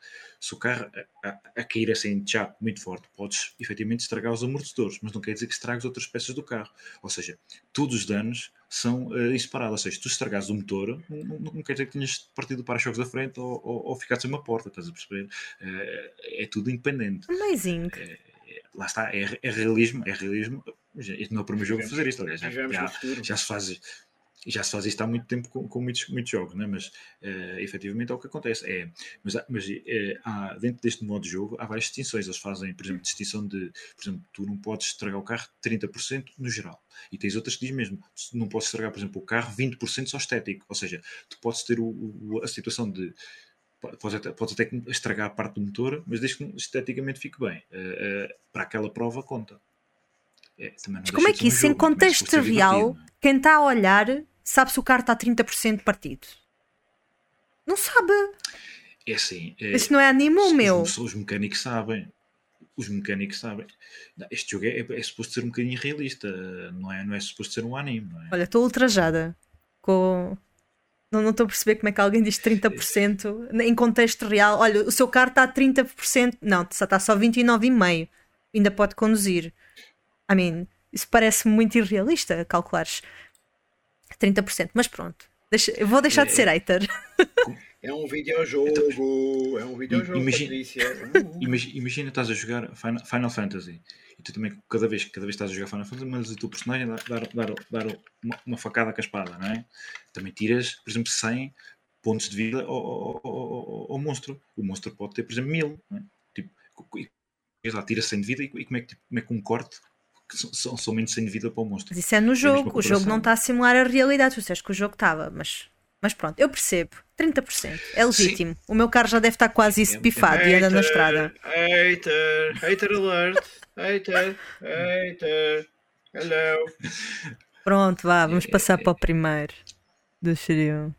S4: Se o carro a, a, a cair assim de chapo muito forte, podes efetivamente estragar os amortecedores, mas não quer dizer que estragues outras peças do carro. Ou seja, todos os danos são uh, inseparados. Ou seja, se tu estragares o motor, não, não, não quer dizer que tenhas partido para choques da frente ou, ou, ou sem uma porta, estás a perceber? Uh, é tudo independente.
S2: Amazing. Uh,
S4: lá está, é, é realismo, é realismo. Este não é o primeiro jogo a fazer isto, aliás, já, já, já se faz já se faz isto há muito tempo com, com muitos, muitos jogos, né? mas uh, efetivamente é o que acontece. É, mas mas é, há, dentro deste modo de jogo há várias distinções. Eles fazem, por exemplo, distinção de, por exemplo, tu não podes estragar o carro 30% no geral. E tens outras que diz mesmo, não podes estragar, por exemplo, o carro 20% só estético. Ou seja, tu podes ter o- o- a situação de podes até, podes até estragar a parte do motor, mas desde que esteticamente fique bem. Uh, uh, para aquela prova conta. É,
S2: Mas como é que isso, em
S4: jogo,
S2: contexto real,
S4: é?
S2: quem está a olhar sabe se o carro está 30% partido? Não sabe.
S4: É assim. é-
S2: Isso não é animo, meu.
S4: Os, os mecânicos sabem. Os mecânicos sabem. Este jogo é, é suposto ser um bocadinho realista. Não é, não é suposto ser um anime. É?
S2: Olha, estou ultrajada com. Não não estou a perceber como é que alguém diz 30% em contexto real. Olha, o seu carro está a 30%. Não, está só 29,5%. Ainda pode conduzir. I mean, isso parece muito irrealista, calculares 30%. Mas pronto. Deixa- eu vou deixar de ser hater. <laughs>
S3: É um videojogo. É um videojogo, <laughs>
S4: Imagina-
S3: Patrícia. Uh,
S4: Imagina, imagina estás a jogar Final, Final Fantasy e tu também, cada vez, cada vez que estás a jogar Final Fantasy, mandas o teu personagem dar, dar, dar, dar uma, uma facada com a espada, não é? Também tiras, por exemplo, 100 pontos de vida ao, ao, ao- ao- ao monstro. O monstro pode ter, por exemplo, 1000. Não é? Tipo, e lá, tira 100 de vida e, e como, é que, tipo, como é que um corte que são, são, menos 100 de vida para o monstro?
S2: Mas isso é no jogo. O jogo não está a simular a realidade. Tu disseste que o jogo estava, mas, mas pronto, eu percebo. 30%. É legítimo. O meu carro já deve estar quase isso
S4: É- é-
S2: pifado e anda na estrada.
S3: Hater, hater alert. Hater, hater. Hello.
S2: Pronto, vá, vamos passar para o primeiro. Do Shiryu.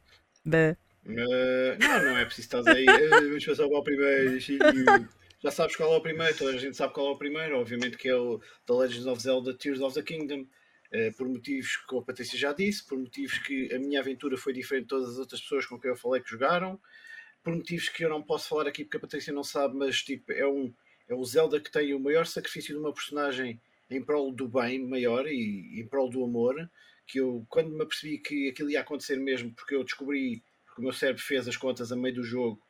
S3: Uh, não, não é preciso estar aí. eh, Vamos passar para o primeiro. Chico. Já sabes qual é o primeiro, toda a gente sabe qual é o primeiro. Obviamente que é o The Legend of Zelda Tears of the Kingdom. eh, por motivos que a Patrícia já disse, por motivos que a minha aventura foi diferente de todas as outras pessoas com quem eu falei que jogaram, por motivos que eu não posso falar aqui porque a Patrícia não sabe, mas tipo, é, um, é o Zelda que tem o maior sacrifício de uma personagem em prol do bem maior e em prol do amor. Que eu, quando me apercebi que aquilo ia acontecer mesmo, porque eu descobri porque o meu cérebro fez as contas a meio do jogo,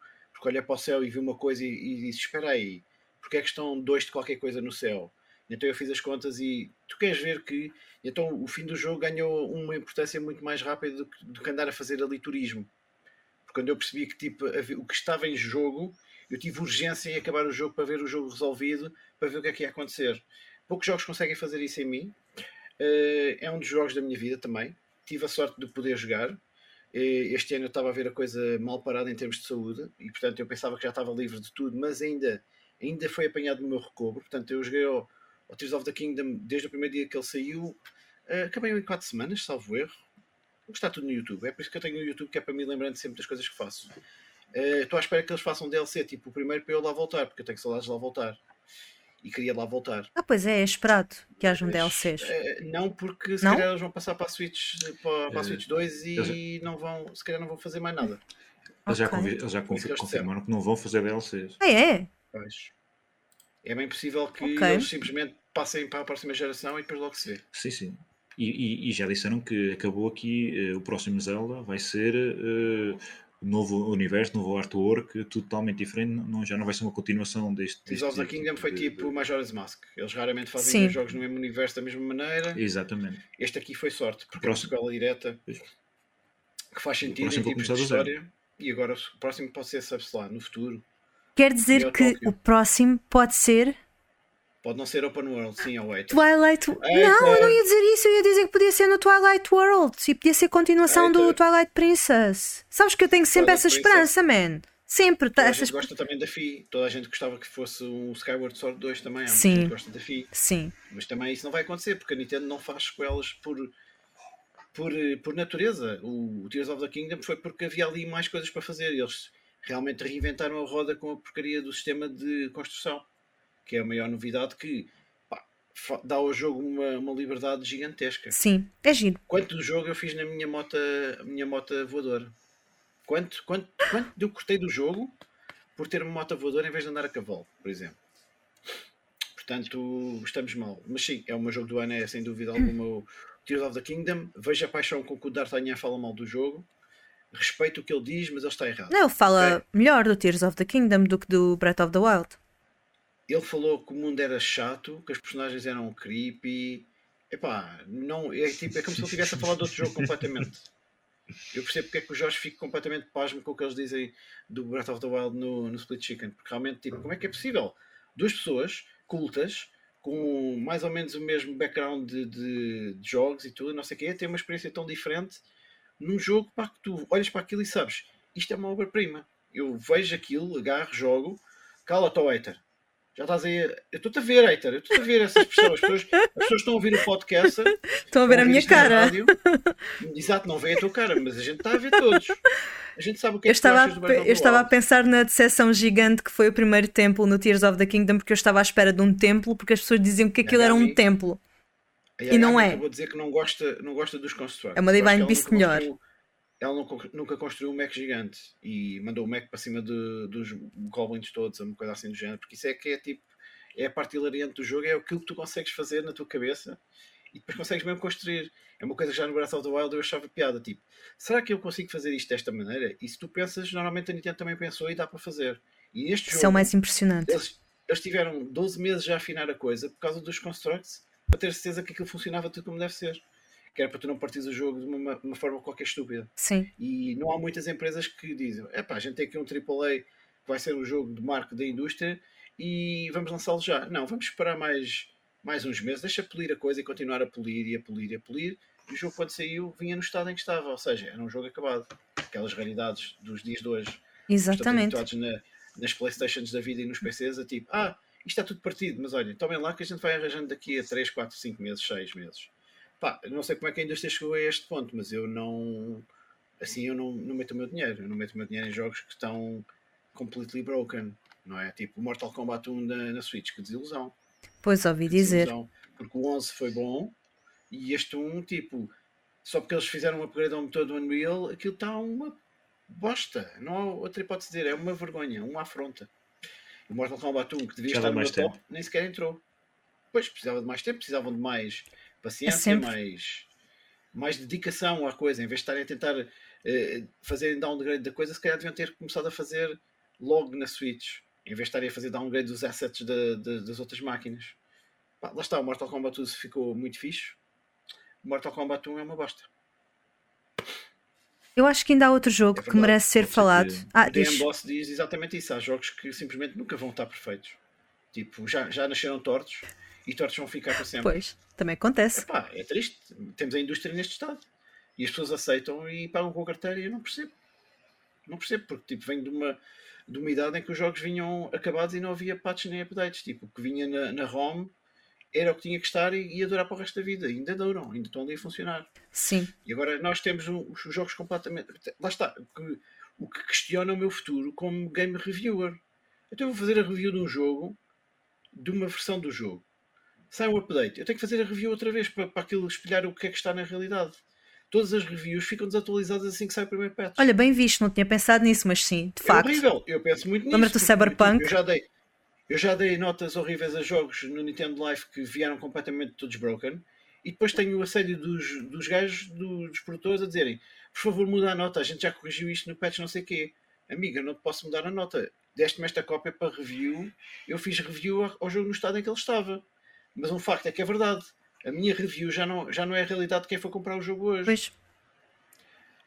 S3: porque olhei para o céu e vi uma coisa e, e disse: Espera aí, porque é que estão dois de qualquer coisa no céu? Então eu fiz as contas e tu queres ver que então o fim do jogo ganhou uma importância muito mais rápida do que, do que andar a fazer ali turismo. Porque quando eu percebi que tipo, o que estava em jogo, eu tive urgência em acabar o jogo para ver o jogo resolvido, para ver o que é que ia acontecer. Poucos jogos conseguem fazer isso em mim. Eh, é um dos jogos da minha vida também. Tive a sorte de poder jogar. Este ano eu estava a ver a coisa mal parada em termos de saúde e, portanto, eu pensava que já estava livre de tudo, mas ainda, ainda foi apanhado no meu recobro. Portanto, eu joguei ao, ao Tears of the Kingdom desde o primeiro dia que ele saiu. Eh, acabei em 4 semanas, salvo erro. Está tudo no YouTube. É por isso que eu tenho o YouTube, que é para me lembrando sempre das coisas que faço. Eh, Estou à espera que eles façam DLC, tipo o primeiro para eu lá voltar, porque eu tenho saudades de lá voltar. E queria lá voltar.
S2: Ah, pois é, é esperado que haja um DLCs.
S3: eh, não, porque se
S2: Não?
S3: calhar eles vão passar para a Switch, para, para a
S4: Eh,
S3: Switch 2 e
S4: eles-
S3: não vão, se calhar não vão fazer mais nada.
S4: Eles já,
S2: Ok.
S4: convi- eles já confirmaram que não vão fazer DLCs.
S2: Ah, é?
S3: Pois. É bem possível que
S2: Ok.
S3: eles simplesmente passem para a próxima geração e depois logo se vê.
S4: Sim, sim. E, e- e já disseram que acabou aqui eh, o próximo Zelda vai ser um novo universo, novo artwork, tudo totalmente diferente. Não, já não vai ser uma continuação deste.
S3: Tears
S4: deste
S3: of the Kingdom foi
S4: de-
S3: tipo Majora's Mask. Eles raramente fazem
S2: Sim.
S3: dois jogos no mesmo universo da mesma maneira.
S4: de- Exatamente.
S3: Este aqui foi sorte, porque é uma
S4: próximo-
S3: sequela direta que faz sentido em
S4: próximo
S3: tipos de história. E agora o próximo pode ser, sabe-se lá, no futuro.
S2: Quer dizer que
S3: Tóquio.
S2: o próximo pode ser
S3: Pode não ser open world, sim, ao wait.
S2: Twilight.
S3: Eita.
S2: Não, eu não ia dizer isso. Eu ia dizer que podia ser no Twilight World. E podia ser continuação do
S3: Eita.
S2: Twilight Princess. Sabes que eu tenho sempre
S3: Twilight
S2: essa esperança, man. Sempre.
S3: Toda a gente gosta também da Fi. Toda a gente gostava que fosse um Skyward Sword 2 também. Há
S2: Sim.
S3: gente gosta da Fi.
S2: Sim.
S3: Mas também isso não vai acontecer, porque a Nintendo não faz sequelas por, por, por natureza. O Tears of the Kingdom foi porque havia ali mais coisas para fazer. Eles realmente reinventaram a roda com a porcaria do sistema de construção, que é a maior novidade que pá, dá ao jogo uma, uma liberdade gigantesca.
S2: Sim. É giro.
S3: Quanto do jogo eu fiz na minha moto, minha moto voadora? Quanto, quanto, quanto eu cortei do jogo por ter uma moto voadora em vez de andar a cavalo, por exemplo? Portanto, estamos mal. Mas sim, é o meu jogo do ano, é sem dúvida alguma o Tears of the Kingdom. Vejo a paixão com que o D'Artagnan fala mal do jogo. Respeito o que ele diz, mas ele está errado.
S2: Não, ele fala melhor do Tears of the Kingdom do que do Breath of the Wild.
S3: Ele falou que o mundo era chato, que as personagens eram creepy. Epá, não, é, tipo, é como se ele estivesse a falar de outro jogo completamente. Eu percebo porque é que o Jorge fica completamente pasmo com o que eles dizem do Breath of the Wild no, no Split Chicken. Porque realmente, tipo, como é que é possível? Duas pessoas cultas, com mais ou menos o mesmo background de, de, de jogos e tudo, não sei o quê, têm uma experiência tão diferente num jogo pá, que tu olhas para aquilo e sabes, isto é uma obra-prima. Eu vejo aquilo, agarro, jogo, cala-te ao hater. Já estás aí. Eu estou-te a ver, hater. Eu estou a ver essas pessoas. As pessoas, as pessoas estão a ouvir o podcast. <laughs>
S2: Estão a ver a minha cara.
S3: Exato, não vê a tua cara, mas a gente está a ver todos. A gente sabe o que é
S2: eu
S3: que
S2: estava, a, eu estava a pensar na decepção gigante que foi o primeiro templo no Tears of the Kingdom, porque eu estava à espera de um templo, porque as pessoas diziam que aquilo era um templo. E não é.
S3: Vou dizer que não gosta, não gosta dos constructs.
S2: É uma Divine Beast melhor. Construiu,
S3: ela nunca, nunca construiu um Mac gigante e mandou o Mac para cima de, dos goblins todos, uma coisa assim do género, porque isso é que é tipo é a parte hilariante do jogo, é aquilo que tu consegues fazer na tua cabeça e depois consegues mesmo construir. É uma coisa que já no Breath of the Wild eu achava piada, tipo, será que eu consigo fazer isto desta maneira? E se tu pensas, normalmente a Nintendo também pensou e dá para fazer. E neste
S2: Isso
S3: jogo,
S2: é o mais impressionante.
S3: Eles, eles tiveram 12 meses já a afinar a coisa por causa dos constructs, para ter certeza que aquilo funcionava tudo como deve ser. Que era para tu não partires o jogo de uma, uma forma qualquer estúpida.
S2: Sim.
S3: E não há muitas empresas que dizem, é pá, a gente tem aqui um AAA que vai ser um jogo de marca da indústria e vamos lançá-lo já. Não, vamos esperar mais, mais uns meses, deixa polir a coisa e continuar a polir e a polir e a polir. E o jogo, quando saiu, vinha no estado em que estava, ou seja, era um jogo acabado. Aquelas raridades dos dias de hoje.
S2: Exatamente.
S3: Estão na, nas Playstations da vida e nos PCs, a tipo, ah, isto está tudo partido, mas olhem, tomem lá que a gente vai arranjando daqui a 3, 4, 5 meses, 6 meses. Pá, não sei como é que a indústria chegou a este ponto, mas eu não. Assim, eu não, não meto o meu dinheiro. Eu não meto o meu dinheiro em jogos que estão completely broken não é? Tipo Mortal Kombat 1 na, na Switch, que desilusão.
S2: Pois ouvi que dizer.
S3: Desilusão. Porque o 11 foi bom e este 1, tipo, só porque eles fizeram um upgrade ao motor do Unreal, aquilo está uma bosta. Não há outra hipótese de dizer, é uma vergonha, uma afronta. O Mortal Kombat 1, que devia estar no meu top, nem sequer entrou. Pois, precisava de mais tempo, precisavam de mais paciência, é mais, mais dedicação à coisa. Em vez de estarem a tentar uh, fazer downgrade da coisa, se calhar deviam ter começado a fazer logo na Switch em vez de estarem a fazer downgrade dos assets das outras máquinas. Pá, lá está, o Mortal Kombat 2 ficou muito fixe. O Mortal Kombat 1 é uma bosta.
S2: Eu acho que ainda há outro jogo é que merece ser falado.
S3: Ah, o Boss diz exatamente isso. Há jogos que simplesmente nunca vão estar perfeitos. Tipo, já, já nasceram tortos e tortos vão ficar para sempre.
S2: Pois, também acontece.
S3: Epá, é triste. Temos a indústria neste estado. E as pessoas aceitam e pagam com a carteira e eu não percebo. Não percebo, porque tipo, vem de uma, de uma idade em que os jogos vinham acabados e não havia patches nem updates. Tipo, o que vinha na, na ROM era o que tinha que estar e ia durar para o resto da vida. Ainda duram, ainda estão ali a funcionar.
S2: Sim.
S3: E agora nós temos um, os jogos completamente. Lá está. Que, o que questiona o meu futuro como game reviewer. Então eu vou fazer a review de um jogo, de uma versão do jogo. Sai um update. Eu tenho que fazer a review outra vez para, para aquilo espelhar o que é que está na realidade todas as reviews ficam desatualizadas assim que sai o primeiro patch.
S2: Olha, bem visto, não tinha pensado nisso, mas sim, de
S3: é
S2: facto.
S3: horrível, eu penso muito nisso.
S2: Lembra-te do Cyberpunk?
S3: Eu já, dei, eu já dei notas horríveis a jogos no Nintendo Life que vieram completamente todos broken e depois tenho o assédio dos, dos gajos, dos produtores, a dizerem por favor muda a nota, a gente já corrigiu isto no patch não sei o quê. Amiga, não te posso mudar a nota. Deste-me esta cópia para review, eu fiz review ao jogo no estado em que ele estava. Mas um facto é que é verdade. A minha review já não, já não é a realidade de quem foi comprar o jogo hoje.
S2: Pois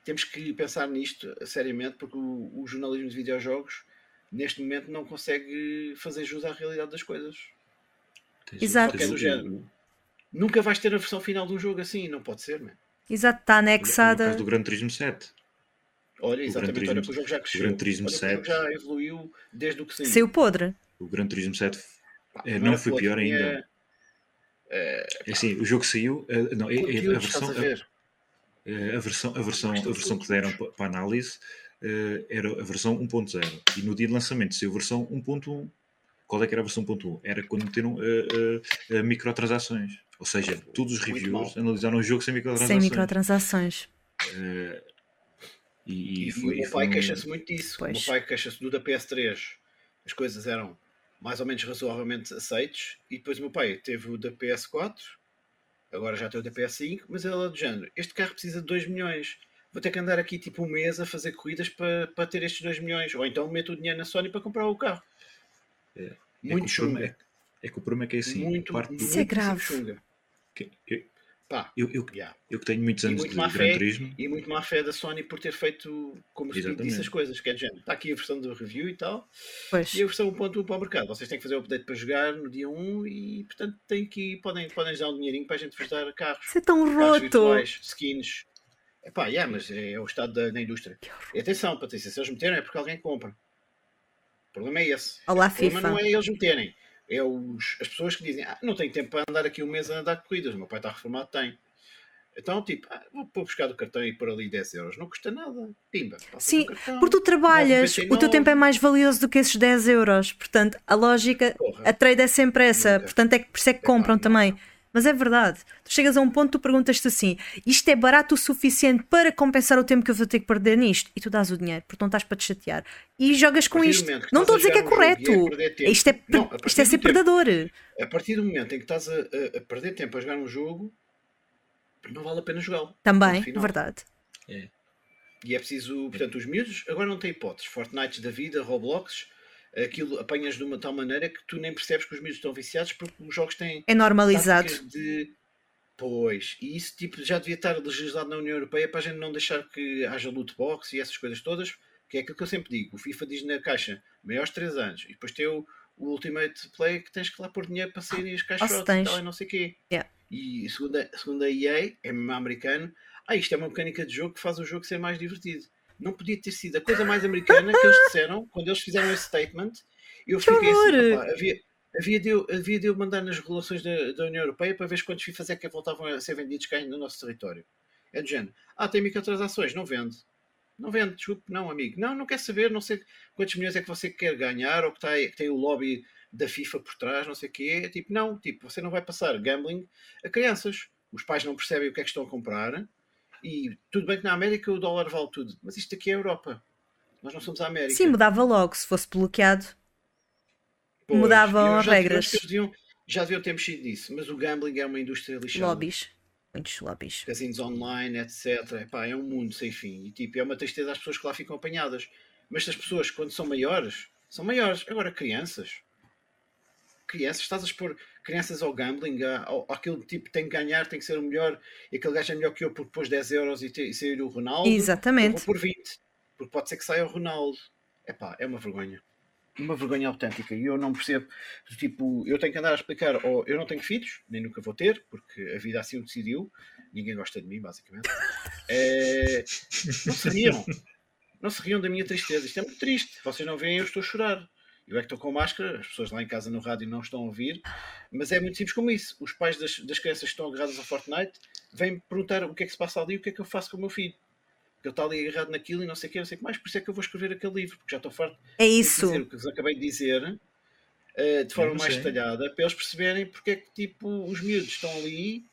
S3: temos que pensar nisto seriamente, porque o, o, jornalismo de videojogos neste momento não consegue fazer jus à realidade das coisas.
S2: Exato.
S3: É. Nunca vais ter a versão final de um jogo assim, não pode ser, né?
S2: Exato, está anexada.
S4: No do Gran Turismo 7.
S3: Olha, exatamente,
S4: Turismo,
S3: olha que o jogo já cresceu.
S4: O Gran Turismo
S3: olha
S4: 7.
S3: O jogo já evoluiu desde o que saiu.
S2: Saiu podre.
S4: O Gran Turismo 7 é, não, não foi pior ainda. É, é, assim, o jogo saiu. Uh, não, é, a versão. A, a versão, a versão, a versão que deram para análise uh, era a versão 1.0 e no dia de lançamento saiu a versão 1.1. Qual é que era a versão 1.1? Era quando meteram uh, uh, uh, microtransações. Ou seja, todos os reviews analisaram o jogo sem microtransações.
S2: Sem microtransações.
S3: E, e, foi, o meu pai queixa-se muito disso. Pois. O meu pai queixa-se do da PS3. As coisas eram mais ou menos razoavelmente aceites. E depois o meu pai teve o da PS4 agora já tem o DPS 5, mas ele é do género, este carro precisa de 2 milhões, vou ter que andar aqui tipo um mês a fazer corridas para, para ter estes 2 milhões, ou então meto o dinheiro na Sony para comprar o carro.
S4: É. É
S3: Muito
S4: que o problema
S3: chunga.
S4: é, é que o problema é que é assim.
S3: muito,
S4: parte do,
S2: Isso é grave.
S3: chunga.
S4: eu,
S3: Pá,
S4: eu, eu,
S3: yeah.
S4: eu que tenho muitos anos
S3: muito
S4: de
S3: má
S4: Gran
S3: fé.
S4: Turismo,
S3: E muito má fé da Sony por ter feito, como o Speed
S4: Exatamente.
S3: disse, as coisas. Que é de género. Está aqui a versão do review e tal.
S2: Pois.
S3: E a versão 1.1 para o mercado. Vocês têm que fazer o update para jogar no dia 1 e, portanto, têm que, podem, podem dar um dinheirinho para a gente vos dar carros.
S2: Isso é tão roto.
S3: virtuais, skins. Epá, yeah, mas é o estado da, da indústria. E atenção, Patrícia, se eles meterem é porque alguém compra. O problema é esse.
S2: Olá,
S3: O problema
S2: FIFA.
S3: não é eles meterem. É os, as pessoas que dizem, ah, não tenho tempo para andar aqui um mês a andar corridas. O meu pai está reformado, tem. Então, tipo, ah, vou buscar do cartão e pôr ali 10 euros. Não custa nada. Pimba.
S2: Sim,
S3: cartão.
S2: Porque tu trabalhas, o teu
S3: 9,99.
S2: tempo é mais valioso do que esses 10 euros. Portanto, a lógica,
S3: Porra.
S2: a trade é sempre essa. Portanto, é que por isso é que compram
S3: não.
S2: também. Mas é verdade. Tu chegas a um ponto, tu perguntas-te assim: isto é barato o suficiente para compensar o tempo que eu vou ter que perder nisto? E tu dás o dinheiro, porque não estás para te chatear. E jogas com isto. Não estou a dizer que é
S3: um é
S2: correto.
S3: tempo.
S2: Isto é,
S3: Não,
S2: isto é ser
S3: tempo.
S2: predador.
S3: A partir do momento em que estás a, a- perder tempo a jogar um jogo, não vale a pena jogá-lo.
S2: Também, verdade.
S3: E é preciso, portanto, os miúdos agora não têm hipóteses. Fortnite da vida, Roblox, aquilo apanhas de uma tal maneira que tu nem percebes que os miúdos estão viciados porque os jogos têm
S2: É normalizado.
S3: de. Pois, e isso tipo, já devia estar legislado na União Europeia para a gente não deixar que haja loot box e essas coisas todas, que é aquilo que eu sempre digo. O FIFA diz na caixa maiores de 3 anos e depois tem o, o Ultimate Play que tens que lá pôr dinheiro para saírem as caixotes e
S2: tens.
S3: tal e não sei o quê.
S2: Yeah.
S3: E segundo a, segundo a EA, é mesmo americano, ah, isto é uma mecânica de jogo que faz o jogo ser mais divertido. Não podia ter sido a coisa mais americana que eles disseram quando eles fizeram esse statement. Eu
S2: Que
S3: fiquei assim,
S2: horror!
S3: opá, havia, havia, de eu, havia de eu mandar nas regulações da, da União Europeia para ver quantos FIFAs é que voltavam a ser vendidos cá no nosso território. É do género. Ah, tem microtransações, não vende. Não vende, desculpe, não, amigo. Não, não quer saber, não sei quantos milhões é que você quer ganhar ou que, está, que tem o lobby da FIFA por trás, não sei o quê. É tipo, não, tipo, você não vai passar gambling a crianças. Os pais não percebem o que é que estão a comprar. E tudo bem que na América o dólar vale tudo, mas isto aqui é a Europa. Nós não somos a América.
S2: Sim, mudava logo. Se fosse bloqueado,
S3: Pois,
S2: mudavam as regras.
S3: deviam- já deviam ter mexido nisso, mas o gambling é uma indústria lixada.
S2: lobbies. Muitos lobbies.
S3: Casinos online, etc. Epá, é um mundo sem fim. E tipo, é uma tristeza às pessoas que lá ficam apanhadas. Mas as pessoas, quando são maiores, são maiores. Agora, crianças. Crianças, estás a expor crianças ao gambling, ao, àquele tipo tem que ganhar, tem que ser o melhor, e aquele gajo é melhor que eu porque pôs 10 euros e, te, e sair o Ronaldo.
S2: Exatamente.
S3: Eu por 20, porque pode ser que saia o Ronaldo. Epá, é uma vergonha. Uma vergonha autêntica. E eu não percebo. Tipo, eu tenho que andar a explicar. Ou eu não tenho filhos, nem nunca vou ter, porque a vida assim o decidiu. Ninguém gosta de mim, basicamente. É, Não se riam. Não se riam da minha tristeza. Isto é muito triste. Vocês não veem, eu estou a chorar. Eu é que estou com máscara, as pessoas lá em casa no rádio não estão a ouvir, mas é muito simples como isso. Os pais das, das crianças que estão agarradas ao Fortnite vêm perguntar o que é que se passa ali e o que é que eu faço com o meu filho. Porque ele está ali agarrado naquilo e não sei o que, não sei o que mais, por isso é que eu vou escrever aquele livro, porque já estou farto
S2: É
S3: de
S2: isso.
S3: dizer o que vos acabei de dizer eh, de forma mais detalhada, para eles perceberem porque é que tipo, os miúdos estão ali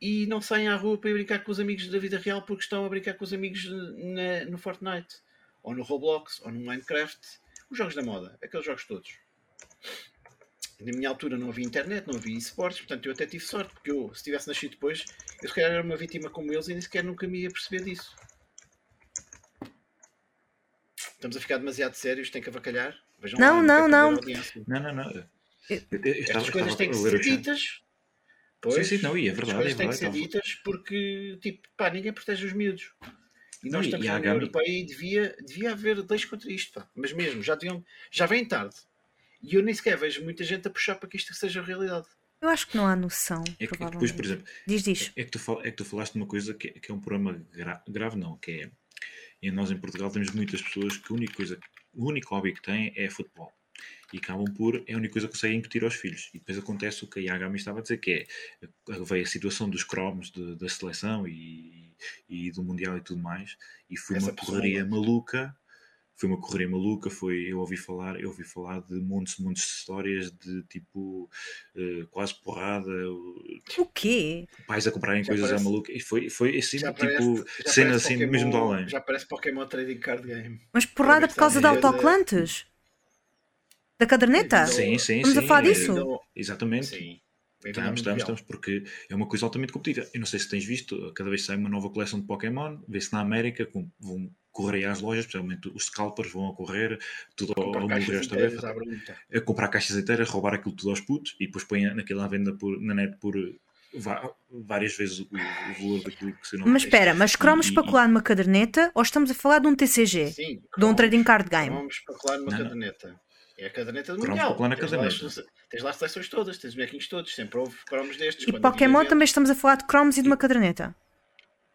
S3: e não saem à rua para ir brincar com os amigos da vida real porque estão a brincar com os amigos na- no Fortnite, ou no Roblox, ou no Minecraft, os jogos da moda, aqueles jogos todos. Na minha altura não havia internet, não havia esportes, portanto eu até tive sorte, porque eu, se tivesse nascido depois, eu se calhar era uma vítima como eles e nem sequer nunca me ia perceber disso. Estamos a ficar demasiado sérios, tem que avacalhar. Vejam
S2: Não,
S3: lá,
S2: não, não.
S4: Não, não, não. Eu,
S2: Eu-
S4: eu- eu
S3: Estas
S4: estava,
S3: coisas
S4: estava
S3: têm que ser ditas.
S4: Sim, sim, não, e é
S3: As
S4: verdade,
S3: coisas
S4: é
S3: têm que
S4: verdade.
S3: ser
S4: estava-
S3: ditas porque, tipo, pá, ninguém protege os miúdos. E nós estamos
S4: e
S3: na União Europeia e devia, devia haver leis contra isto, pá. Mas mesmo, já, deviam, já vem tarde. E eu nem sequer vejo muita gente a puxar para que isto seja realidade.
S2: Eu acho que não há noção.
S4: É que, é depois, por exemplo,
S2: Diz, diz.
S4: é que, tu fal, é que tu falaste de uma coisa que, é- que é um problema gra- grave, não, que é e nós em Portugal temos muitas pessoas que a única coisa, o único hobby que têm é futebol. E acabam por, é a única coisa que conseguem incutir aos filhos. E depois acontece o que a Yagami estava a dizer, que é, veio a situação dos cromos de- da seleção e, e do Mundial e tudo mais, e foi
S3: Essa
S4: uma correria maluca, foi uma correria maluca, foi, eu ouvi falar, eu ouvi falar de montes, montes de histórias de tipo, eh, quase porrada,
S2: O quê?
S4: pais a comprarem
S3: Já
S4: coisas
S3: parece-
S4: à maluca. E foi, foi assim,
S3: Já
S4: tipo,
S3: parece- já
S4: cena
S3: parece
S4: assim
S3: Pokémon-
S4: mesmo de além.
S3: Já parece Pokémon Trading Card Game.
S2: Mas porrada por causa de
S3: a
S2: autocolantes? Da caderneta?
S4: Sim, sim,
S2: Estamos a
S4: sim.
S2: falar
S4: é-
S2: disso?
S3: Então,
S4: Exatamente.
S3: Sim.
S4: Estamos, estamos, estamos, porque é uma coisa altamente competitiva. Eu não sei se tens visto, cada vez que sai uma nova coleção de Pokémon, vê-se na América, com, vão correrem às lojas, especialmente os scalpers vão a correr, tudo ao,
S3: Comprar
S4: ao
S3: caixas
S4: morrer esta vez, a comprar caixas inteiras, roubar aquilo tudo aos putos e depois põe naquilo à venda por, na net por várias vezes o, o valor daquilo que se não
S2: Mas espera, mas cromos para colar numa caderneta ou estamos a falar de um TCG?
S3: Sim,
S2: De um
S3: cromos-
S2: trading card game?
S3: Cromos para colar numa
S4: Não, não.
S3: É a caderneta do
S4: Cromos
S3: Mundial.
S4: na
S3: Tens lá
S4: caderneta.
S3: as- Tens lá as seleções todas, tens os bonequinhos todos, sempre houve cromos destes.
S2: E Pokémon também estamos a falar de cromos e de uma caderneta.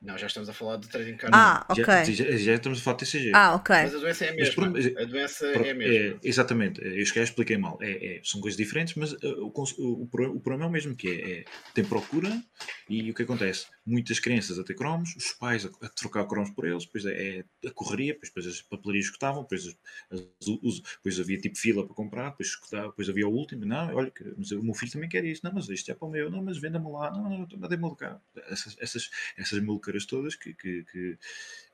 S3: Não, já estamos a falar de trading card.
S2: Ah,
S4: já,
S2: ok.
S4: já, já estamos a falar de TCG.
S2: Ah, ok.
S3: Mas a doença é a mesma.
S4: mas-
S3: A doença
S4: Pronto,
S3: é a mesma.
S4: exatamente, eu se calhar expliquei mal. É, é- são coisas diferentes, mas uh, o, o, o pro- o problema é o mesmo, que é, é tem procura e o que acontece? Muitas crianças a ter cromos, os pais a, a trocar cromos por eles, depois é, é a correria, depois, depois as papelarias escutavam, depois, as- as- os- depois havia tipo fila para comprar, depois, escutava, depois havia o último, não, olha, que- mas o meu filho também quer isto, não, mas isto é para o meu, não, mas venda-me lá, não, não, não, dê-me cá. Essas, essas, essas todas que, que, que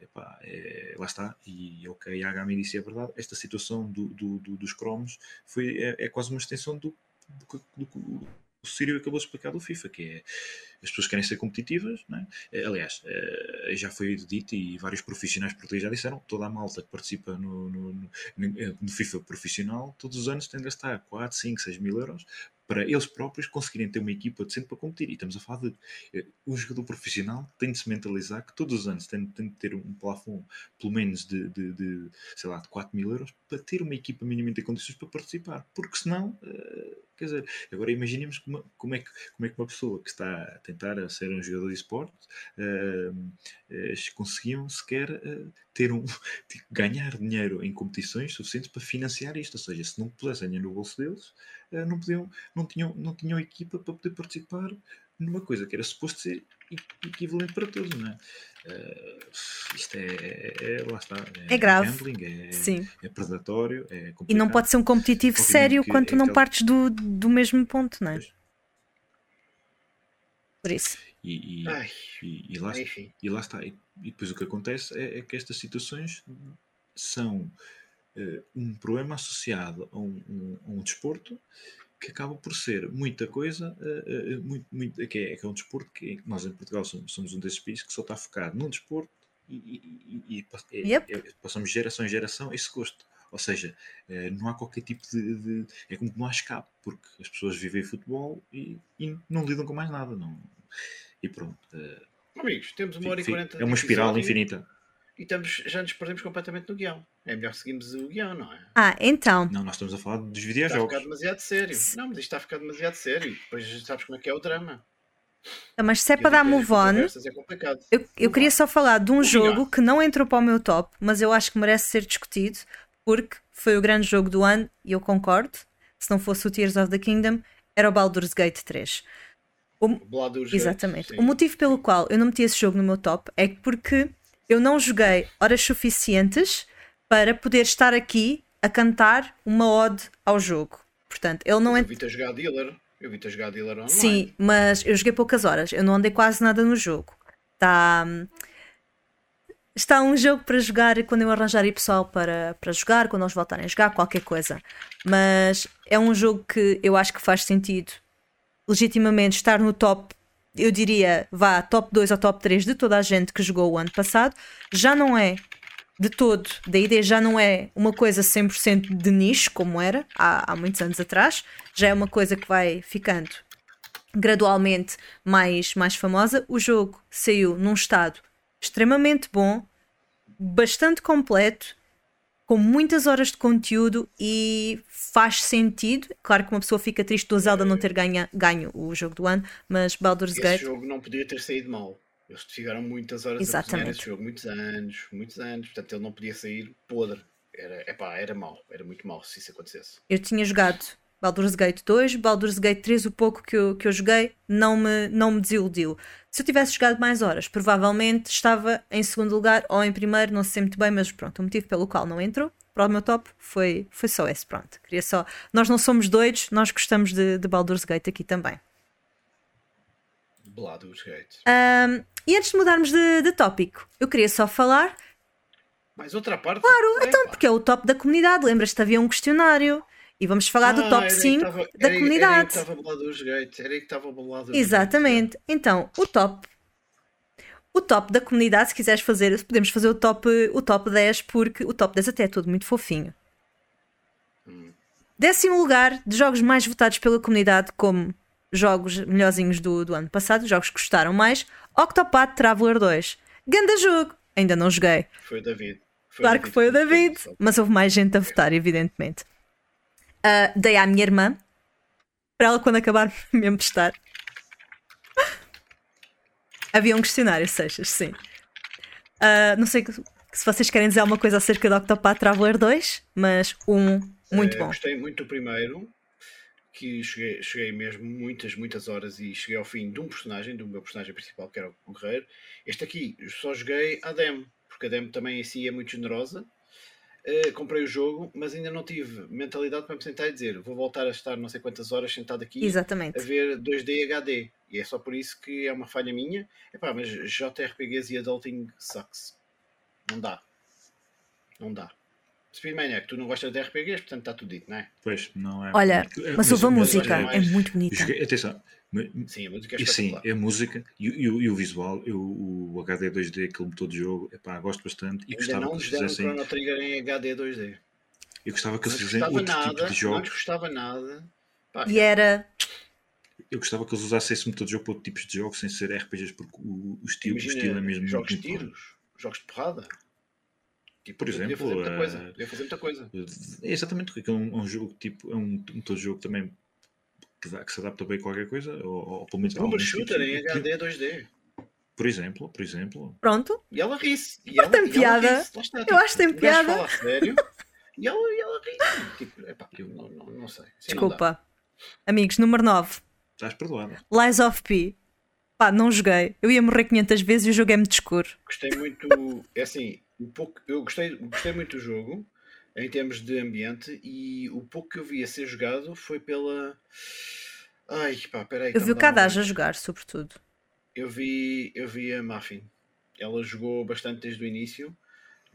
S4: epá, é, lá está, e o que a Yagami disse é verdade, esta situação do, do- do- dos cromos foi, é, é quase uma extensão do, do, do o Sírio acabou de explicar do FIFA, que é as pessoas querem ser competitivas, é? Eh, aliás, eh, já foi dito e vários profissionais portugueses já disseram, toda a malta que participa no, no- no- no FIFA profissional, todos os anos tem de gastar 4, 5, 6 mil euros para eles próprios conseguirem ter uma equipa decente para competir. E estamos a falar de eh, um jogador profissional tem de se mentalizar que todos os anos tem, tem de ter um plafond pelo menos de, de, de, sei lá, de 4 mil euros para ter uma equipa minimamente em condições para participar. Porque senão, eh, quer dizer, agora imaginemos como, como, é que, como é que uma pessoa que está a tentar ser um jogador de esporte eh, eh, conseguiam sequer eh, ter um, <laughs> tipo, ganhar dinheiro em competições suficientes para financiar isto. Ou seja, se não pusessem dinheiro no bolso deles, eh, não, podiam, não, tinham, não tinham equipa para poder participar numa coisa que era suposto ser equivalente para todos, não é? Eh, isto é, é- é- lá está,
S2: É grave.
S4: gambling, é,
S2: Sim.
S4: é predatório, é
S2: E não pode ser um competitivo
S4: Obviamente
S2: sério quando tu
S4: é
S2: não
S4: aquele-
S2: partes do, do mesmo ponto, não é?
S4: Pois.
S2: Por isso.
S4: E, e,
S3: Ai,
S4: e, e lá,
S3: enfim.
S4: e lá está. E, e depois o que acontece é, é que estas situações são eh, um problema associado a um, um- a um desporto que acaba por ser muita coisa, eh, eh, muito, muito, que, é, que é um desporto que nós em Portugal somos, somos um desses países que só está focado num desporto e, e- e- e é-
S2: Yep.
S4: é- passamos de geração em geração esse gosto. Ou seja, não há qualquer tipo de, de- É como que não há escape, porque as pessoas vivem futebol e, e não lidam com mais nada. Não, e pronto.
S3: Amigos, temos uma hora e quarenta.
S4: é uma espiral infinita.
S3: E estamos, já nos perdemos completamente no guião. É melhor seguirmos o guião, não é?
S2: Ah, então.
S4: Não, nós estamos a falar dos
S3: Está a
S4: videojogos.
S3: ficar demasiado sério.
S2: Se-
S3: Não, mas isto está a ficar demasiado sério. Depois sabes como é que é o drama.
S2: Mas se é
S3: E
S2: para dar move on,
S3: É complicado.
S2: eu, eu queria só falar de um
S3: Vamos
S2: jogo que não entrou para o meu top, mas eu acho que merece ser discutido, porque foi o grande jogo do ano, e eu concordo. Se não fosse o Tears of the Kingdom, era o Baldur's Gate 3. O-
S3: O Baldur's Gate,
S2: Exatamente.
S3: sim.
S2: O motivo pelo qual eu não meti esse jogo no meu top é que porque eu não joguei horas suficientes para poder estar aqui a cantar uma ode ao jogo. Portanto, ele não é.
S3: Eu vi-te a jogar dealer. Eu vi-te a jogar dealer online.
S2: Sim, mas eu joguei poucas horas. Eu não andei quase nada no jogo. Está. Está um jogo para jogar quando eu arranjar aí pessoal para, para jogar, quando eles voltarem a jogar, qualquer coisa. Mas é um jogo que eu acho que faz sentido legitimamente estar no top, eu diria, vá, top 2 ou top 3 de toda a gente que jogou o ano passado. Já não é de todo, da ideia já não é uma coisa 100% de nicho, como era há, há muitos anos atrás. Já é uma coisa que vai ficando gradualmente mais, mais famosa. O jogo saiu num estado extremamente bom, bastante completo, com muitas horas de conteúdo e faz sentido. Claro que uma pessoa fica triste do Zelda não ter ganha, ganho o jogo do ano, mas Baldur's
S3: Esse
S2: Gate.
S3: jogo não podia ter saído mal. Eles ficaram muitas horas a
S2: Exatamente.
S3: cozinhar esse jogo, muitos anos, muitos anos. Portanto, ele não podia sair podre. Era, epá, era mau, era muito mau se isso acontecesse.
S2: Eu tinha jogado Baldur's Gate 2, Baldur's Gate 3, o pouco que eu, que eu joguei, não me, não me desiludiu. Se eu tivesse jogado mais horas, provavelmente estava em segundo lugar ou em primeiro, não sei muito bem, mas pronto, o motivo pelo qual não entrou para o meu top foi, foi só esse. Pronto, queria só. Nós não somos doidos, nós gostamos de, de Baldur's Gate aqui também.
S3: Baldur's Gate.
S2: Ahm, e antes de mudarmos de, de tópico, eu queria só falar,
S3: Mais outra parte? Claro,
S2: então, porque é o top da comunidade. Lembras-te, havia um questionário e vamos falar do top 5 da comunidade.
S3: Era aí que estava Baldur's Gate. Era aí que estava Gate.
S2: Exatamente. Então, o top. O top da comunidade, se quiseres fazer, podemos fazer o top, o top 10, porque o top 10 até é tudo muito fofinho. Décimo lugar de jogos mais votados pela comunidade como jogos melhorzinhos do, do ano passado, jogos que gostaram mais, Octopath Traveler 2. Ganda jogo! Ainda não joguei.
S3: Foi o David. Foi
S2: Claro que foi o David, mas houve mais gente a votar, evidentemente. Ah, dei à minha irmã, para ela quando acabar <laughs> me emprestar. Havia um questionário, Seixas, sim. Ah, não sei que- se vocês querem dizer alguma coisa acerca do Octopath Traveler 2, mas um muito
S3: Eh,
S2: bom.
S3: Gostei muito do primeiro, que cheguei, cheguei mesmo muitas, muitas horas e cheguei ao fim de um personagem, do meu personagem principal, que era o Guerreiro. Este aqui só joguei a demo, porque a demo também em si é muito generosa. Eh, comprei o jogo, mas ainda não tive mentalidade para me sentar e dizer vou voltar a estar não sei quantas horas sentado aqui
S2: Exatamente.
S3: a ver 2D HD. E é só por isso que é uma falha minha. Epá, mas JRPGs e Adulting sucks. Não dá. Não dá. Speedmaniac, tu não gostas de RPGs, portanto está tudo dito, não é?
S4: Pois, não é.
S2: Olha,
S4: É,
S2: mas houve a música, é muito bonita.
S4: atenção,
S3: Sim, a música é
S4: e sim, é a música e, o- e o- e o visual, eu, o HD 2D, aquele motor de jogo, epá, gosto bastante e
S3: Ainda
S4: gostava
S3: não
S4: que eles fizessem.
S3: Chrono Trigger em HD 2D.
S4: Eu gostava que
S3: Não
S4: eles fizessem outro
S3: nada,
S4: tipo de
S3: não nos
S4: jogos.
S3: custava nada. Pá,
S2: E era.
S4: Eu gostava que eles usassem esse motor de jogo para outros tipos de jogos sem ser RPGs, porque o, o estilo, o
S3: imagina
S4: estilo é mesmo
S3: jogos
S4: muito,
S3: de tiros, jogos de porrada. Tipo,
S4: Por
S3: podia
S4: exemplo,
S3: fazer muita coisa.
S4: eh,
S3: Podia fazer muita coisa.
S4: É exatamente porque é um, é um jogo tipo, é um motor de jogo também que, dá- que se adapta bem a qualquer coisa, ou, ou pelo menos a
S3: Boomer
S4: alguns tipos
S3: Shooter
S4: de-
S3: em HD 2D.
S4: Por exemplo, por exemplo,
S2: Pronto,
S3: E ela ri-se. E ela,
S2: tem
S3: e ela
S2: piada.
S3: ri-se. Lá está,
S2: Eu acho que tem piada.
S3: fala a sério. E ela, e ela ri Tipo, epá, eu não, não, não sei. Assim não
S2: desculpa. Amigos, número 9.
S4: estás perdoado.
S2: Lies of P. Pá, não joguei. Eu ia morrer 500 vezes e o jogo é muito escuro.
S3: Gostei muito. É assim, o pouco, eu gostei, gostei muito do jogo em termos de ambiente e o pouco que eu vi a ser jogado foi pela. Ai, pá, peraí.
S2: Eu vi o
S3: está-me a um
S2: jogar, sobretudo.
S3: Eu vi, eu vi a Muffin. Ela jogou bastante desde o início.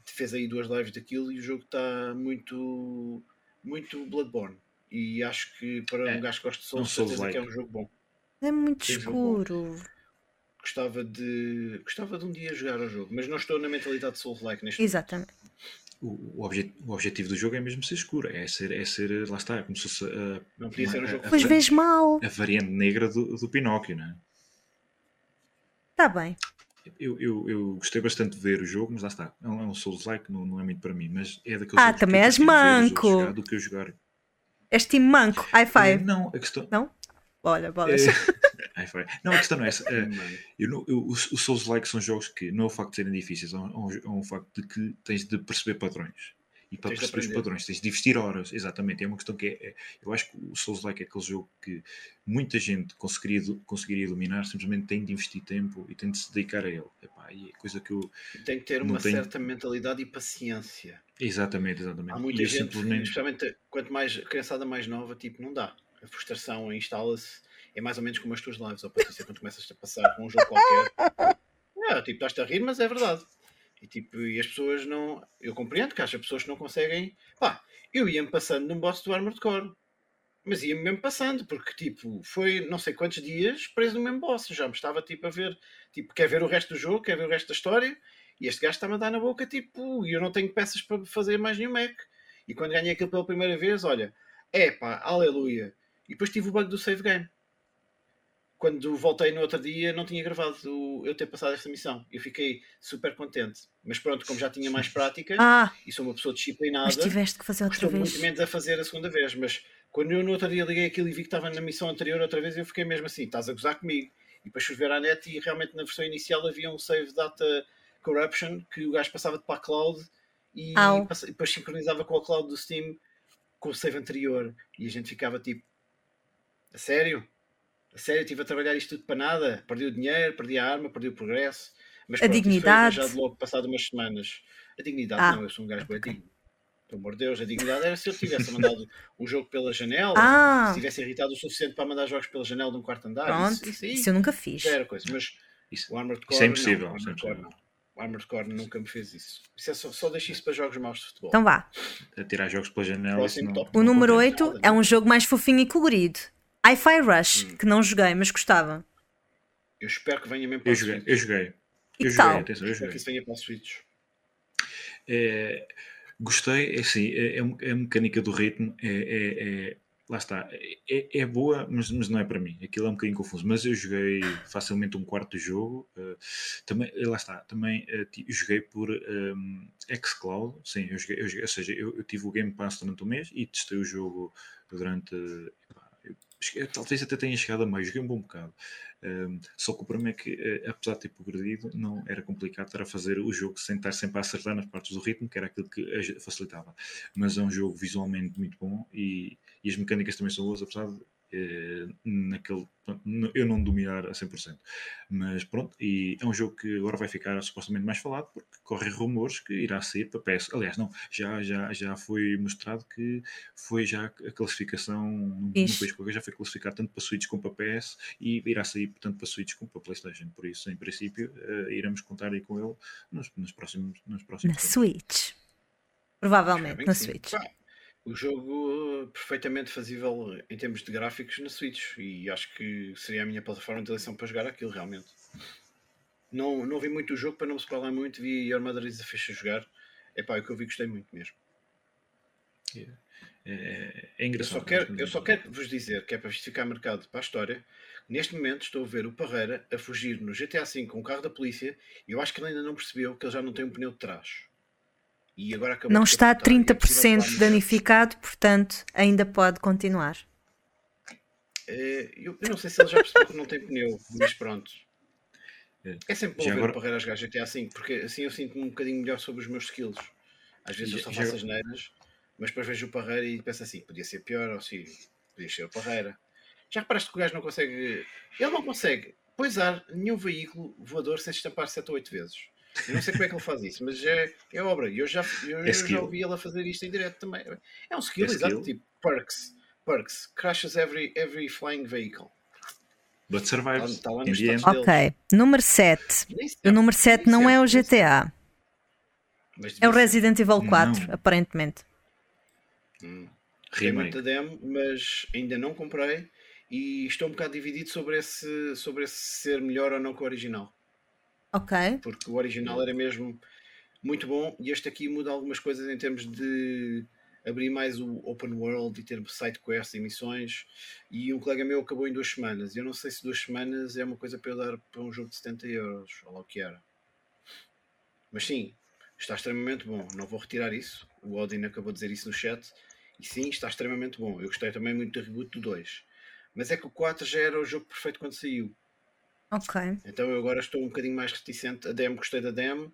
S3: Fez aí duas lives daquilo e o jogo está muito, muito Bloodborne. E acho que para
S4: É,
S3: um gajo que gosta de Souls, certeza
S4: Souls-like.
S3: que é um jogo bom.
S2: É muito
S3: jogo
S2: escuro.
S3: Gostava de, gostava de um dia jogar o jogo, mas não estou na mentalidade de Souls-like neste
S2: Exatamente.
S4: O, o, obje- o objetivo do jogo é mesmo ser escuro, é ser, é ser lá está, é como se fosse a,
S3: Não podia ser um jogo
S4: a-
S2: Pois vês mal.
S4: a variante negra do, do Pinóquio, não é?
S2: Está bem.
S4: Eu, eu, eu gostei bastante de ver o jogo, mas lá está. É um, é um Souls-like, não, não é muito para mim. Mas é daqueles
S2: Ah,
S4: jogos que
S2: também
S4: eu
S2: és manco.
S4: jogar Do que eu jogar.
S2: És time manco. High five.
S4: Não, a questão.
S2: Não? Olha, bolas.
S4: É. <laughs> não, a questão não é essa. <laughs>
S3: Mano,
S4: eu eu- os os Souls-like são jogos que não é o facto de serem difíceis, é um, é um- é facto de que tens de perceber padrões. E para
S3: Tens
S4: perceber os padrões tens de investir horas, exatamente. É uma questão que é. é- eu acho que o Souls-like é aquele jogo que muita gente conseguiria, conseguiria dominar, simplesmente tem de investir tempo e tem de se dedicar a ele. Epá, e é coisa que eu.
S3: tem que ter uma
S4: tenho-
S3: certa mentalidade e paciência.
S4: Exatamente, exatamente.
S3: Há
S4: E
S3: muita
S4: eu
S3: gente,
S4: simplesmente.
S3: especialmente quanto mais criançada mais nova, tipo, não dá. A frustração instala-se. É mais ou menos como as tuas lives, ou Patrícia, quando começas a passar com um jogo qualquer. <laughs> É, tipo, estás-te a rir, mas é verdade. E, tipo, e as pessoas não. Eu compreendo que há pessoas que não conseguem. Pá, eu ia-me passando num boss do Armored Core. Mas ia-me mesmo passando, porque tipo, foi não sei quantos dias preso no mesmo boss. Já me estava tipo a ver, tipo, quer ver o resto do jogo, quer ver o resto da história, e este gajo está-me a dar na boca, tipo, e eu não tenho peças para fazer mais nenhum Mac. E quando ganhei aquilo pela primeira vez, olha, é pá, aleluia. E depois tive o bug do save game. Quando voltei no outro dia, não tinha gravado o- eu ter passado esta missão. Eu fiquei super contente. Mas pronto, como já tinha mais prática
S2: Ah,
S3: e sou uma pessoa disciplinada,
S2: mas tiveste que fazer outra
S3: Custou
S2: vez.
S3: muito menos a fazer a segunda vez, mas quando eu no outro dia liguei aquilo e vi que estava na missão anterior outra vez, eu fiquei mesmo assim, estás a gozar comigo. E depois fui ver à net e realmente na versão inicial havia um save data corruption que o gajo passava para a cloud e
S2: Au.
S3: depois sincronizava com a cloud do Steam com o save anterior e a gente ficava tipo, a sério? A sério, estive a trabalhar isto tudo para nada? Perdi o dinheiro, perdi a arma, perdi o progresso. Mas
S2: A
S3: pronto,
S2: dignidade.
S3: arranjado logo passado umas semanas. A dignidade,
S2: Ah,
S3: não, eu sou um gajo bem
S2: ok.
S3: digno. Pelo amor de Deus, a dignidade era se eu tivesse mandado um jogo pela janela,
S2: Ah,
S3: se tivesse irritado o suficiente para mandar jogos pela janela de um quarto andar.
S2: pronto.
S3: Isso, isso,
S2: Isso eu nunca fiz.
S3: já era coisa. Mas
S4: Isso,
S3: o Armored Core.
S4: isso é impossível.
S3: Não, o
S4: isso é
S3: Armored Core
S4: impossível.
S3: não. O Armored Core nunca me fez isso. Isso é só, só deixo isso para jogos maus de futebol.
S2: Então vá.
S4: A tirar jogos pela janela.
S3: Próximo
S4: não-.
S2: O número
S4: acontece.
S2: 8 é um jogo mais fofinho e colorido. Hi-Fi Rush,
S3: Hum.
S2: que não joguei, mas gostava.
S3: Eu espero que venha mesmo para
S4: Eu
S3: o
S4: joguei,
S3: Switch.
S4: eu joguei.
S2: E
S4: Eu joguei, atenção, eu
S3: Espero
S4: joguei.
S3: que isso venha para o Switch.
S4: É, gostei, é assim, é, é é a mecânica do ritmo, é, é- é- lá está, é, é boa, mas, mas não é para mim. Aquilo é um bocadinho confuso. Mas eu joguei facilmente um quarto do jogo. eh, também, eh, lá está, também ti- joguei por um, xCloud. Sim, eu joguei, eu joguei- ou seja, eu, eu tive o Game Pass durante um mês e testei o jogo durante. Talvez até tenha chegado a meio, joguei um bom bocado. Um, só que o problema é que, eh, apesar de ter progredido, não era complicado estar a fazer o jogo sem estar sempre a acertar nas partes do ritmo, que era aquilo que facilitava. Mas é um jogo visualmente muito bom e, e as mecânicas também são boas, apesar de naquele, pronto, n- eu não dominar a 100%. Mas pronto, e é um jogo que agora vai ficar supostamente mais falado, porque correm rumores que irá sair para PS. Aliás, não, já, já, já foi mostrado que foi já a classificação no, país qualquer, já foi classificado tanto para Switch como para PS e irá sair tanto para Switch como para PlayStation. Por isso, em princípio, eh, iremos contar aí com ele nos, nos próximos, nos
S2: Na
S4: próximos tempos.
S2: Switch. Provavelmente
S3: bem
S2: na. Switch.
S3: Pá, o jogo uh, perfeitamente fazível em termos de gráficos na Switch e acho que seria a minha plataforma de eleição para jogar aquilo realmente. Não, não vi muito o jogo para não me spoiler muito, vi Your Mother is a Fish a jogar. É pá, o que eu vi gostei muito mesmo.
S4: É, é, é
S3: Eu
S4: engraçado.
S3: só, quero, eu só quero vos dizer que é para isto ficar marcado para a história. Neste momento estou a ver o Parreira a fugir no GTA V com o carro da polícia e eu acho que ele ainda não percebeu que ele já não tem um pneu de trás. E
S2: Não está
S3: capotar e é possível
S2: 30%
S3: que lá no
S2: danificado, portanto, ainda pode continuar.
S3: Eh, Eu, eu não sei se ele já percebeu que não tem pneu, mas pronto.
S4: É.
S3: Sempre bom
S4: Já
S3: ver
S4: agora-
S3: o Parreira a jogar GTA V, porque assim eu sinto-me um bocadinho melhor sobre os meus skills. Às vezes eu só
S4: já-
S3: faço as neiras, mas depois vejo o Parreira e penso assim, podia ser pior, ou sim, podia ser o Parreira. Já reparaste que o gajo não consegue. Ele não consegue poisar nenhum veículo voador sem se estampar 7 ou 8 vezes. Eu não sei como é que ele faz isso, mas é, é obra. Eu já, eu, eu já ouvi ele a fazer isto em direto também. É um skill,
S4: É
S3: exato, tipo perks. Perks. Crashes every, every flying vehicle.
S4: But survives.
S3: Está lá
S4: end.
S3: Estados
S2: Ok, número 7.
S3: Nem
S2: O número 7
S3: nem
S2: não é o
S3: sempre.
S2: GTA, é o. Resident Evil 4,
S4: Não.
S2: aparentemente.
S3: Hum. Tem
S4: Remake.
S3: muita demo, mas ainda não comprei e estou um bocado dividido sobre esse, sobre esse ser melhor ou não que o original.
S2: Ok,
S3: Porque o original era mesmo muito bom e este aqui muda algumas coisas em termos de abrir mais o open world e ter side quests e missões. E um colega meu acabou em duas semanas. Eu não sei se duas semanas é uma coisa para eu dar para um jogo de 70 euros ou lá o que era. Mas sim, está extremamente bom. Não vou retirar isso. O Odin acabou de dizer isso no chat. E sim, está extremamente bom. Eu gostei também muito do reboot do 2. Mas é que o 4 já era o jogo perfeito quando saiu.
S2: Ok.
S3: Então eu agora estou um bocadinho mais reticente. A demo, gostei da demo,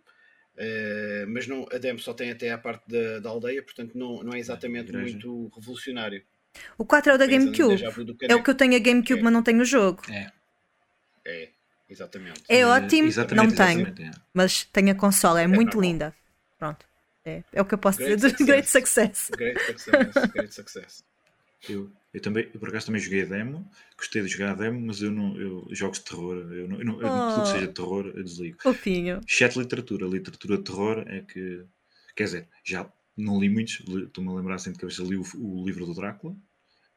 S3: eh, mas não, a demo só tem até a parte da, da aldeia, portanto não, não é exatamente
S4: igreja.
S3: muito revolucionário.
S2: O 4 é o da
S3: Pensa no
S2: GameCube.
S3: déjà vu do
S2: É o que eu tenho a GameCube,
S3: É.
S2: mas não tenho o jogo.
S4: É.
S3: É, exatamente.
S2: É ótimo,
S4: exatamente,
S2: não tenho.
S4: exatamente, é.
S2: Mas tenho a consola, é muito
S3: normal.
S2: linda. Pronto. É, é o que eu posso
S3: Great
S2: dizer do
S3: success. <laughs>
S2: Great Success.
S3: Great success, great success.
S4: Eu, eu também, eu por acaso também joguei a demo, gostei de jogar a demo, mas eu não, eu, jogos de terror, eu não, eu não, eu não- tudo que
S2: Oh.
S4: seja de terror, eu desligo.
S2: Fofinho.
S4: Exceto literatura, literatura de terror é que, quer dizer, já não li muitos, estou-me a lembrar assim de cabeça, li o, o livro do Drácula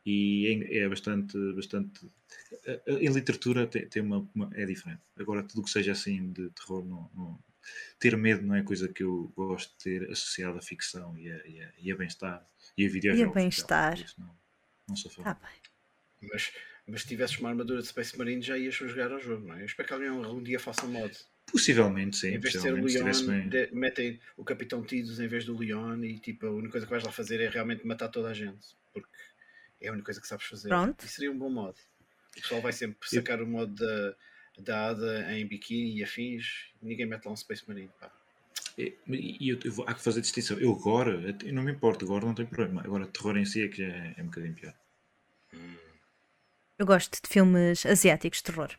S4: e é, é bastante, bastante, a- a- em literatura tem, tem uma, uma- é diferente. Agora tudo que seja assim de terror, não, não- ter medo não é coisa que eu gosto de ter associado à ficção e a, e a, e a bem-estar e a videojogos.
S2: bem-estar.
S4: Por isso Não, sou fã.
S2: Tá bem.
S3: Mas, mas se tivesses uma armadura de Space Marine já ias jogar ao jogo, não é? Eu espero que alguém algum dia faça um mod.
S4: Possivelmente, sim.
S3: em vez de ser o Leon, de- metem o Capitão Tidus em vez do Leon e tipo, a única coisa que vais lá fazer é realmente matar toda a gente. Porque é a única coisa que sabes fazer.
S2: Pronto.
S3: E seria um bom mod. O pessoal vai sempre
S4: Eu-
S3: sacar o mod da, da Ada em biquíni e afins. Ninguém mete lá um Space Marine. Pá.
S4: E e eu, eu vou, há que fazer distinção. Eu agora, eu não me importo, agora não tem problema. Agora, terror em si é que é, é um bocadinho pior.
S2: Eu gosto de filmes asiáticos de terror.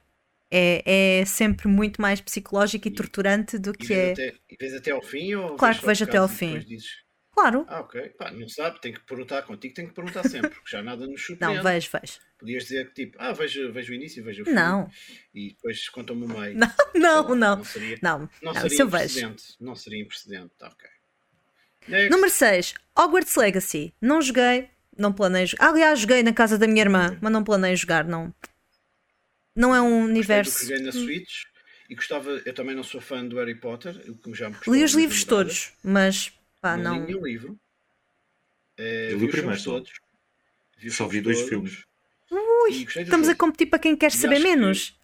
S2: É, é sempre muito mais psicológico e
S3: E-
S2: torturante do
S3: E
S2: que é.
S3: até, e vês até ao fim? Ou
S2: Claro que vejo até ao fim.
S3: dizes,
S2: Claro.
S3: Ah, ok. Pá, não sabe, tem que perguntar contigo, tem que perguntar sempre, porque já nada nos surpreende.
S2: Não, vejo, vejo.
S3: Podias dizer que tipo, ah, vejo, vejo o início, vejo o fim.
S2: Não,
S3: E depois contam-me o meio. <laughs>
S2: não, não,
S3: lá,
S2: não.
S3: Não seria,
S2: Não,
S3: não
S2: não,
S3: seria
S2: isso eu
S3: imprecedente. Não seria imprecedente. Tá, ok. Next.
S2: Número 6, Hogwarts Legacy. Não joguei, não planeio jogar. Aliás, joguei na casa da minha irmã, mas não planeio jogar, não. Não é um universo.
S3: que joguei na Switch E gostava, eu também não sou fã do Harry Potter, o que já me
S2: Li os livros todos, mas pá,
S3: não,
S2: não.
S3: li nenhum livro. Eh,
S4: Eu li
S3: vi
S4: o
S3: os
S4: primeiro
S3: todos. Vi
S4: Só vi
S3: filmes
S4: dois
S3: todos.
S4: filmes.
S3: Dos
S2: Estamos a competir para quem quer
S3: E
S2: saber
S3: acho que-
S2: menos.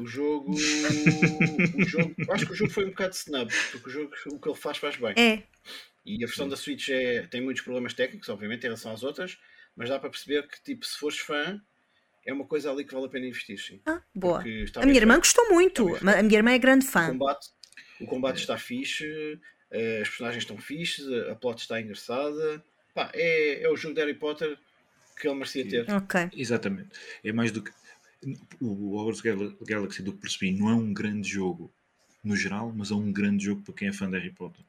S3: O jogo, <laughs> o jogo. Acho que o jogo foi um bocado snub, porque o jogo, o que ele faz, faz bem.
S2: É,
S3: E a versão da Switch é, tem muitos problemas técnicos, obviamente, em relação às outras, mas dá para perceber que, tipo, se fores fã, é uma coisa ali que vale a pena investir, sim.
S2: ah, boa. A minha irmã gostou muito. A minha irmã é grande
S3: O
S2: fã.
S3: combate, o combate está fixe, as personagens estão fixes, a plot está engraçada. Pá, é, é o jogo de Harry Potter que ele merecia ter.
S2: Ok.
S4: Exatamente. É mais do que. O Hogwarts Gal- Galaxy, do que percebi, não é um grande jogo no geral, mas é um grande jogo para quem é fã de Harry Potter.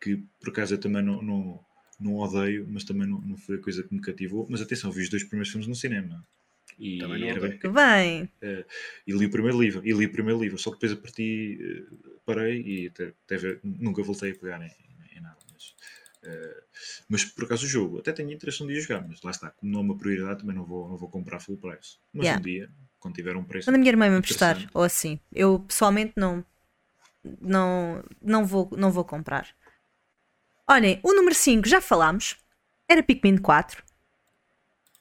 S4: Que por acaso eu também não, não, não odeio, mas também não, não foi a coisa que me cativou. Mas atenção, vi os dois primeiros filmes no cinema. E,
S3: Também não
S4: era bem-
S2: Que bem.
S4: e li o primeiro livro, e li o primeiro livro, só que depois a partir eh, parei e até, até ver- nunca voltei a pegar em, em- em nada. Mas, eh, mas por acaso o jogo, até tenho interesse um dia jogar, mas lá está, como não é uma prioridade, também não vou, não vou comprar full price. Mas
S2: Yeah.
S4: um dia, quando tiver um preço.
S2: Quando a minha irmã me emprestar,
S4: interessante,
S2: ou assim. Eu pessoalmente não. Não, não, vou, não vou comprar. Olhem, o número 5 já falámos. Era Pikmin 4.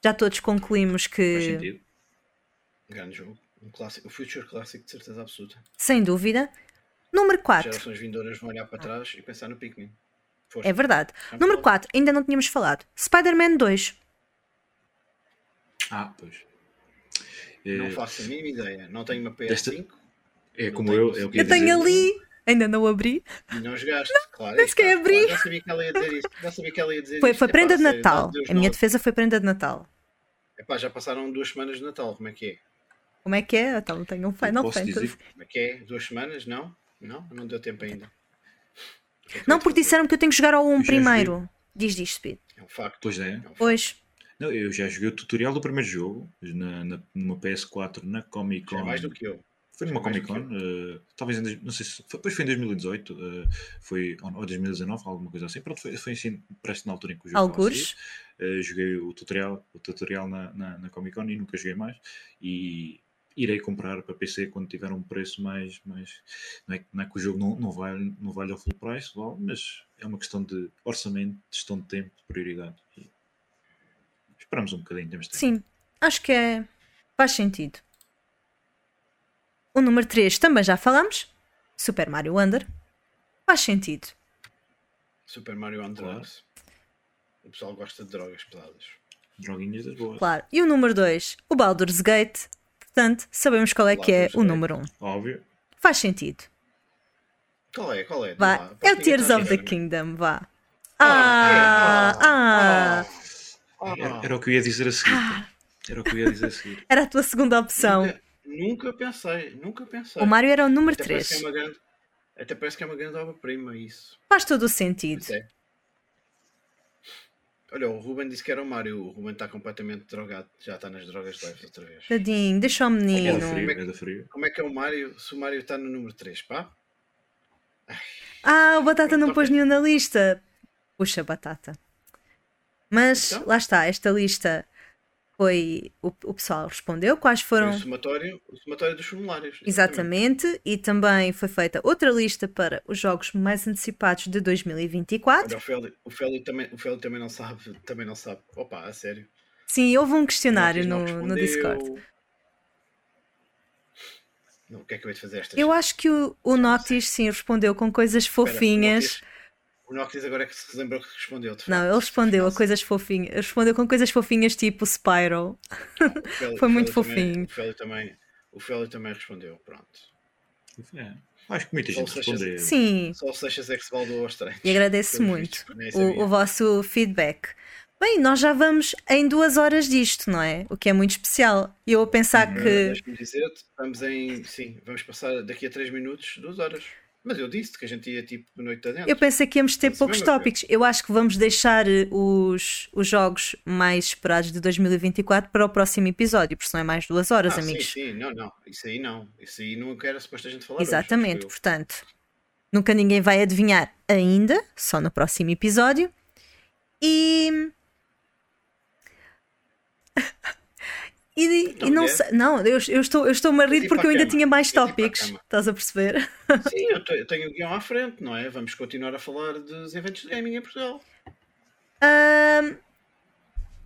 S2: Já todos concluímos
S4: Faz
S2: que,
S4: sentido.
S3: Grande jogo. Um clássico, o Future Classic de certeza absoluta.
S2: sem dúvida. Número 4.
S3: Gerações vindouras vão olhar para trás e pensar no Pikmin. Força.
S2: É verdade.
S3: Vamos
S2: Número
S3: lá.
S2: 4, ainda não tínhamos falado. Spider-Man 2.
S4: Ah, pois.
S3: Não
S4: Eh,
S3: faço a mínima ideia. Não tenho uma PS5
S4: Desta- é
S3: não
S4: como
S3: tenho
S4: eu. É
S3: Eu
S2: Eu tenho
S4: dizer.
S2: ali. Ainda não abri.
S3: e não jogaste. Claro,
S2: nem sequer abri.
S3: Claro, já sabia que ela ia dizer isso. Já sabia que ela ia dizer
S2: Foi,
S3: isto.
S2: foi
S3: Epá,
S2: prenda de
S3: sério,
S2: Natal. A minha
S3: não-
S2: defesa foi prenda de Natal.
S3: Epá, já passaram duas semanas de Natal. Como é que é?
S2: Como é que é? Então tenho um Final
S4: posso
S2: Fantasy.
S4: dizer
S3: Como é que é? Duas semanas? Não? Não? Não deu tempo ainda. É
S2: Não, porque disseram que eu tenho que jogar ao 1
S4: Eu já
S2: primeiro. Diz, diz, Speed.
S3: É um facto.
S4: Pois é.
S3: É um facto.
S2: Pois.
S4: Não, eu já joguei o tutorial do primeiro jogo, na, na, numa PS4, na Comic Con.
S3: é mais do que eu.
S4: Foi numa Comic Con, eh, talvez em, não sei se foi, depois foi em 2018, eh, foi, ou ou 2019, alguma coisa assim. Pronto, foi, foi assim, parece na altura em que o jogo estava a
S2: Algures.
S4: Eh, joguei o tutorial, o tutorial na, na, na Comic Con e nunca joguei mais. E irei comprar para PC quando tiver um preço mais. mais não, é, que- não é que o jogo não, não, vale, não vale ao full price, vale, mas é uma questão de orçamento, de gestão de tempo, de prioridade. E esperamos um bocadinho, temos tempo.
S2: Sim, acho que é. Faz sentido. O número 3 também já falamos. Super Mario Wonder. Faz sentido.
S3: Super Mario on
S4: Claro.
S3: O pessoal gosta de drogas pesadas.
S4: Droguinhas das boas.
S2: Claro. E o número 2, o Baldur's Gate. Portanto, sabemos qual é que é
S3: Baldur's
S2: o
S3: Gate.
S2: número 1. Um.
S4: Óbvio.
S2: Faz sentido.
S3: Qual é? Qual é?
S2: Vá. É o Tears of the Kingdom. Vá.
S3: Ah,
S2: Ah, ah.
S3: Ah,
S4: Era, era o que eu ia dizer a seguir. pá. Era o que eu ia dizer a seguir.
S2: Era a tua segunda opção. <laughs>
S3: Nunca, pensei, nunca pensei.
S2: O Mario era o número
S3: Até parece, que
S2: 3.
S3: é uma grande, até parece que é uma grande obra-prima isso.
S2: Faz todo o sentido.
S3: Até. Olha, o Ruben disse que era o Mário. O Ruben está completamente drogado. Já está nas drogas leves outra vez.
S2: Tadinho, deixa o
S4: É
S2: menino.
S4: frio, é da frio.
S3: Como é que é o Mário se o Mário está no número 3, pá?
S2: Ah, o Batata não
S3: Ok.
S2: pôs nenhum na lista. Puxa, Batata. Mas
S3: Então?
S2: lá está, esta lista foi. O, o pessoal respondeu quais foram.
S3: o somatório, o somatório dos formulários.
S2: Exatamente, e também foi feita outra lista para os jogos mais antecipados de 2024.
S3: Olha, o Félio, o Félio também, o Félio também não sabe, também não sabe. Opa, a sério.
S2: Sim, houve um questionário
S3: Não
S2: no,
S3: respondeu.
S2: no Discord.
S3: Não, o que é que eu hei de fazer esta
S2: Eu acho que o, o Noctis sim respondeu com coisas fofinhas.
S3: O Noctis agora é que se lembrou que respondeu. de
S2: Não, ele respondeu a coisas fofinhas. Ele respondeu com coisas fofinhas tipo Spyro.
S3: Félio- <laughs>
S2: foi muito
S3: Félio também-
S2: fofinho.
S3: o Félio também, o Félio também respondeu. Pronto.
S4: É. Acho que muita gente respondeu.
S2: Sim,
S3: Só o Seixas é que se baldou aos treinos.
S2: E agradeço muito o, o vosso feedback. Bem, nós já vamos em duas horas disto, não é? O que é muito especial. E eu a pensar que.
S3: Deixa-me dizer-te, vamos em. Sim, vamos passar daqui a 3 minutos, 2 horas. Mas eu disse que a gente ia tipo noite adentro.
S2: Eu pensei que íamos ter poucos tópicos. Eu acho que vamos deixar eh, os, os jogos mais esperados de 2024 para o próximo episódio, porque senão é mais duas horas,
S3: ah,
S2: amigos.
S3: Sim, sim, não, não. Isso aí não. Isso aí não era suposto a gente falar. hoje,
S2: Exatamente,
S3: eu.
S2: portanto, nunca ninguém vai adivinhar ainda, só no próximo episódio. E. <laughs> e E,
S3: Então,
S2: não
S3: é?
S2: sei, não, eu, eu estou, eu estou-me a rir porque eu ainda
S3: cama?
S2: tinha mais
S3: a
S2: tópicos. Estás a perceber?
S3: Sim, eu, te- eu tenho o guião à frente, não é? Vamos continuar a falar dos eventos de gaming em Portugal.
S2: Ahm,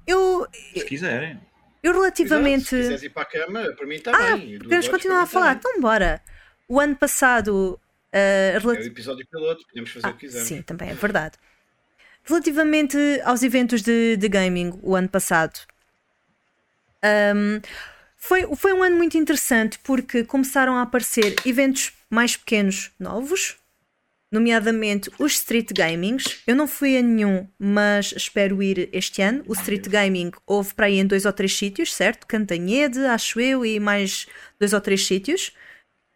S2: eu,
S4: Se quiserem.
S2: eu
S3: Exato,
S2: relativamente.
S3: Se quiseres ir para a cama, para mim está
S2: Ah,
S3: bem.
S2: Podemos continuar a
S3: mim
S2: falar, então bora. O ano passado. ah,
S3: bem. É
S2: relati-
S3: o episódio piloto, podemos fazer
S2: Ah,
S3: o que quisermos.
S2: sim, também é verdade. Relativamente aos eventos de, de gaming, o ano passado, ahm, foi, foi um ano muito interessante porque começaram a aparecer eventos mais pequenos, novos, nomeadamente os Street Gamings. Eu não fui a nenhum, mas espero ir este ano. O Street Gaming houve para aí em dois ou três sítios, certo? Cantanhede, acho eu, e mais dois ou três sítios.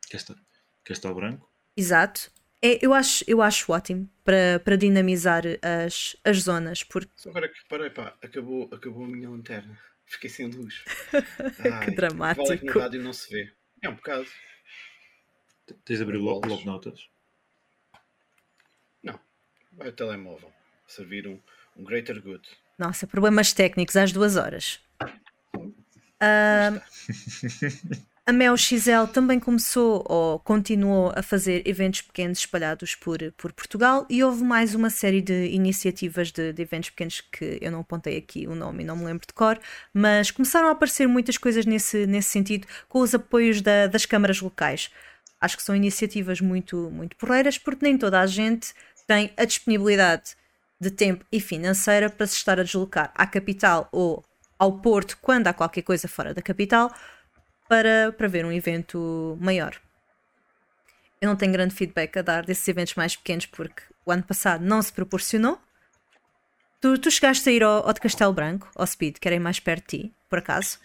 S4: Castelo, Castelo Branco.
S2: Exato. É, eu, acho, eu acho ótimo para, para dinamizar as, as zonas, porque
S3: Só agora que reparei, pá, acabou, acabou a minha lanterna. Fiquei sem luz. <laughs> Ai,
S2: dramático.
S3: Vale é que no rádio não se vê. É um bocado.
S4: Tens de abrir o
S3: Bolas.
S4: bloco de notas.
S3: Não. Vai o telemóvel. Servir um, um greater good.
S2: Nossa, problemas técnicos às duas horas. Ah, <laughs> a Mel XL também começou ou continuou a fazer eventos pequenos espalhados por, por Portugal e houve mais uma série de iniciativas de, de eventos pequenos que eu não apontei aqui o nome e não me lembro de cor, mas começaram a aparecer muitas coisas nesse, nesse sentido com os apoios da- das câmaras locais. Acho que são iniciativas muito, muito porreiras porque nem toda a gente tem a disponibilidade de tempo e financeira para se estar a deslocar à capital ou ao Porto quando há qualquer coisa fora da capital para, para ver um evento maior. Eu não tenho grande feedback a dar desses eventos mais pequenos porque o ano passado não se proporcionou. Tu, tu chegaste a ir ao, ao de Castelo Branco, ao Speed, que era mais perto de ti, por acaso?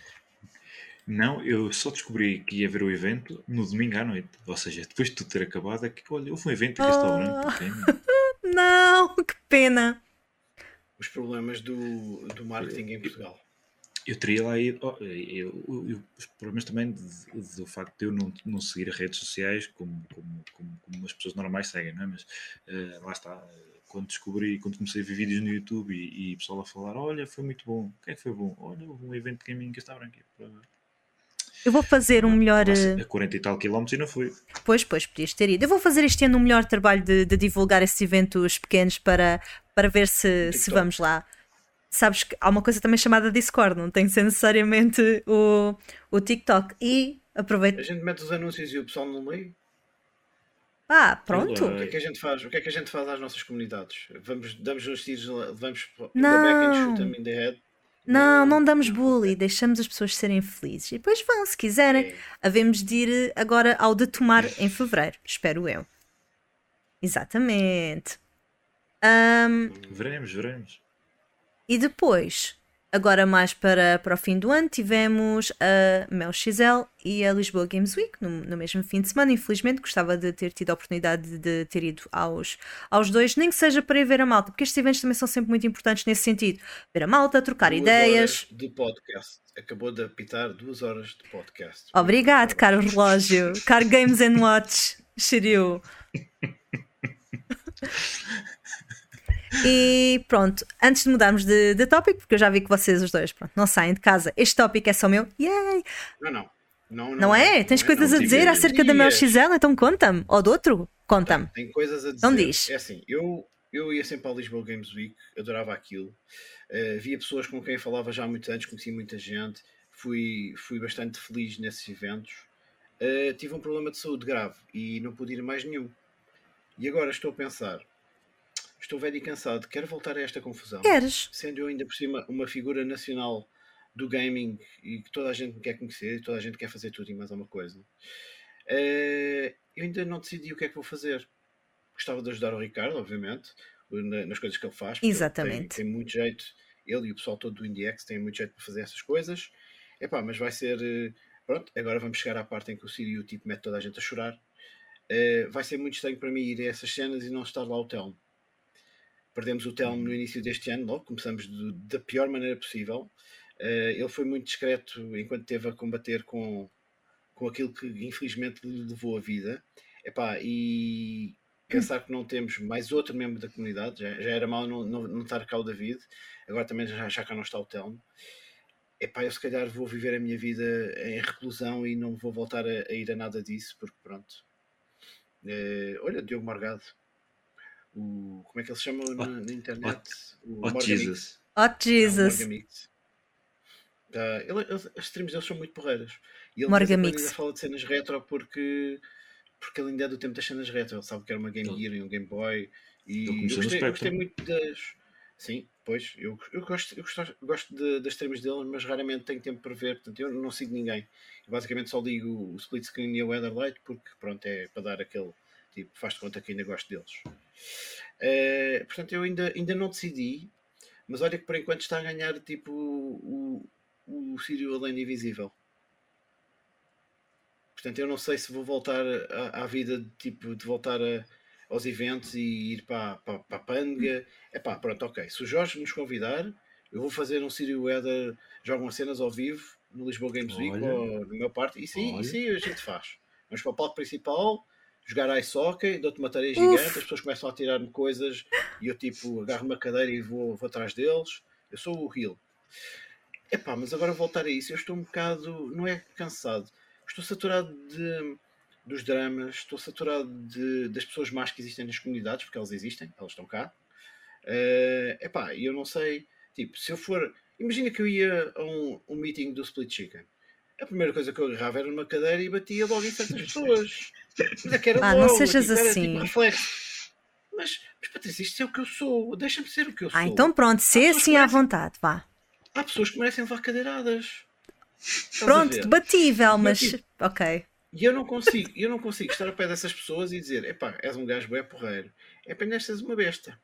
S4: Não, eu só descobri que ia ver o evento no domingo à noite. Ou seja, depois de tudo ter acabado, é que olha, houve um evento em Castelo. Branco. pequeno. <laughs>
S2: Não, que pena!
S3: Os problemas do, do marketing em Portugal.
S4: Eu teria lá ido. oh, eu- eu- eu- os problemas também do facto de eu não, não seguir as redes sociais como, como, como, como as pessoas normais seguem, não é? Mas eh, lá está. Quando descobri, quando comecei a ver vídeos no YouTube e, e pessoal a falar: Olha, foi muito bom. O que é que foi bom? Olha, houve um evento de gaming que está branco.
S2: Eu vou fazer um melhor. eh,
S4: A 40 e tal quilómetros e não fui.
S2: Pois, pois, podias ter ido. Eu vou fazer este ano um melhor trabalho de, de divulgar esses eventos pequenos para, para ver se, se vamos lá. Sabes que há uma coisa também chamada Discord, não tem que ser necessariamente o, o TikTok. E aproveito.
S3: A gente mete os anúncios e o pessoal não lê.
S2: Ah, pronto.
S3: O que é que a gente faz? O que é que a gente faz às nossas comunidades? Vamos, damos uns tiros, vamos
S2: Não.
S3: back and shoot them in the head.
S2: Não, não damos bully, deixamos as pessoas serem felizes. E depois vão, se quiserem.
S3: É.
S2: Havemos de ir agora ao de tomar <laughs> em fevereiro, espero eu. Exatamente. Ahm,
S4: Veremos, veremos.
S2: E depois, agora mais para, para o fim do ano, tivemos a Mel XL e a Lisboa Games Week no, no mesmo fim de semana. Infelizmente, gostava de ter tido a oportunidade de, ter ido aos, aos dois, nem que seja para ir ver a malta, porque estes eventos também são sempre muito importantes nesse sentido. Ver a malta, trocar
S3: Duas
S2: ideias.
S3: horas de podcast. Acabou de apitar duas horas de podcast.
S2: Obrigado, caro relógio, caro Games and Watch, Shiryu. <laughs> E pronto, antes de mudarmos de, de tópico, porque eu já vi que vocês os dois pronto, não saem de casa, este tópico é só meu. Yay!
S3: Não, não. Não,
S2: Não é? Tens coisas
S3: não.
S2: a dizer acerca da Mel. XL? Então conta-me. Ou do outro? Conta-me.
S3: Tem coisas a dizer.
S2: Não diz.
S3: É assim, eu, eu ia sempre ao Lisboa Games Week, adorava aquilo. Uh, via pessoas com quem eu falava já há muitos anos, conheci muita gente, fui, fui bastante feliz nesses eventos. Uh, tive um problema de saúde grave e não pude ir a mais nenhum. E agora estou a pensar, estou velho e cansado, quero voltar a esta confusão.
S2: Queres?
S3: Sendo eu ainda por cima uma figura nacional do gaming e que toda a gente me quer conhecer e toda a gente quer fazer tudo e mais alguma coisa. Eh, eu ainda não decidi o que é que vou fazer. Gostava de ajudar o Ricardo, obviamente, na- nas coisas que ele faz. porque ele
S2: Exatamente.
S3: Tem, tem muito jeito, ele e o pessoal todo do IndieX têm muito jeito para fazer essas coisas. Epá, mas vai ser. eh, Pronto, agora vamos chegar à parte em que o Sirio tipo, mete toda a gente a chorar. Eh, vai ser muito estranho para mim ir a essas cenas e não estar lá o Telmo. Perdemos o Telmo no início deste ano, logo começamos do- da pior maneira possível. Eh, ele foi muito discreto enquanto esteve a combater com, com aquilo que infelizmente lhe levou a vida. Epá, e pensar que não temos mais outro membro da comunidade, já, já era mal não, não, não estar cá o David, agora também já, já cá não está o Telmo. epá, eu se calhar vou viver a minha vida em reclusão e não vou voltar a, a ir a nada disso, porque pronto. Eh, olha, Diogo Morgado. O, como é que ele se chama na, na internet? o
S4: Oh,
S3: Morgan
S4: Jesus.
S2: Oh, Jesus.
S3: Morgan Mix. Tá, ele, ele, as streams dele são muito porreiras. E ele
S2: Morgan Mix.
S3: ainda fala de cenas retro porque, porque ele ainda é do tempo das cenas retro. Ele sabe que era uma Game Gear e um Game Boy. E eu gostei, eu gostei muito das. Sim, pois. Eu, eu gosto, eu gosto, gosto de- das streams dele, mas raramente tenho tempo para ver. Portanto, eu não sigo ninguém. Eu basicamente só ligo o split screen e o Weatherlight porque pronto, é para dar aquele. Tipo, faz de conta que ainda gosto deles. Eh, portanto, eu ainda, ainda não decidi, mas olha que por enquanto está a ganhar tipo o, o, o Sírio Além Invisível. Portanto, eu não sei se vou voltar à, à vida de, tipo, de voltar a- aos eventos e ir para, para, para a Panga. É pá, pronto, ok. Se o Jorge nos convidar, eu vou fazer um Sírio Weather, jogam cenas ao vivo no Lisboa Games Week ou no meu parte. E sim, e sim, a gente faz. Vamos para o palco principal, jogar ice hockey, dou-te uma tarefa
S2: Uf.
S3: gigante, as pessoas começam a tirar-me coisas e eu tipo <laughs> agarro uma cadeira e vou, vou atrás deles. Eu sou o Rio. Epá, mas agora voltar a isso, eu estou um bocado, não é cansado, estou saturado de, dos dramas, estou saturado de, das pessoas más que existem nas comunidades, porque elas existem, elas estão cá. Eh, epá, e eu não sei, tipo, se eu for, imagina que eu ia a um, um meeting do Split Chicken. A primeira coisa que eu agarrava era uma cadeira e batia logo em certas pessoas. Mas é que era
S2: Ah, não
S3: logo,
S2: sejas
S3: tipo, era,
S2: assim.
S3: tipo, reflexo. Mas, mas Patrícia, isto é o que eu sou. Deixa-me ser o que eu sou.
S2: Ah, então pronto, se
S3: pessoas
S2: assim à vontade, vá.
S3: Há pessoas que merecem levar cadeiradas. Estás
S2: Pronto, debatível, mas.
S3: tipo-
S2: Ok.
S3: E eu não consigo, eu não consigo estar ao pé dessas pessoas e dizer, epá, és um gajo bem porreiro. É apenas seres uma besta.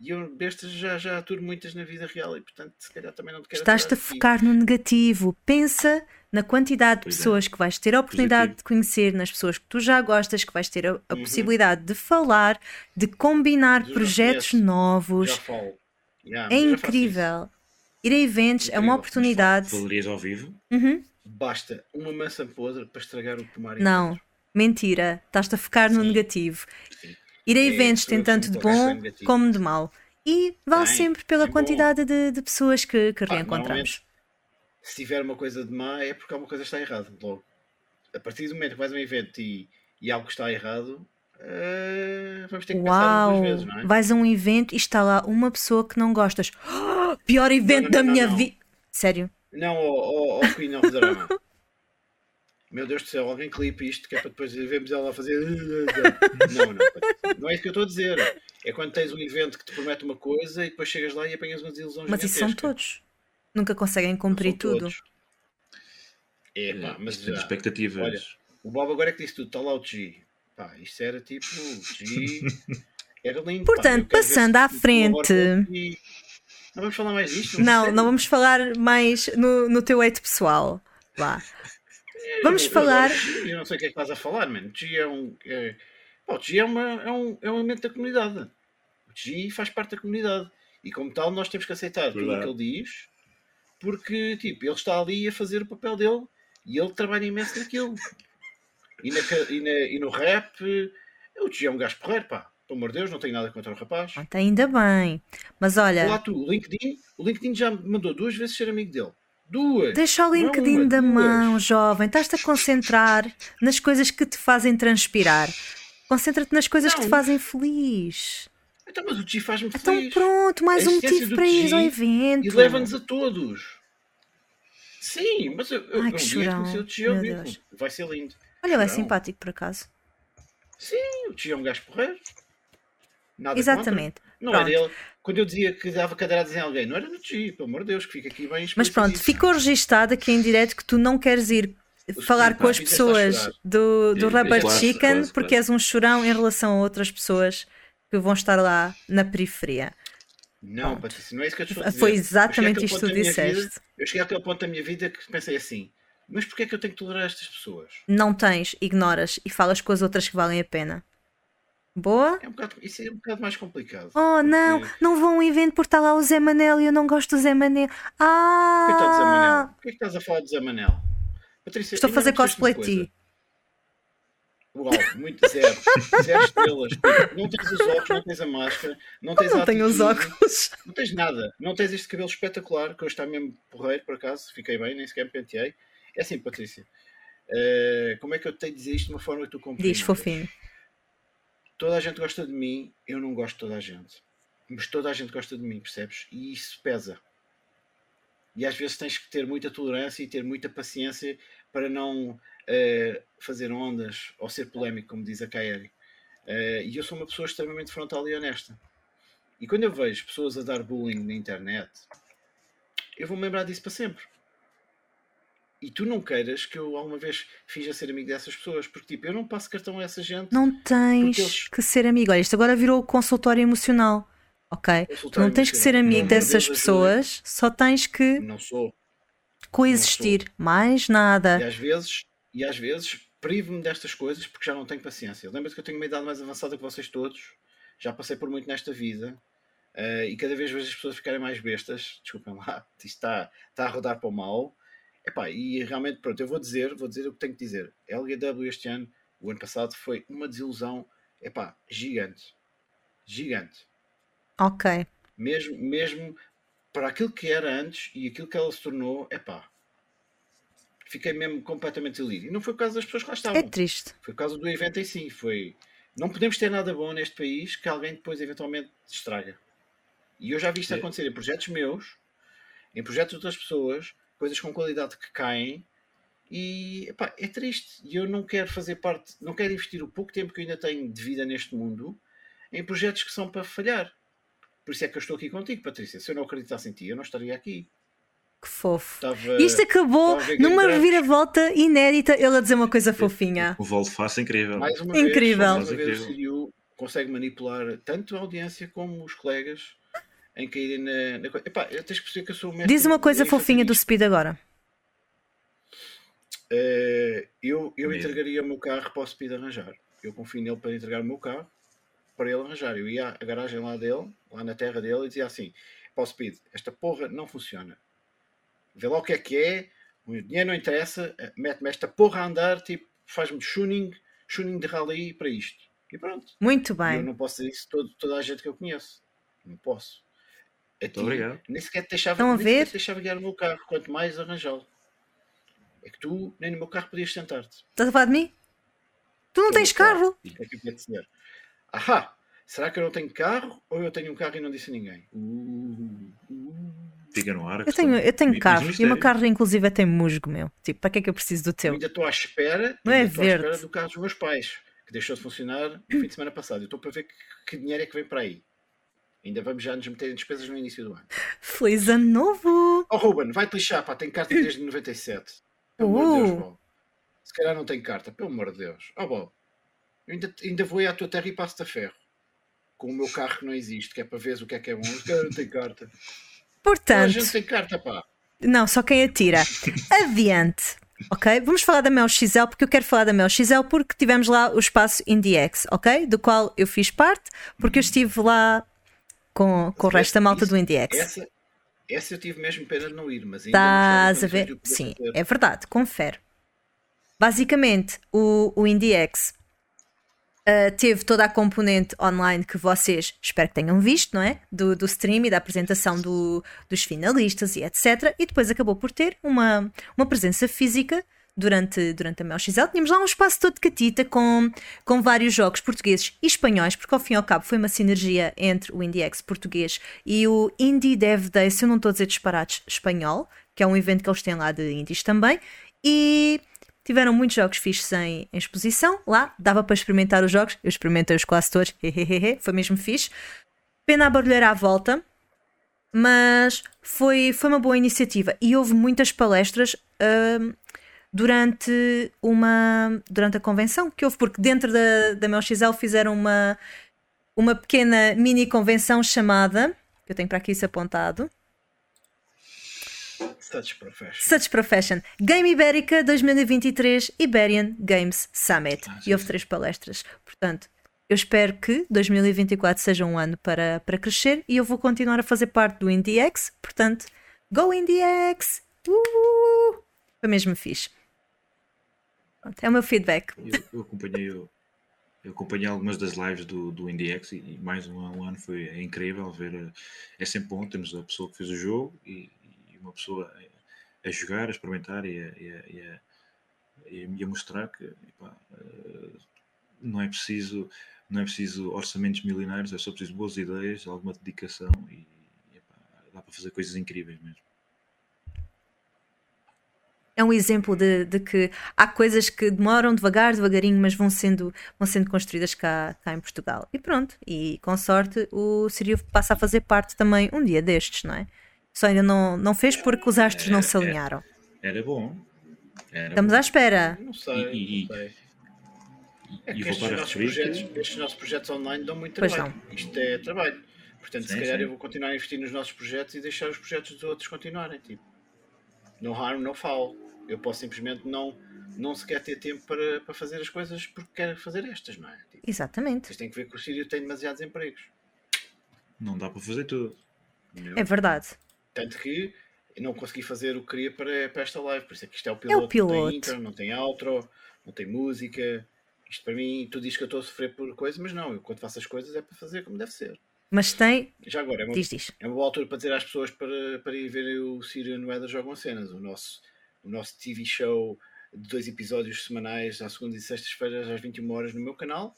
S3: E eu bestas já, já aturo muitas na vida real e portanto se calhar também não te quero
S2: Estás-te a focar no negativo. Pensa na quantidade de
S4: Pois é.
S2: pessoas que vais ter a oportunidade
S4: Positivo.
S2: de conhecer, nas pessoas que tu já gostas, que vais ter a, a
S3: Uhum.
S2: possibilidade de falar, de combinar
S3: Eu
S2: projetos
S3: conheço.
S2: novos.
S3: Já falo. Já,
S2: É incrível. Ir a eventos é uma
S3: Incrível.
S2: oportunidade.
S4: Valerias ao vivo?
S2: Uhum.
S3: Basta uma maçã podre para estragar o pomar
S2: Não, mentira. Estás-te a focar no
S3: Sim.
S2: negativo.
S3: Sim.
S2: Ir a eventos tem tanto de bom como de mau. E vale sempre pela quantidade de, de pessoas que, que reencontramos.
S3: se tiver uma coisa de má é porque alguma coisa está errada. Logo, a partir do momento que vais a um evento e, e algo está errado, eh, vamos ter que pensar
S2: Uau!
S3: duas vezes, não é?
S2: Vais a um evento e está lá uma pessoa que não gostas. <gasps> pior evento
S3: não,
S2: da
S3: não,
S2: minha
S3: não.
S2: vida. Sério?
S3: Não, ao, ao Queen of Drama. <laughs> Meu Deus do céu, alguém clipe isto que é para depois vermos ela a fazer. <laughs> Não, não. Não é isso que eu estou a dizer. É quando tens um evento que te promete uma coisa e depois chegas lá e apanhas uma desilusão
S2: Mas isso são todos. Nunca conseguem
S3: Não
S2: cumprir
S3: são
S2: tudo.
S3: todos. É, pá, mas
S4: Tem
S3: já.
S4: expectativas.
S3: Olha, O Bob agora é que disse tudo, está lá o G. Pá, isto era tipo G. <laughs> Era lindo. pá,
S2: Portanto,
S3: ver
S2: passando à frente.
S3: Não vamos falar mais disto?
S2: Não,
S3: Sério?
S2: não vamos falar mais no, no teu hate pessoal. Vá. Vamos falar.
S3: Eu não sei o que é que estás a falar, mano. O G é um. É, G é, uma, é, um, é um elemento da comunidade. O G faz parte da comunidade. E como tal, nós temos que aceitar tudo o que ele diz, porque tipo, ele está ali a fazer o papel dele e ele trabalha imenso naquilo. E, na, e, na- e no rap, o G é um gajo porreiro, pá. Pelo amor de Deus, não tenho nada contra o rapaz.
S2: Ainda bem. Mas
S3: Lá
S2: olha,
S3: tu, o LinkedIn, o LinkedIn já me mandou duas vezes ser amigo dele. Duas!
S2: deixa o
S3: Não é
S2: LinkedIn
S3: uma,
S2: da
S3: duas.
S2: mão, jovem. Estás-te a concentrar nas coisas que te fazem transpirar. Concentra-te nas coisas que te
S3: Não.
S2: fazem feliz.
S3: Então, mas o G faz-me
S2: Então
S3: feliz.
S2: pronto, mais um motivo para ir ao evento.
S3: E leva-nos a todos. Sim, mas eu, eu
S2: Ai,
S3: um
S2: que
S3: conheci o vivo.
S2: Deus.
S3: Vai ser lindo.
S2: Olha, ele é
S3: Não.
S2: simpático por acaso.
S3: Sim, o Tio é um gajo porreiro. Nada
S2: Exatamente.
S3: contra. Não
S2: Pronto.
S3: era ele. Quando eu dizia que dava cadeiradas em alguém, não era no Tio, pelo amor de Deus, que fica aqui bem
S2: Mas pronto, ficou registado aqui em direto que tu não queres ir falar com as pessoas do, do Rubber
S4: quase,
S2: Chicken
S4: quase,
S2: porque és um chorão em relação a outras pessoas que vão estar lá na periferia.
S3: Não,
S2: Pronto.
S3: Patrícia, não é isso que eu te estou a dizer.
S2: Foi
S3: Eu
S2: exatamente
S3: cheguei
S2: isto
S3: àquele
S2: que tu
S3: ponto da minha vida-
S2: disseste.
S3: eu cheguei àquele ponto da minha vida que pensei assim, mas porquê é que eu tenho que tolerar estas pessoas?
S2: Não tens, ignoras e falas com as outras que valem a pena. Boa?
S3: É um bocado, isso é um bocado mais complicado.
S2: Oh não,
S3: Porque-
S2: não vou a um evento por estar lá o Zé Manel e eu não gosto do Zé Manel.
S3: Coitado do Zé Manel.
S2: Ah!
S3: Porquê é que estás a falar de Zé Manel? Patrícia,
S2: Estou a fazer cosplay de ti.
S3: Uau, muito zero. <laughs> Zero estrelas. Tipo, não tens os óculos, não tens a máscara, não tens
S2: Não tenho os óculos.
S3: Não tens nada. Não tens este cabelo espetacular, que hoje está mesmo porreiro, por acaso. Fiquei bem, nem sequer me penteei. É assim, Patrícia. eh, como é que eu tenho de dizer isto de uma forma que tu compreendas?
S2: Diz, fofinho.
S3: Toda a gente gosta de mim, eu não gosto de toda a gente. Mas toda a gente gosta de mim, percebes? E isso pesa. E às vezes tens que ter muita tolerância e ter muita paciência para não eh, fazer ondas ou ser polémico, como diz a Kaeri. Eh, e eu sou uma pessoa extremamente frontal e honesta. E quando eu vejo pessoas a dar bullying na internet, eu vou me lembrar disso para sempre. E tu não queiras que eu alguma vez finja ser amigo dessas pessoas, porque tipo, eu não passo cartão a essa gente.
S2: Não tens
S3: eles-
S2: que ser amigo. Olha, isto agora virou consultório emocional. Ok? Tu
S3: Consultório
S2: não tens que ser amigo
S3: de
S2: dessas pessoas, só tens que
S3: Não sou.
S2: coexistir. Mais nada.
S3: E às vezes, e às vezes privo-me destas coisas porque já não tenho paciência. Lembra-te que eu tenho uma idade mais avançada que vocês todos. Já passei por muito nesta vida. eh, e cada vez vejo as pessoas ficarem mais bestas. Desculpem lá, <laughs> isto está, está a rodar para o mal. Epá, e realmente, pronto, eu vou dizer, vou dizer o que tenho que dizer. LGW este ano, o ano passado, foi uma desilusão, epá, gigante. Gigante.
S2: Ok.
S3: Mesmo, mesmo para aquilo que era antes e aquilo que ela se tornou, epá. Fiquei mesmo completamente desiludido. E não foi por causa das pessoas que lá estavam.
S2: É triste.
S3: Foi por causa do evento em si. Foi... Não podemos ter nada bom neste país que alguém depois eventualmente estraga. E eu já vi isto
S4: É.
S3: acontecer em projetos meus, em projetos de outras pessoas, coisas com qualidade que caem. E epá, é triste. E eu não quero fazer parte, não quero investir o pouco tempo que eu ainda tenho de vida neste mundo em projetos que são para falhar. Por isso é que eu estou aqui contigo, Patrícia. Se eu não acreditasse em ti, eu não estaria aqui.
S2: Que fofo.
S3: Estava...
S2: Isto acabou numa reviravolta inédita. Ele a dizer uma coisa fofinha.
S4: O Volvo face é incrível.
S3: Mais uma
S2: Incrível.
S3: vez, mais uma vez o. CDU consegue manipular tanto a audiência como os colegas em caírem na, na coisa. Epá, eu tens que perceber que eu sou o mestre
S2: Diz uma coisa fofinha do. Speed agora.
S3: Eh, eu eu
S4: Mesmo.
S3: entregaria o meu carro para o Speed arranjar. Eu confio nele para entregar o meu carro para ele arranjar. Eu ia à garagem lá dele, lá na terra dele, e dizia assim: para o Speed, esta porra não funciona. Vê lá o que é que é, o dinheiro não interessa, eh, mete-me esta porra a andar, tipo, faz-me tuning, tuning de rally para isto. E pronto.
S2: Muito
S3: E Eu
S2: bem.
S3: não posso dizer isso a toda a gente que eu conheço. Não posso. A ti,
S4: obrigado.
S3: Nem sequer te deixava,
S2: Estão a
S3: nem sequer
S2: ver?
S3: te deixava guiar o meu carro, quanto mais arranjá-lo. É que tu, nem no meu carro, podias sentar-te.
S2: Estás a falar de mim? Tu não
S3: Eu
S2: tens carro.
S3: É que eu quero dizer? Ahá! Será que eu não tenho carro ou eu tenho um carro e não disse a ninguém? Uh, uh.
S4: Fica no ar.
S2: Eu tenho, eu tenho carro. E o
S4: mistério.
S2: meu carro, inclusive, é tem musgo, meu. Tipo, para que é que eu preciso do
S3: Eu
S2: teu?
S3: ainda estou à espera,
S2: Não é
S3: ainda estou à espera
S2: verde.
S3: do carro dos meus pais, que deixou de funcionar no fim de semana passado. Eu estou para ver que, que dinheiro é que vem para aí. Ainda vamos já nos meter em despesas no início do ano.
S2: Feliz ano novo!
S3: Oh Ruben, vai-te lixar, pá, tem carta desde 97. Pelo amor de Deus,
S2: Uh.
S3: Bob. Se calhar não tem carta, pelo amor de Deus. Oh Bob, eu ainda, ainda vou ir à tua terra e passo-te a ferro. Com o meu carro que não existe, que é para veres o que é que é bom. Se calhar não tem carta. Toda a
S2: Portanto,
S3: gente tem carta, pá.
S2: não, só quem atira. Adiante. Ok? Vamos falar da Mel XL porque eu quero falar da Mel XL porque tivemos lá o espaço IndieX, ok? Do qual eu fiz parte porque eu estive lá com, com o resto da malta
S3: Isso-
S2: do IndieX.
S3: Essa, essa eu tive mesmo pena de não ir, mas ainda
S2: Estás a ver? Sim,
S3: fazer.
S2: é verdade, confere. Basicamente, o, o IndieX uh, teve toda a componente online que vocês espero que tenham visto, não é? Do, do stream e da apresentação do- dos finalistas e etc. E depois acabou por ter uma, uma presença física durante, durante a MelXL. Tínhamos lá um espaço todo de catita com, com vários jogos portugueses e espanhóis, porque ao fim e ao cabo foi uma sinergia entre o IndieX português e o Indie Dev Day, se eu não estou a dizer disparados, espanhol, que é um evento que eles têm lá de indies também. E tiveram muitos jogos fixos em, em exposição lá, dava para experimentar os jogos, eu experimentei-os quase todos, <laughs> foi mesmo fixe. Pena a barulheira à volta, mas foi, foi uma boa iniciativa e houve muitas palestras hum, durante uma durante a convenção que houve, porque dentro da, da MelXL fizeram uma, uma pequena mini convenção chamada, que eu tenho para aqui isso apontado,
S3: Such profession.
S2: Such Profession, Game Ibérica 2023 Iberian Games Summit.
S3: Ah,
S2: e houve três palestras. Portanto, eu espero que 2024 seja um ano para, para crescer e eu vou continuar a fazer parte do IndieX. Portanto, Go IndieX! Uh! Foi mesmo fixe. É o meu feedback.
S4: Eu, eu acompanhei, eu, eu acompanhei algumas das lives do, do IndieX e, e mais um, um ano foi é incrível ver. eh, É sempre bom termos a pessoa que fez o jogo e, e uma pessoa a, a jogar, a experimentar e a, e a, e a, mostrar que eh, não é preciso não é preciso orçamentos milionários, é só preciso boas ideias, alguma dedicação e dá para fazer coisas incríveis mesmo.
S2: É um exemplo de, de que há coisas que demoram devagar, devagarinho, mas vão sendo, vão sendo construídas cá, cá em Portugal. E pronto, e com sorte o Sirio passa a fazer parte também um dia destes, não é? Só ainda não, não fez porque os astros não se alinharam.
S4: Era bom. Era
S2: Estamos
S4: bom.
S2: à espera.
S3: Não sei,
S4: E- e-
S3: não sei. É
S4: E
S3: que estes nossos, projetos,
S4: que
S3: estes nossos projetos online dão muito trabalho. Isto é trabalho. Portanto, se
S4: Sim,
S3: calhar
S4: sim.
S3: eu vou continuar a investir nos nossos projetos e deixar os projetos dos outros continuarem. Tipo, no harm, no foul. Eu posso simplesmente não, não sequer ter tempo para, para fazer as coisas porque quero fazer estas, não é? Tipo,
S2: Exatamente.
S3: vocês têm que ver que o Sírio tem demasiados empregos.
S4: não dá para fazer tudo.
S3: entendeu?
S2: É verdade.
S3: Tanto que eu não consegui fazer o que queria para, para esta live. Por isso é que isto é o piloto. Não
S2: piloto.
S3: tem intro, não tem outro, não tem música. Isto para mim, tu dizes que eu estou a sofrer por coisas, mas não. Eu quando faço as coisas é para fazer como deve ser.
S2: Mas tem.
S3: Já agora, é uma,
S2: Diz, diz.
S3: é uma boa altura para dizer às pessoas para, para ir ver o Sírio no Weather Jogam Cenas, o nosso, o nosso TV show de dois episódios semanais, às segundas e sextas-feiras, às 21 horas no meu canal.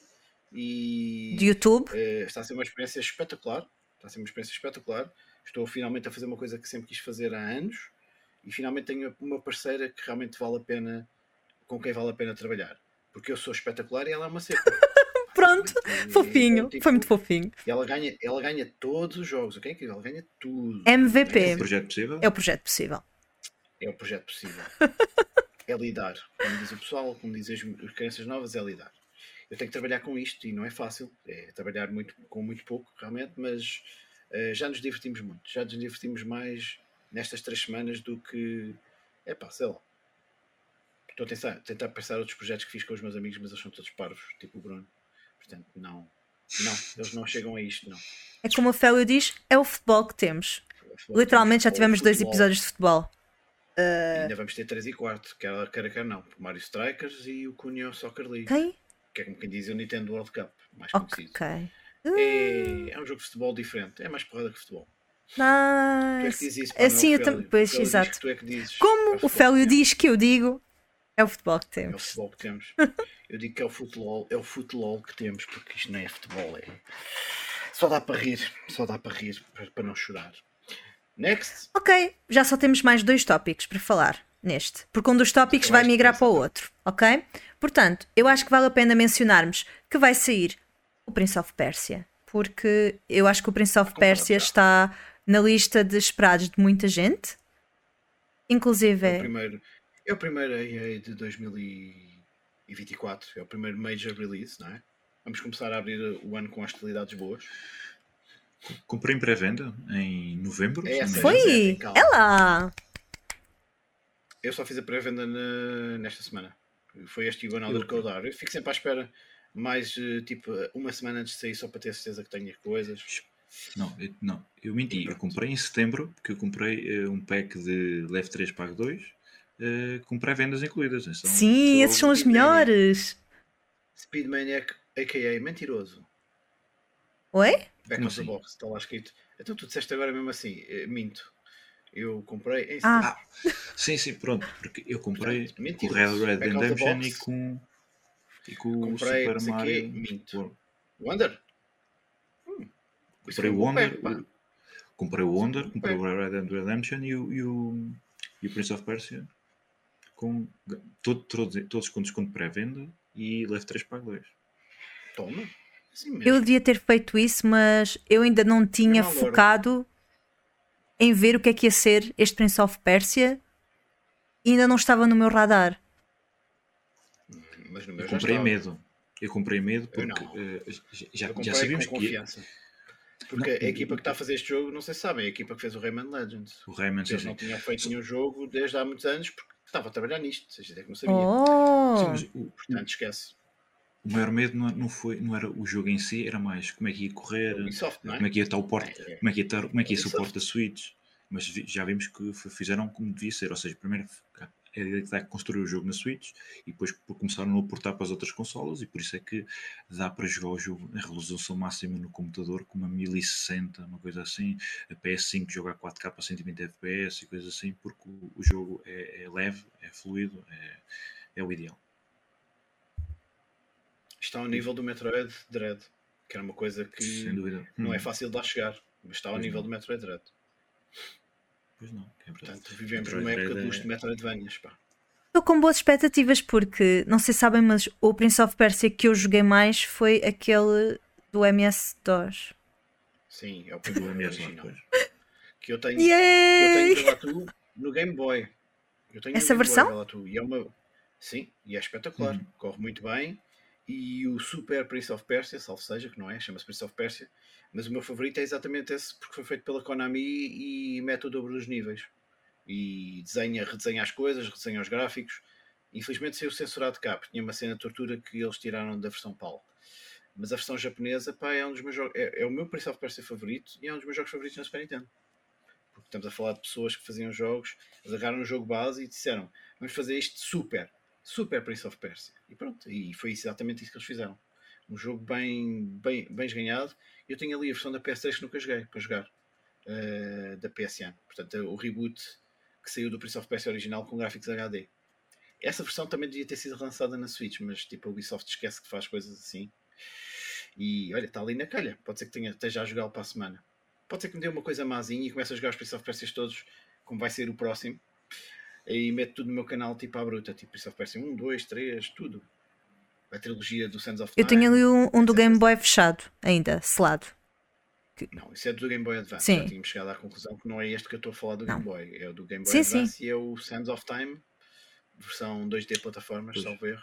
S3: E
S2: De YouTube.
S3: eh, está a ser uma experiência espetacular. Está a ser uma experiência espetacular. Estou finalmente a fazer uma coisa que sempre quis fazer há anos e finalmente tenho uma parceira que realmente vale a pena, com quem vale a pena trabalhar. Porque eu sou espetacular e ela é uma seca. <laughs>
S2: Pronto.
S3: E-
S2: Fofinho.
S3: tipo,
S2: Foi muito fofinho.
S3: E ela ganha, ela ganha todos os jogos, ok? Ela ganha tudo.
S4: É
S2: MVP.
S4: um projeto possível?
S2: É o projeto possível.
S3: É o projeto possível. <laughs> é lidar. Como diz o pessoal, como dizem as as crianças novas, é lidar. Eu tenho que trabalhar com isto e não é fácil. É trabalhar muito, com muito pouco, realmente, mas eh, já nos divertimos muito. Já nos divertimos mais nestas três semanas do que. É pá, sei lá. Estou a tentar, tentar pensar outros projetos que fiz com os meus amigos, mas eles são todos parvos, tipo o Bruno. Portanto, não. Não, eles não chegam a isto, não.
S2: É como o Félio diz, é o futebol que temos. Literalmente já
S3: Ou
S2: tivemos dois
S3: futebol.
S2: episódios de futebol.
S3: Ainda vamos ter 3 e 4, quer quer quer não. Mario Strikers e o Cunha Soccer League.
S2: Quem?
S3: Que é como quem diz o Nintendo World Cup, mais conhecido.
S2: Ok.
S3: É, é um jogo de futebol diferente, é mais porrada que futebol. Tu é isso, pá, é
S2: Assim eu também. Pois, exato.
S3: é
S2: Como o Félio diz que eu digo, é o futebol que
S3: temos. É o futebol que temos. <laughs> Eu digo que é o futebol, é o futebol que temos, porque isto não é futebol, é. Só dá para rir, só dá para rir, para, para não chorar. Next.
S2: Ok, já só temos mais dois tópicos para falar neste, porque um dos tópicos
S3: Eu
S2: vai
S3: que
S2: migrar para o outro, ok? Portanto, eu acho que vale a pena mencionarmos que vai sair o Prince of Persia, porque eu acho que o Prince of
S3: já.
S2: está na lista de esperados de muita gente, inclusive
S3: É o
S2: é-
S3: primeiro, é o primeiro EA de 2024, é o primeiro major release, não é? Vamos começar a abrir o ano com hostilidades boas.
S4: Comprei em pré-venda em novembro.
S3: É essa.
S2: Foi!
S3: calma.
S2: Ela!
S3: Eu só fiz a pré-venda nesta semana. Foi este Igual
S4: Eu-
S3: que eu dar. Eu fico sempre à espera mais eh, tipo uma semana antes de sair só para ter certeza que tenho as coisas.
S4: Não, eu, não, eu menti. Eu comprei em setembro, porque eu comprei eh, um pack de Leve 3 Pago 2 eh, com pré-vendas incluídas. Então,
S2: Sim, esses são os
S3: Speed
S2: melhores!
S3: Speedmaniac, a.k.a. Mentiroso.
S2: Oi?
S3: Back of the box, está lá escrito. Então tu disseste agora mesmo assim, eh, minto. Eu comprei em
S2: Ah.
S4: Sim, sim, pronto. Porque eu comprei
S3: Portanto,
S4: com o. Red Red Redemption e com, e com o
S3: Comprei,
S4: Super
S3: sei quê,
S4: Mario.
S3: minto.
S4: World.
S3: Wonder? Hum.
S4: Comprei
S3: é
S4: o Wonder, o- comprei o Wonder, comprei o Red Dead Redemption e o, e o, e o Prince of Persia com todo, todos, todos com desconto de pré-venda e Leve 3 Pago 2.
S3: Toma. Assim.
S2: Eu devia ter feito isso, mas eu ainda não tinha
S3: loura.
S2: focado em ver o que é que ia ser este Prince of Persia e ainda não estava no meu radar.
S3: Mas no meu
S4: Eu comprei
S3: estava.
S4: medo. Eu comprei medo porque
S3: não.
S4: eh, já, já,
S3: Eu comprei
S4: já sabíamos
S3: com
S4: que
S3: confiança. Porque
S4: Não,
S3: a equipa que está a fazer este jogo, não sei se sabem, é a equipa que fez o Rayman Legends.
S4: o Rayman sim,
S3: não
S4: sim.
S3: tinham feito nenhum jogo desde há muitos anos porque estava a trabalhar nisto. Ou seja, é que não sabia.
S2: Oh!
S4: Sim, mas o,
S3: Portanto, esquece.
S4: O maior medo não, não, foi, não era o jogo em si, era mais como é que ia correr,
S3: Ubisoft, é?
S4: como é que ia estar o porte,
S3: É, é.
S4: como é que ia, estar, como é que ia ser o porte da Switch. Mas vi- já vimos que fizeram como devia ser, ou seja, primeiro é a ideia que dá a construir o jogo na Switch e depois começaram a portar para as outras consolas e por isso é que dá para jogar o jogo em resolução máxima no computador com uma 1060, uma coisa assim, a PS5 joga a 4K a 120 FPS e coisas assim, porque o, o jogo é, é, leve, é fluido, é, é o ideal.
S3: Está ao nível do Metroid Dread, que era uma coisa que não é hum. fácil de lá chegar, mas está ao pois nível não. do Metroid Dread.
S4: Pois não, é
S3: Portanto, vivemos Metroid numa época dos é... de Metroidvanias, pá.
S2: Estou com boas expectativas porque, não sei se sabem, mas o Prince of Persia que eu joguei mais foi aquele do MS-DOS.
S3: Sim, é o primeiro original. que eu tenho, que eu tenho no Game Boy.
S2: Essa versão?
S3: Boy, e é uma... Sim, e é espetacular. Uhum. Corre muito bem e o Super Prince of Persia, salvo seja, que não é, chama-se Prince of Persia, mas o meu favorito é exatamente esse, porque foi feito pela Konami e mete o dobro dos níveis. E desenha, redesenha as coisas, redesenha os gráficos. Infelizmente saiu censurado cá, porque tinha uma cena de tortura que eles tiraram da versão PAL. Mas a versão japonesa, pá, é um dos meus jogos, é, é, o meu Prince of Persia favorito e é um dos meus jogos favoritos na Super Nintendo. Porque estamos a falar de pessoas que faziam jogos, agarraram o jogo base e disseram: vamos fazer isto super Super Prince of Persia. E pronto, e foi exatamente isso que eles fizeram. Um jogo bem, bem, bem esganhado. Eu tenho ali a versão da PS3 que nunca joguei para jogar, uh, da PSN. Portanto, o reboot que saiu do Prince of Persia original com gráficos HD. Essa versão também devia ter sido lançada na Switch, mas tipo a Ubisoft esquece que faz coisas assim. E olha, está ali na calha. Pode ser que tenha, esteja a jogar para a semana. Pode ser que me dê uma coisa mazinha e comece a jogar os Prince of Persia todos, como vai ser o próximo aí meto tudo no meu canal tipo à bruta, tipo Prince of Persia 1, 2, 3, tudo. A trilogia do Sands of
S2: Time. Eu tenho ali um, um do Game Boy fechado, ainda, selado.
S3: Não, isso é do Game Boy Advance.
S2: Sim.
S3: Já tínhamos chegado à conclusão que não é este que eu estou a falar do não. Game Boy. É o do Game Boy sim, Advance sim. e é o Sands of Time, versão 2D plataformas, pois. salvo erro.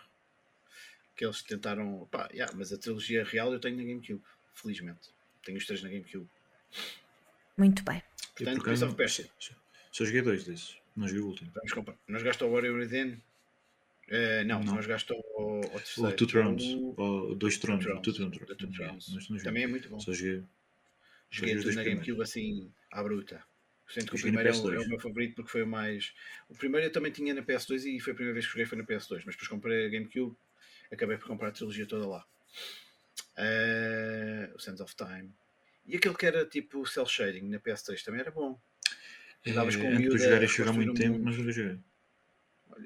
S3: Que eles tentaram. Pá, yeah, mas a trilogia real eu tenho na GameCube, felizmente. Tenho os três na GameCube.
S2: Muito bem.
S3: Portanto, Prince of Persia.
S4: Só joguei dois desses. Não joguei o último.
S3: Vamos comprar. Nós gastou o Warrior Within? Uh, não, não, nós gastou o, o terceiro.
S4: O Two Thrones. O, dois Thrones. O
S3: Two Thrones. Também é muito bom.
S4: Só joguei.
S3: Joguei tudo na GameCube assim, à bruta. Sinto que o primeiro é o, é o, meu favorito porque foi o mais. O primeiro eu também tinha na PS2 e foi a primeira vez que joguei foi na PS2, mas depois comprei a GameCube, acabei por comprar a trilogia toda lá. Uh, o Sands of Time. E aquele que era tipo cel shading na PS3 também era bom.
S4: Andavas com é, jogar e chorar muito tempo, mas nunca joguei.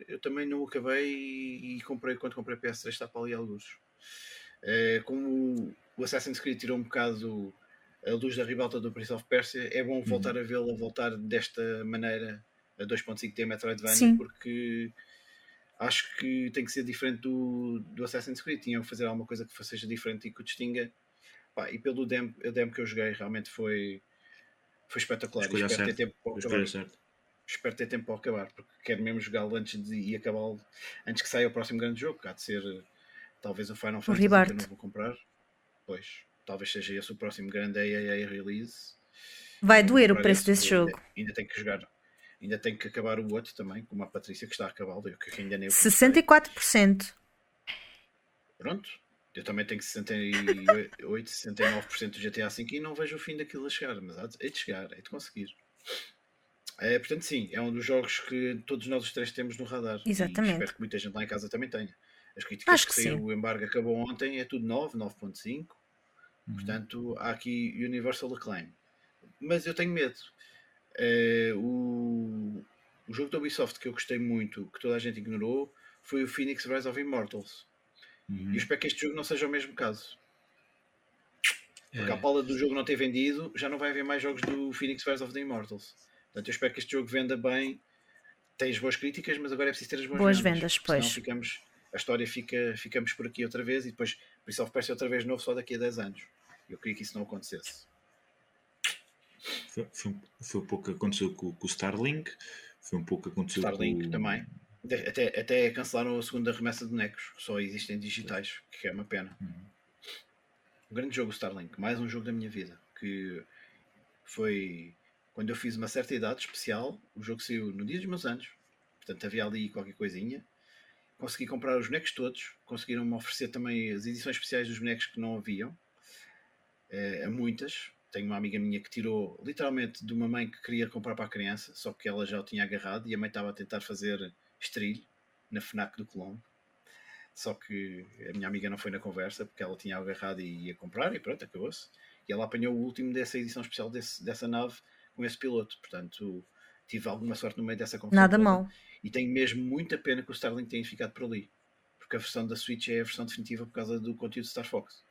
S3: Eu também não acabei e, comprei quando comprei PS3 está para ali alguns. É, como o Assassin's Creed tirou um bocado a luz da ribalta do Prince of Persia, é bom voltar uhum. a vê-lo a voltar desta maneira a 2.5D Metroidvania, Sim. porque acho que tem que ser diferente do, do Assassin's Creed. Tinham que fazer alguma coisa que seja diferente e que o distinga. Pá, e pelo demo, demo que eu joguei, realmente foi foi espetacular. Espero certo. ter tempo para acabar. Certo. Espero ter tempo para acabar, porque quero mesmo jogá-lo antes de e acabá-lo antes que saia o próximo grande jogo. Há de ser talvez o Final Fantasy que eu não vou comprar. Pois, talvez seja esse o próximo grande AAA release.
S2: Vai doer o preço desse jogo.
S3: Ainda, ainda tem que jogar. Ainda tem que acabar o outro também, como a Patrícia que está a acabar, que ainda nem
S2: 64%.
S3: Pronto, eu também tenho 68, 69% do GTA V e não vejo o fim daquilo a chegar, mas há de chegar, é de conseguir. É, portanto, sim, é um dos jogos que todos nós os três temos no radar.
S2: Exatamente.
S3: espero que muita gente lá em casa também tenha. As críticas Acho que, que saiu, o embargo acabou ontem, é tudo 9, 9.5. Uhum. Portanto, há aqui Universal Acclaim. Mas eu tenho medo. É, o, o jogo da Ubisoft que eu gostei muito, que toda a gente ignorou, foi o Phoenix Rise of Immortals. Uhum. E eu espero que este jogo não seja o mesmo caso. Porque é. a pala do jogo não ter vendido, já não vai haver mais jogos do Phoenix Rise of the Immortals. Portanto, eu espero que este jogo venda bem. Tens boas críticas, mas agora é preciso ter as boas,
S2: boas
S3: vendas.
S2: vendas pois.
S3: ficamos, a história fica, ficamos por aqui outra vez e depois Prince of Persia outra vez novo só daqui a 10 anos. Eu queria que isso não acontecesse.
S4: Foi, foi, foi um pouco que aconteceu com, com o Starlink, foi um pouco que aconteceu
S3: Starlink com... também. Até, até cancelaram a segunda remessa de bonecos, só existem digitais, que é uma pena. Uhum. Um grande jogo Starlink, mais um jogo da minha vida, que foi quando eu fiz uma certa idade especial, o jogo saiu no dia dos meus anos, portanto havia ali qualquer coisinha. Consegui comprar os bonecos todos, conseguiram-me oferecer também as edições especiais dos bonecos que não haviam, é, a muitas. Tenho uma amiga minha que tirou literalmente de uma mãe que queria comprar para a criança, só que ela já o tinha agarrado e a mãe estava a tentar fazer Estrilho, na FNAC do Colombo. Só que a minha amiga não foi na conversa porque ela tinha agarrado e ia comprar e pronto, acabou-se. E ela apanhou o último dessa edição especial desse, dessa nave com esse piloto. Portanto, tive alguma sorte no meio dessa confusão.
S2: Nada mal.
S3: E tenho mesmo muita pena que o Starlink tenha ficado por ali. Porque a versão da Switch é a versão definitiva por causa do conteúdo de Star Fox.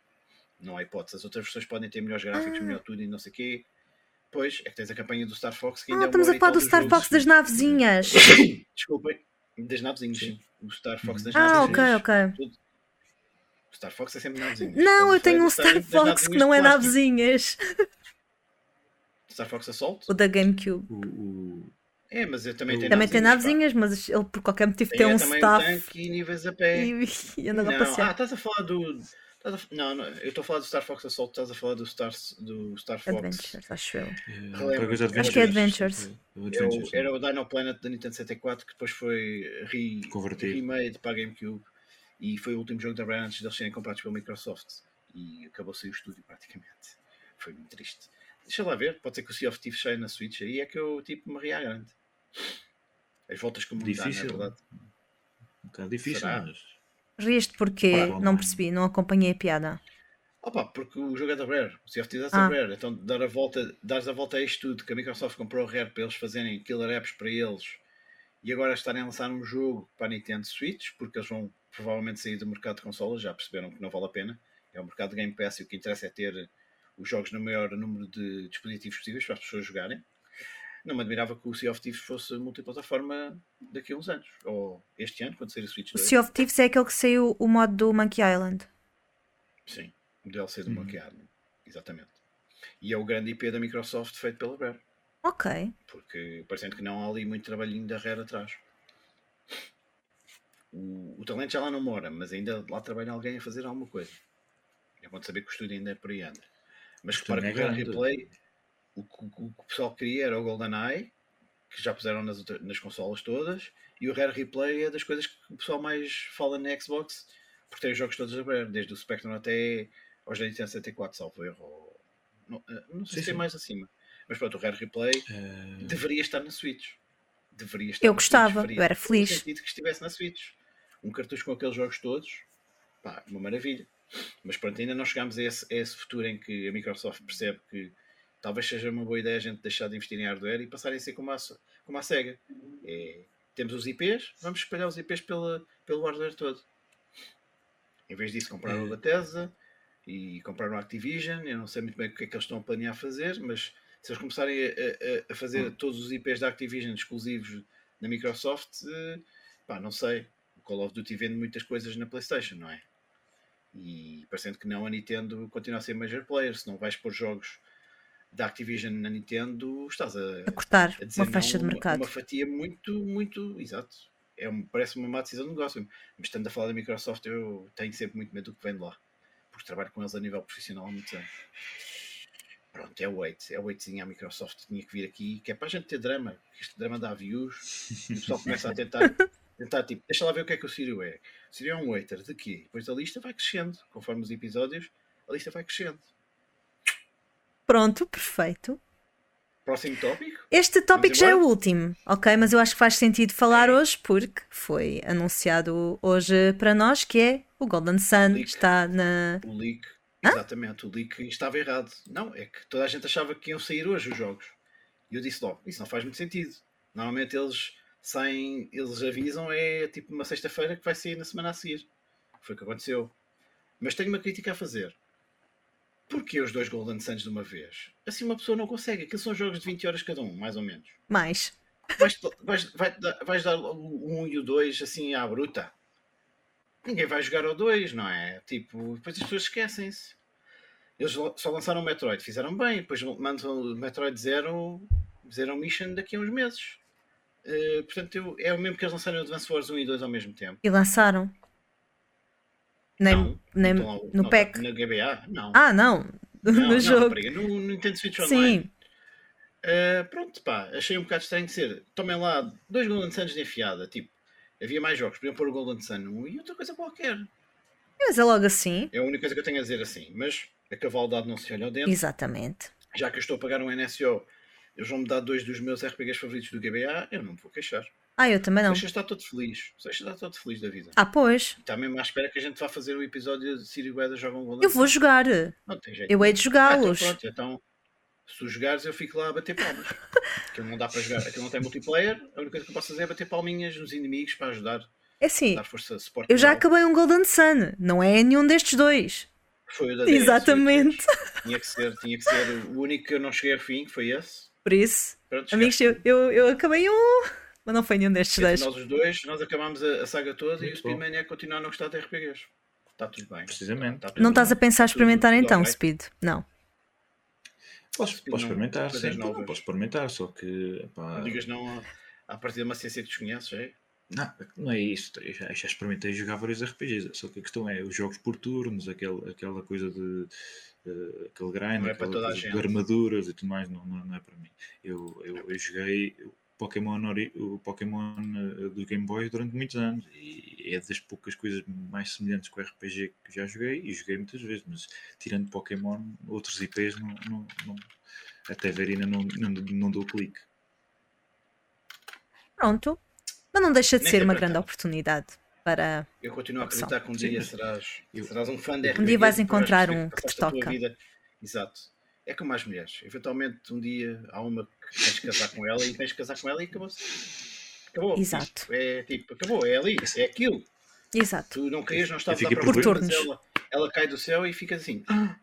S3: Não há hipótese. As outras versões podem ter melhores gráficos,
S2: Ah.
S3: melhor tudo e não sei o quê. Pois, é que tens a campanha do Star Fox que
S2: Ah,
S3: ainda é uma
S2: estamos a falar do Star. Fox das navezinhas. <coughs>
S3: Desculpem, das navezinhas, sim. O Star Fox das
S2: Ah, ok,
S3: navezinhas.
S2: ok.
S3: O Star Fox é sempre navezinhas.
S2: Não, eu tenho um Star
S3: navezinhas
S2: Fox que não é navezinhas.
S3: Star Fox Assault?
S2: O da GameCube.
S4: O, o-
S3: É, mas eu também tenho
S2: Também tem navezinhas, mas ele por qualquer motivo
S3: Tem,
S2: tem um staff
S3: um tanque e níveis a pé.
S2: e, <laughs> e anda lá passear.
S3: ah, estás a falar do. Estás a- não, não, eu estou a falar do Star Fox Assault, estás a falar do Star, do Star Fox.
S2: Adventures, acho eu.
S4: é,
S2: Acho que é
S4: Adventures.
S2: Adventures.
S4: É, o
S3: É o- era o Dino Planet da Nintendo 64 que depois foi re, remade para a GameCube e foi o último jogo da Rare antes de eles serem comprados pela Microsoft e acabou sem o estúdio praticamente. Foi muito triste. Deixa lá ver, pode ser que o Sea of Thieves saia na Switch aí é que eu tipo me ria à grande. As voltas como dá,
S4: Difícil.
S3: não é verdade?
S4: Um bocado difícil,
S3: Será?
S4: mas.
S2: Riste porque
S4: Pá,
S2: não percebi, não acompanhei a piada.
S3: Opa, porque o jogo é da Rare, o Thieves é
S2: Ah.
S3: da Rare, então dar a volta, dares a volta a isto tudo, que a Microsoft comprou a Rare para eles fazerem killer apps para eles e agora estarem a lançar um jogo para a Nintendo Switch, porque eles vão provavelmente sair do mercado de consolas, já perceberam que não vale a pena, é o mercado de Game Pass e o que interessa é ter os jogos no maior número de dispositivos possíveis para as pessoas jogarem. Não me admirava que o Sea of Thieves fosse multiplataforma daqui a uns anos, ou este ano, quando sair o Switch
S2: O
S3: 2.
S2: Sea of Thieves é aquele que saiu o modo do Monkey Island.
S3: Sim, o DLC do
S4: Uhum.
S3: Monkey Island, exatamente. E é o grande IP da Microsoft feito pela Rare.
S2: Ok.
S3: porque parecendo que não há ali muito trabalhinho da Rare atrás. O, o talento já lá não mora, mas ainda lá trabalha alguém a fazer alguma coisa. É bom de saber que o estúdio ainda é por aí anda. Mas repara que o
S4: é
S3: Rare
S4: grande.
S3: Replay, o, que- o que o pessoal queria era o GoldenEye, que já puseram nas, nas consolas todas, e o Rare Replay é das coisas que o pessoal mais fala na Xbox, porque tem os jogos todos da Rare, desde o Spectrum até aos da Nintendo 74, salvo erro. ou- Não, eh, não sei
S4: Sim,
S3: se
S4: sim.
S3: mais acima. Mas pronto, o Rare Replay
S4: eh,
S3: deveria estar na Switch. Deveria estar
S2: Eu gostava,
S3: Switch,
S2: eu era feliz.
S3: sentido que estivesse na Switch. Um cartucho com aqueles jogos todos, pá, uma maravilha. Mas pronto, ainda não chegámos a esse, a esse futuro em que a Microsoft percebe que talvez seja uma boa ideia a gente deixar de investir em hardware e passarem a ser como a, como a SEGA. É, temos os IPs, vamos espalhar os IPs pela, pelo hardware todo. Em vez disso, comprar o
S4: É.
S3: Bethesda e comprar o Activision. Eu não sei muito bem o que é que eles estão a planear fazer, mas se eles começarem a, a- a fazer todos os IPs da Activision exclusivos na Microsoft, eh, pá, não sei. O Call of Duty vende muitas coisas na PlayStation, não é? E parecendo que não, a Nintendo continua a ser major player. Se não vais pôr jogos da Activision na Nintendo, estás a,
S2: A cortar
S3: a dizer
S2: uma faixa
S3: não
S2: de
S3: a uma-
S2: mercado.
S3: Uma fatia muito, muito, exato. É um, parece uma má decisão de negócio. Mas estando a falar da Microsoft, eu tenho sempre muito medo do que vem de lá. Porque trabalho com eles a nível profissional há muitos anos. Pronto, é o wait. É o waitzinho à Microsoft. Tinha que vir aqui, que é para a gente ter drama. Este drama dá views. E o pessoal começa a tentar, <laughs> tentar tipo, deixa lá ver o que é que o Sírio é. O Sírio é um waiter de quê? Depois a lista vai crescendo. Conforme os episódios, a lista vai crescendo.
S2: Pronto, perfeito.
S3: Próximo tópico?
S2: Este tópico já é o último, ok? Mas eu acho que faz sentido falar hoje porque foi anunciado hoje para nós que é o Golden Sun
S3: Leak.
S2: está na.
S3: O leak, exatamente, o leak estava errado. Não, é que toda a gente achava que iam sair hoje os jogos. E eu disse logo, isso não faz muito sentido. Normalmente eles saem, eles avisam, é tipo uma sexta-feira que vai sair na semana a seguir. Foi o que aconteceu. Mas tenho uma crítica a fazer. Porquê os dois Golden Suns de uma vez? Assim uma pessoa não consegue. Aqueles são jogos de 20 horas cada um, mais ou menos.
S2: Mais.
S3: Vais, vais, vai- vais dar o 1 e o 2 assim à bruta. Ninguém vai jogar ao 2, não é? Tipo, depois as pessoas esquecem-se. Eles só lançaram o Metroid, fizeram bem, depois mandam o Metroid Zero, Zero Mission daqui a uns meses. Eh, portanto, eu- é o mesmo que eles lançaram o Advance Wars 1 e 2 ao mesmo tempo.
S2: E lançaram. Nem,
S3: não,
S2: nem
S3: não
S2: no
S3: não,
S2: pack.
S3: Na GBA? Não.
S2: Ah, não.
S3: não, <laughs>
S2: no
S3: não,
S2: jogo.
S3: rapariga, no, no Nintendo Switch Online.
S2: Sim.
S3: Uh, pronto, pá, achei um bocado estranho de ser. Tomem lá dois Golden Suns de enfiada. Tipo, havia mais jogos, podiam pôr o Golden Sun 1 e outra coisa qualquer.
S2: Mas é logo assim.
S3: É a única coisa que eu tenho a dizer assim. Mas a cavaldade não se olha ao dentro.
S2: Exatamente.
S3: Já que eu estou a pagar um NSO, eles vão me dar dois dos meus RPGs favoritos do GBA, eu não me vou queixar.
S2: Ah, eu também não.
S3: O Seixas está todo feliz. O Seixas está todo feliz da vida.
S2: Ah, pois.
S3: Está mesmo à espera que a gente vá fazer o episódio de Siri Weather jogam Golden
S2: Eu vou jogar.
S3: Não tem jeito.
S2: Eu hei de
S3: Ah,
S2: jogá-los.
S3: então pronto, então se tu jogares eu fico lá a bater palmas. <laughs> Aquilo não dá para jogar, aquilo não tem multiplayer, a única coisa que eu posso fazer é bater palminhas nos inimigos para ajudar,
S2: É
S3: dar força, suporte.
S2: eu já acabei um Golden Sun. Não é nenhum destes dois.
S3: Foi o da DS,
S2: Exatamente.
S3: fez. Tinha que, ser, tinha que ser o único que eu não cheguei ao fim, que foi esse.
S2: Por isso,
S3: Pronto,
S2: amigos, eu, eu, eu acabei um. Mas não foi nenhum destes
S3: Entre
S2: dois.
S3: Nós os dois, nós acabámos a, a saga toda e o
S4: Muito.
S3: Speedman é continuar a não gostar de RPGs. Está tudo bem.
S4: Precisamente.
S3: Está tudo
S2: Não estás a pensar em
S3: Tudo-
S2: experimentar
S3: tudo
S2: então,
S3: alright.
S2: Speed? Não.
S4: Posso,
S3: Speed
S4: posso
S3: não-
S4: experimentar, sim. Não, posso experimentar, só que. pá,
S3: Não digas não a, a partir de uma ciência que desconheces, é?
S4: Não, não é isso. Eu já, já experimentei jogar vários RPGs. Só que a questão é os jogos por turnos, aquele, aquela coisa de. eh, aquele grind,
S3: é
S4: aquela coisa de armaduras e tudo mais, não, não, não é para mim. Eu, eu, eu joguei o Pokémon, ori- o Pokémon eh, do Game Boy durante muitos anos e é das poucas coisas mais semelhantes com RPG que já joguei e joguei muitas vezes, mas tirando Pokémon, outros IPs não, não, não- até ver ainda não, não, não dou clique.
S2: Pronto. Mas não deixa de
S3: Nem
S2: ser uma grande oportunidade para.
S3: Eu continuo a acreditar que um dia serás, serás um fã de
S2: Um
S3: RPG.
S2: dia vais encontrar um que te toca.
S3: vida- Exato. É como as mulheres. Eventualmente um dia há uma que tens de casar com ela e tens de casar com ela e acabou-se. Acabou.
S2: Exato.
S3: É tipo, acabou, é ali, é aquilo.
S2: Exato.
S3: Tu não querias, não estavas à
S4: fiquei
S3: procura,
S2: por
S3: mas
S2: turnos.
S3: ela, ela cai do céu e ficas assim. "Ah,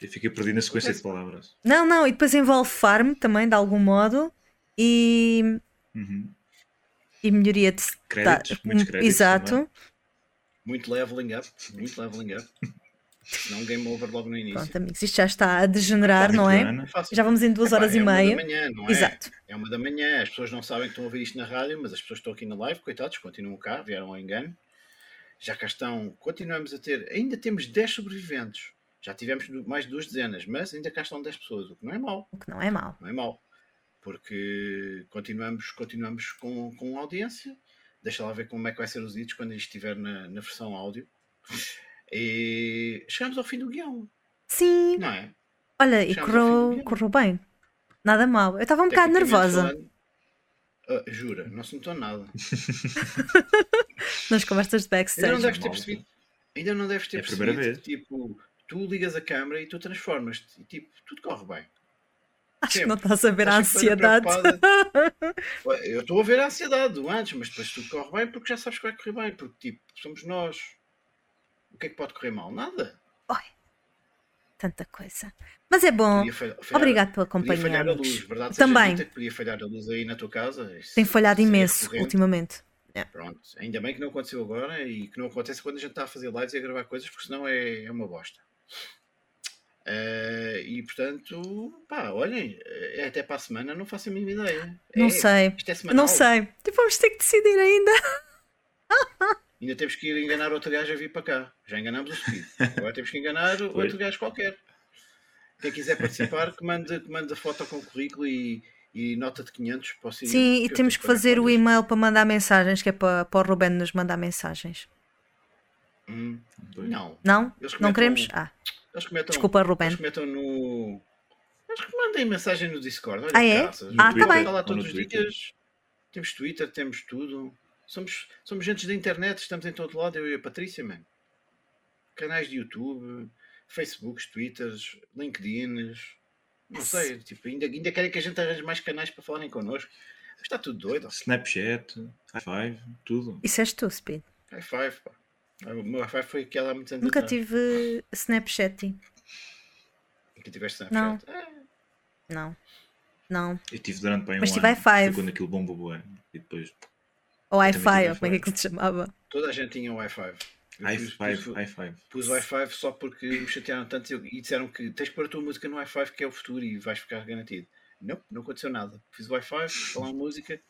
S4: Eu fiquei perdido na sequência de palavras.
S2: Não, não, e depois envolve farm também, de algum modo, e,
S4: Uhum.
S2: e melhoria de
S4: Créditos,
S2: tá-
S4: muitos créditos
S2: Exato.
S4: também.
S3: Muito leveling up, muito leveling up. Não game over logo no início.
S2: Pronto, amigos, isto já está a degenerar, não é? Já vamos em duas
S3: Epá,
S2: horas e
S3: é uma da
S2: meia.
S3: manhã, não é?
S2: Exato.
S3: É uma da manhã, as pessoas não sabem que estão a ouvir isto na rádio, mas as pessoas estão aqui na live, coitados, continuam cá, vieram ao engano. Já cá estão, continuamos a ter, ainda temos 10 sobreviventes. Já tivemos mais de duas dezenas, mas ainda cá estão 10 pessoas, o que não é mau,
S2: O que não é mau.
S3: não é mau. Porque continuamos, continuamos com, com audiência. Deixa lá ver como é que vai ser os vídeos quando isto estiver na, na versão áudio. E chegamos ao fim do guião,
S2: Sim,
S3: não é?
S2: olha, e
S3: Chegamos do
S2: correu, correu bem. Nada mal. Eu estava um bocado nervosa
S3: falando- Ah, jura, não se notou nada. <laughs>
S2: nas conversas de
S3: Ainda não
S2: backstage.
S3: deves ter percebido. Ainda não deves ter
S4: É a primeira
S3: percebido.
S4: vez.
S3: Tipo, tu ligas a câmera e tu transformas-te. E tipo, tudo corre bem.
S2: Acho que não
S3: sempre.
S2: estás a ver a
S3: Estás sempre
S2: ansiedade.
S3: Eu estou a ver a ansiedade do antes, mas depois tudo corre bem porque já sabes que vai correr bem. Porque tipo, somos nós. O que é que pode correr mal? Nada.
S2: Tanta coisa. Mas é bom.
S3: Podia falhar- falhar-
S2: Obrigado pela
S3: Podia
S2: companhia,
S3: falhar a luz, verdade?
S2: Também.
S3: dita Podia falhar a luz aí na tua casa.
S2: Tem falhado imenso
S3: recorrente.
S2: ultimamente.
S3: Pronto, ainda bem que não aconteceu agora e que não acontece quando a gente está a fazer lives e a gravar coisas, porque senão é, é uma bosta. Eh, e portanto, pá, olhem, é até para a semana, não faço a mínima ideia.
S2: Não
S3: É,
S2: sei.
S3: Isto é.
S2: Não sei. Tipo, vamos ter que decidir ainda. <laughs>
S3: Ainda temos que ir enganar outro gajo a vir para cá. Já enganamos o Speed. Agora temos que enganar outro gajo qualquer. Quem quiser participar, que mande, que mande a foto com currículo e, e nota de 500 para o Sirius,
S2: Sim, e temos que fazer o e-mail para mandar mensagens, que é para, para o Ruben nos mandar mensagens.
S3: Hum, não.
S2: Não?
S3: Eles
S2: Não queremos? Ah,
S3: Eles que metam,
S2: desculpa, Ruben.
S3: Eles que metam no. Eles que mandem mensagem no Discord. Olha,
S2: Ah, é?
S3: caraças,
S2: Ah,
S3: no
S2: tá bem.
S3: está lá todos os dias. Temos Twitter, temos tudo. Somos, somos gente da internet, estamos em todo lado, eu e a Patrícia, mano. Canais de YouTube, Facebooks, Twitters, LinkedIns. Não sei, tipo, ainda, ainda querem que a gente arranje mais canais para falarem connosco. Está tudo doido.
S4: Snapchat, high five, tudo.
S2: Isso és tu, Speed.
S3: High five, pá. O meu high five foi aquela há muitos anos
S2: Nunca
S3: atrás.
S2: tive Snapchat.
S3: Que tiveste
S2: Não.
S3: Snapchat. É,
S2: Não. Não.
S4: Eu tive durante bem um
S2: Mas tive
S4: ano.
S2: high five.
S4: Foi quando aquilo bombou. E depois
S2: Ou
S4: também tive
S2: Wi-Fi, ou como é que
S4: Wi-Fi.
S2: aquilo se chamava?
S3: toda a gente tinha um Wi-Fi. Eu
S4: high
S3: pus-. Pus Wi-Fi só porque me chatearam tanto e disseram que tens que pôr a tua música no Wi-Fi que é o futuro e vais ficar garantido. Não, não aconteceu nada. Fiz Wi-Fi, fiz falar música,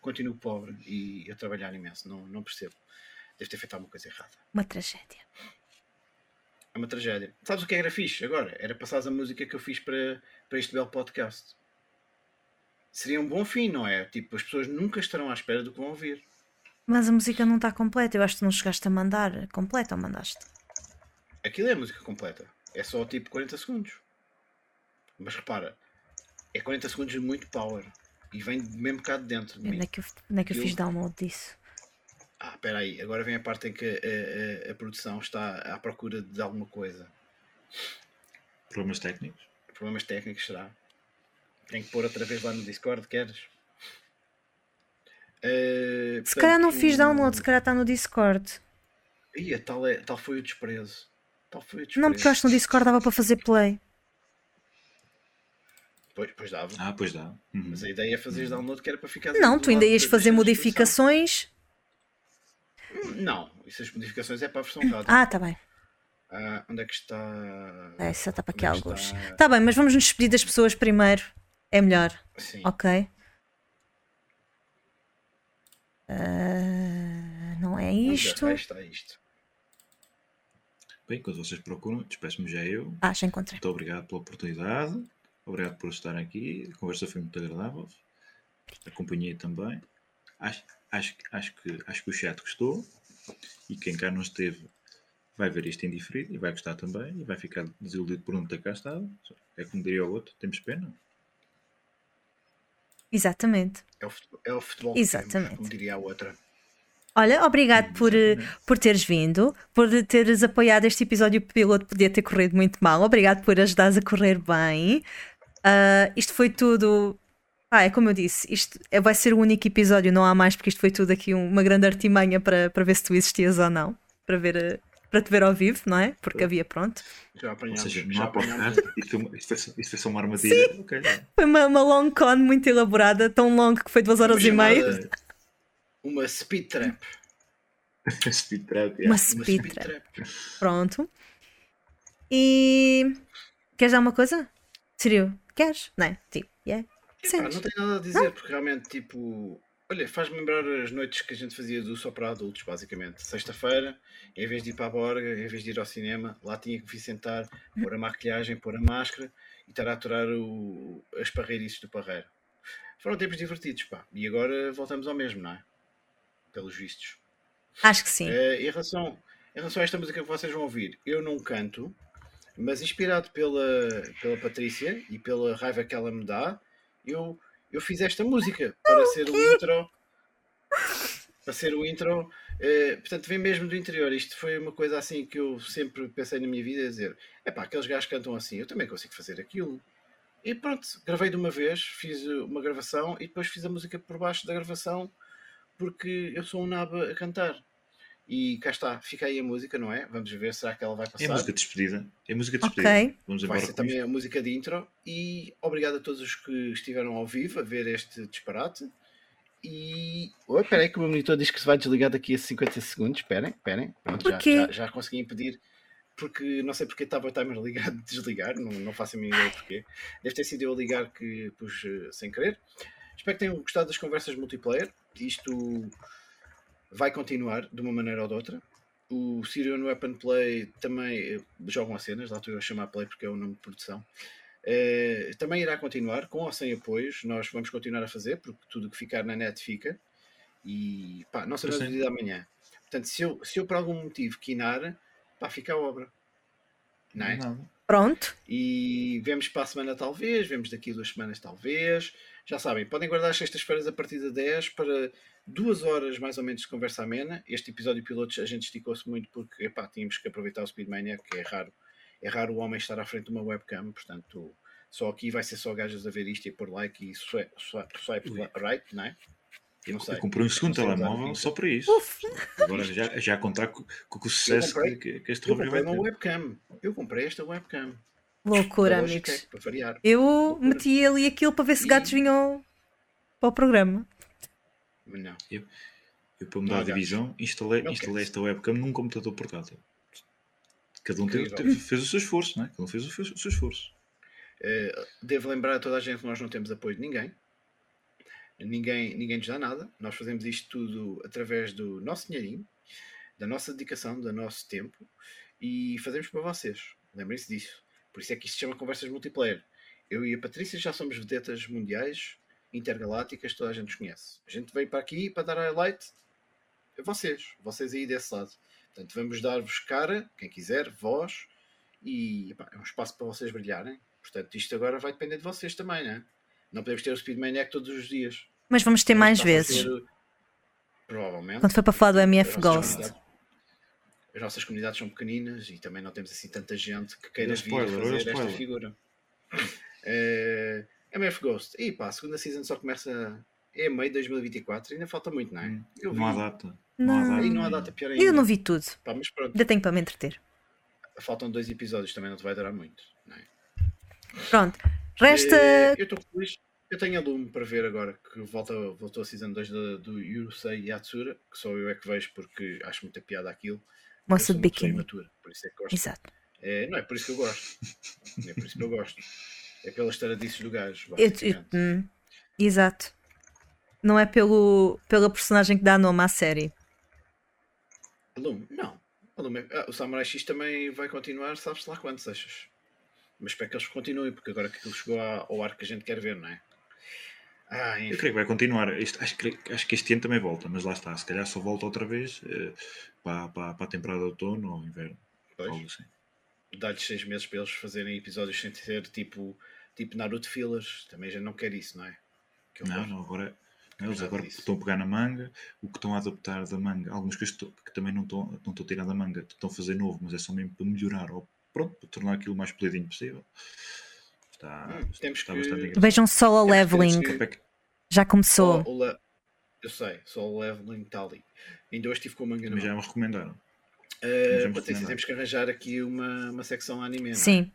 S3: continuo pobre e a trabalhar imenso. Não, não percebo. Deve ter feito alguma coisa errada.
S2: Uma tragédia.
S3: É uma tragédia. Sabes o que era fixe agora? Era passares a música que eu fiz para, para este belo podcast. Seria um bom fim, não é? Tipo, as pessoas nunca estarão à espera do que vão ouvir.
S2: Mas a música não está completa. Eu acho que tu não chegaste a mandar completa ou mandaste?
S3: Aquilo é a música completa. É só tipo 40 segundos. Mas repara, é 40 segundos de muito power. E vem mesmo cá de dentro de mim.
S2: Onde é que eu, onde é que eu
S3: Aquilo-
S2: fiz download disso?
S3: Ah, espera aí, agora vem a parte em que a, a- a produção está à procura de alguma coisa.
S4: Problemas técnicos?
S3: Problemas técnicos será? Tem que pôr outra vez lá no Discord, queres? Eh,
S2: Se calhar não
S3: portanto,
S2: fiz download, se calhar está no Discord.
S3: Ia, tal, é, tal foi o desprezo. Tal foi o desprezo.
S2: Não, porque eu acho que no Discord dava para fazer play.
S3: Pois, pois dava.
S4: Ah, pois dá. Uhum.
S3: Mas a ideia é fazer download que era para ficar.
S2: Não, tu ainda ias fazer modificações.
S3: Não, isso as modificações é para a versão rádio.
S2: Ah, tá bem.
S3: Ah, onde é que está?
S2: Essa está para aqui
S3: é
S2: alguns.
S3: está?
S2: Tá bem, mas vamos nos despedir das pessoas primeiro. É melhor,
S3: Sim.
S2: ok? Ah, não é isto.
S3: está isto?
S4: Bem, quando vocês procuram, despeço-me já eu.
S2: Ah, já encontrei.
S4: Muito obrigado pela oportunidade. Obrigado por estar aqui. A conversa foi muito agradável. A companhia também. Acho, acho, acho, que, acho que o chat gostou. E quem cá não esteve vai ver isto em diferido e vai gostar também. E vai ficar desiludido por não ter cá estado. É como diria o outro: temos pena.
S2: Exatamente.
S3: É o futebol, é o futebol
S2: Exatamente.
S3: temos, como diria a outra.
S2: Olha, obrigado por, eh, por teres vindo, por teres apoiado este episódio piloto, podia ter corrido muito mal. Obrigado por ajudares a correr bem. Ah, isto foi tudo. Ah, é como eu disse, isto é- vai ser o único episódio, não há mais, porque isto foi tudo aqui um- uma grande artimanha para, para ver se tu existias ou não, para, ver, eh, para te ver ao vivo, não é? Porque havia, pronto.
S3: Já
S4: Ou
S3: apanhámos.
S4: seja, não
S3: já
S4: há
S3: apanhámos.
S4: podcast. Isto, foi uma- isto, foi, só- isto foi só uma armadilha. Ok.
S2: Foi uma, uma long con muito elaborada, tão longa que foi duas horas e
S3: Uma
S2: meia.
S3: chamada- Uma speed trap. <laughs>
S4: Speed trap,
S2: Uma
S4: yeah.
S3: Uma
S2: speed
S3: speed
S2: trap.
S3: trap.
S2: Pronto. E. Queres dar uma coisa? Sério? Queres? Não é? Tipo, yeah.
S3: Epá,
S2: Sim.
S3: não tenho nada a dizer, porque realmente, tipo, olha, faz-me lembrar as noites que a gente fazia do só para adultos, basicamente. Sexta-feira, em vez de ir para a borga, em vez de ir ao cinema, lá tinha que vir sentar, pôr a maquilhagem, pôr a máscara e estar a aturar o, as parreirices do parreiro. Foram tempos divertidos, pá. E agora voltamos ao mesmo, não é? Pelos vistos.
S2: Acho que sim.
S3: Eh, em, relação, em relação a esta música que vocês vão ouvir, eu não canto, mas inspirado pela, pela Patrícia e pela raiva que ela me dá, eu, eu fiz esta música para ser o intro. Para ser o intro. eh, portanto, vem mesmo do interior. Isto foi uma coisa assim que eu sempre pensei na minha vida: a dizer, é pá, aqueles gajos cantam assim, eu também consigo fazer aquilo. E pronto, gravei de uma vez, fiz uma gravação e depois fiz a música por baixo da gravação porque eu sou um naba a cantar. E cá está, fica aí a música, não é? Vamos ver será que ela vai
S4: É
S3: passar.
S4: música de despedida. É música de despedida.
S2: Ok.
S4: Vamos
S3: Vai
S4: embora
S3: ser
S4: com isto.
S3: também a música de intro. E obrigado a todos os que estiveram ao vivo a ver este disparate. E. Oi, espera aí que o meu monitor diz que se vai desligar daqui a 50 segundos. Esperem, esperem. Pronto, já,
S2: Porquê?
S3: já, já consegui impedir. Porque não sei porque estava o timer ligado de <laughs> desligar, não, não faço a mínima ideia porquê. Deve ter sido eu a ligar que pus eh, sem querer. Espero que tenham gostado das conversas multiplayer. Isto vai continuar de uma maneira ou de outra. O Sirion Weapon Play também eh, jogam a cenas, lá estou eu a chamar Play porque é o nome de produção. Eh, também irá continuar, com ou sem apoios, nós vamos continuar a fazer, porque tudo que ficar na net fica. E pá, não sabemos o
S4: Sim.
S3: dia da manhã. Portanto, se eu, se eu por algum motivo quinar, pá, fica a obra. Não é?
S4: Nada.
S2: Pronto.
S3: E vemos para a semana talvez, vemos daqui a duas semanas talvez. Já sabem, podem guardar as sextas-feiras a partir de 10 para duas horas mais ou menos de conversa amena. Este episódio pilotos a gente esticou-se muito porque epá, tínhamos que aproveitar o Speedmania, que é raro. É raro o homem estar à frente de uma webcam, portanto só aqui vai ser só gajas a ver isto e a pôr like e swipe, swipe, swipe right, não é? Não sei.
S4: Eu comprei um segundo telemóvel só para isso.
S2: Uf.
S4: Agora já, já a contar com, com o sucesso
S3: comprei-
S4: que, que este
S3: Eu
S4: rubro
S3: comprei
S4: vai
S3: uma
S4: ter.
S3: webcam. Eu comprei esta webcam.
S2: Loucura, amigos.
S3: Logitech, para variar.
S2: Eu meti ali aquilo para ver se
S3: E-
S2: gatos vinham para o programa.
S3: Não.
S4: Eu, para mudar
S3: Não,
S4: a divisão, instalei,
S3: Não
S4: instalei
S3: queres.
S4: esta webcam num computador portátil. Cada um teve- teve- fez o seu esforço, não é? Cada um fez o seu, o seu esforço.
S3: Eh, devo lembrar a toda a gente que nós não temos apoio de ninguém. Ninguém, ninguém nos dá nada. Nós fazemos isto tudo através do nosso dinheirinho, da nossa dedicação, do nosso tempo e fazemos para vocês. Lembrem-se disso. Por isso é que isto se chama Conversas Multiplayer. Eu e a Patrícia já somos vedetas mundiais, intergalácticas, toda a gente nos conhece. A gente veio para aqui para dar highlight a vocês, vocês aí desse lado. Portanto, vamos dar-vos cara, quem quiser, voz, e epá, é um espaço para vocês brilharem. Portanto, isto agora vai depender de vocês também, né? Não podemos ter o Speed Maniac todos os dias.
S2: Mas vamos ter mais vezes.
S3: fazer- Provavelmente.
S2: Quando foi para falar do MF Ghost.
S3: As nossas comunidades são pequeninas e também não temos assim tanta gente que queira vir
S4: spoiler,
S3: fazer esta figura. Eh, MF Ghost. E pá, a segunda season só começa é meio de 2024, ainda falta muito, não é? Eu vi.
S4: Não há data.
S2: Não.
S4: há data.
S3: Aí não há
S4: ainda.
S3: data pior ainda.
S2: Eu não vi tudo.
S3: Pá, mas pronto,
S2: Ainda tenho para me entreter.
S3: faltam dois episódios, também não te vai durar muito. Não é?
S2: Pronto. Resta.
S3: Eh, eu estou feliz. Eu tenho a Lume para ver agora que volta, voltou a season 2 do, do Yurusei Yatsura, que só eu é que vejo porque acho muita piada aquilo. Eu
S2: Moça de biquíni.
S3: imatura, por isso é que gosto.
S2: Exato.
S3: É, não é por isso que eu gosto. Não é por isso que eu gosto. É pelas taradices do gajo.
S2: Eu- eu- hum, exato. Não é pelo, pela personagem que dá nome à série.
S3: Lume, não. Lume é- ah, o Samurai X também vai continuar, sabes lá quantos achas? Mas espero que eles continuem, porque agora que aquilo chegou ao ar que a gente quer ver, não é? Ah,
S4: Eu creio que vai continuar. Isto- acho, que, acho que este ano também volta, mas lá está. Se calhar só volta outra vez eh, para, para, para a temporada de outono ou inverno.
S3: Pois.
S4: Algo assim.
S3: Dá-lhes seis meses para eles fazerem episódios sem ser tipo, tipo Naruto fillers. Também já não quer isso, não é? Que
S4: Não, não, agora. não, Eles agora
S3: disso.
S4: estão a pegar na manga, o que estão a adaptar da manga, algumas coisas que, que também não estão, não estão a tirar da manga, estão a fazer novo, mas é só mesmo para melhorar, ou pronto, para tornar aquilo o mais polidinho possível. Está,
S3: Hum, temos
S4: está
S3: que-
S4: bastante engraçado.
S2: Vejam solo
S3: Temos que-
S2: leveling.
S4: é que-
S2: Já começou.
S3: Só o le- Eu sei, só o leveling está ali. Ainda hoje estive com o manga na
S4: Mas já
S3: mão.
S4: me recomendaram.
S3: Uh,
S4: mas já me
S3: Patrícia,
S4: recomendaram.
S3: temos que arranjar aqui uma, uma secção anime. não é?
S2: Sim.
S3: Das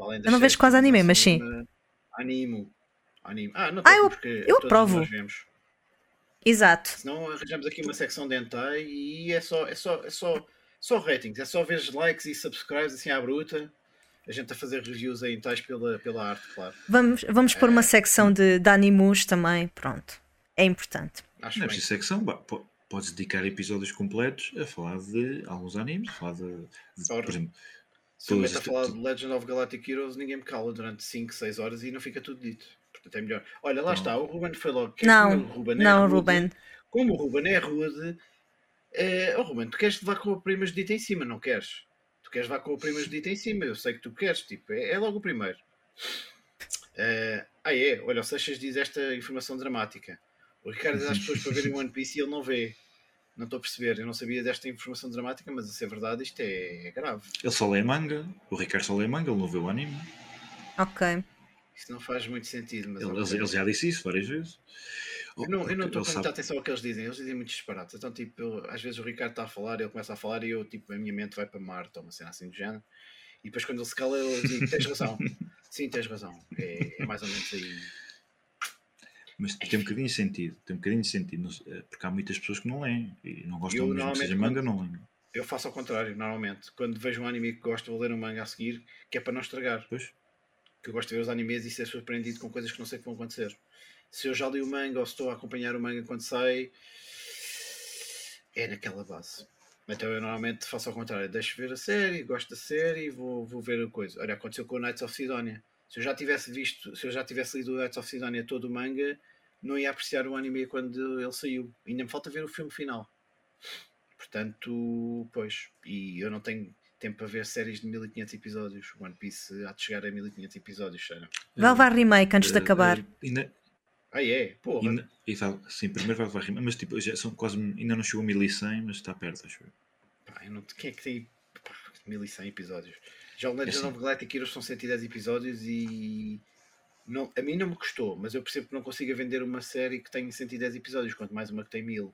S2: Eu não vejo quase anime, mas sim.
S3: Animo. Anime. Ah, não
S2: Ah, eu-
S3: porque
S2: eu
S3: todos
S2: aprovo.
S3: nós vemos.
S2: Exato.
S3: Senão arranjamos aqui uma secção de hentai e é só, é só, é só, só ratings, é só ver likes e subscribes assim à bruta. A gente a fazer reviews em hentais pela, pela arte, claro.
S2: Vamos, vamos pôr
S3: É.
S2: uma secção de, de animus também. Pronto. É importante.
S3: Acho
S4: Não é secção, podes dedicar episódios completos a falar de alguns animes, a falar de, de, por exemplo,
S3: Se eu a
S4: as-
S3: falar de Legend of Galactic Heroes, ninguém me cala durante 5, 6 horas e não fica tudo dito. Portanto, é melhor. Olha, lá
S4: Não.
S3: está, o Ruben foi logo. Quer
S2: Não,
S3: o Ruben é
S2: não,
S3: rude.
S2: Ruben.
S3: Como o Ruben é rude, é... oh, Ruben, tu queres levar com a prima dita em cima, não queres? Tu queres levar com a prima dita em cima, eu sei que tu queres, tipo, é, é logo o primeiro. Eh, ah, é, olha, o Seixas diz esta informação dramática. O Ricardo diz às pessoas para verem One Piece e ele não vê. Não estou a perceber, eu não sabia desta informação dramática, mas a ser verdade, isto é, é grave.
S4: ele só lê manga, o Ricardo só lê manga, ele não vê o anime.
S2: Ok.
S3: Isso não faz muito sentido, mas.
S4: Ele,
S3: ok.
S4: ele já disse isso várias vezes.
S3: Eu não, eu não estou
S4: sabe-
S3: muita atenção ao que eles dizem, eles dizem muitos disparates. Então, tipo, eu- às vezes o Ricardo está a falar, ele começa a falar e eu, tipo, a minha mente vai para Marte ou uma cena assim do género. E depois, quando ele se cala, eu digo: Tens razão. <laughs> Sim, tens razão. É, é mais ou menos aí.
S4: Mas tem um bocadinho de sentido, tem um bocadinho de sentido, sei, porque há muitas pessoas que não leem e não gostam
S3: Eu,
S4: mesmo que seja manga, não leem.
S3: Eu faço ao contrário, normalmente. Quando vejo um anime que gosto, vou ler um manga a seguir, que é para não estragar.
S4: Pois,
S3: Que eu gosto de ver os animes e ser surpreendido com coisas que não sei que vão acontecer. Se eu já li o manga ou se estou a acompanhar o manga quando sai, é naquela base. Então eu normalmente faço ao contrário, deixo ver a série, gosto da série e vou, vou ver a coisa. Olha, aconteceu com o Knights of Sidonia. Se eu já tivesse visto, se eu já tivesse lido o Knights of Sidonia todo o manga, não ia apreciar o anime quando ele saiu. Ainda me falta ver o filme final. Portanto, pois, e eu não tenho tempo para ver séries de 1500 episódios. One Piece há de chegar a 1500 episódios, sério.
S2: Vai levar remake antes de
S4: Eh,
S2: acabar.
S4: eh, ainda,
S3: Ah, é? Porra.
S4: ainda, e tal, sim, primeiro vai levar rima, mas tipo, já são quase, ainda não chegou a 1100, mas está perto, acho eu.
S3: Pá, eu não, quem é que tem pá, 1100 episódios? Já o Legend
S4: É assim.
S3: of Galactic Heroes são 110 episódios e não, a mim não me custou, mas eu percebo que não consigo vender uma série que tem 110 episódios, quanto mais uma que tem 1000.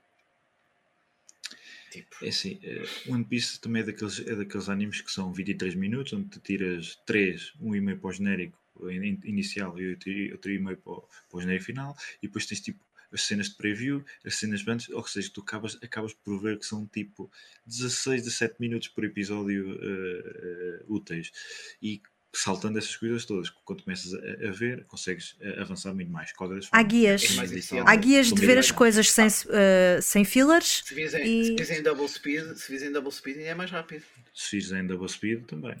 S3: Tipo,
S4: É assim, eh, One Piece também é daqueles, é daqueles animes que são 23 minutos, onde tu tiras 3, 1,5 para o genérico in- inicial e outro outro e meio para, o- para o genérico final, e depois tens tipo as cenas de preview, as cenas de antes, ou seja, tu acabas, acabas por ver que são tipo 16, 17 minutos por episódio eh, eh, úteis. E saltando essas coisas todas, quando começas a, a ver, consegues eh, avançar muito mais.
S2: Há guias.
S3: É.
S2: Há guias de ver as coisas sem, eh, sem fillers.
S3: se fizem,
S2: E-
S3: fizem double speed, se fizem double speed ainda é mais rápido.
S4: Se fizerem double speed também.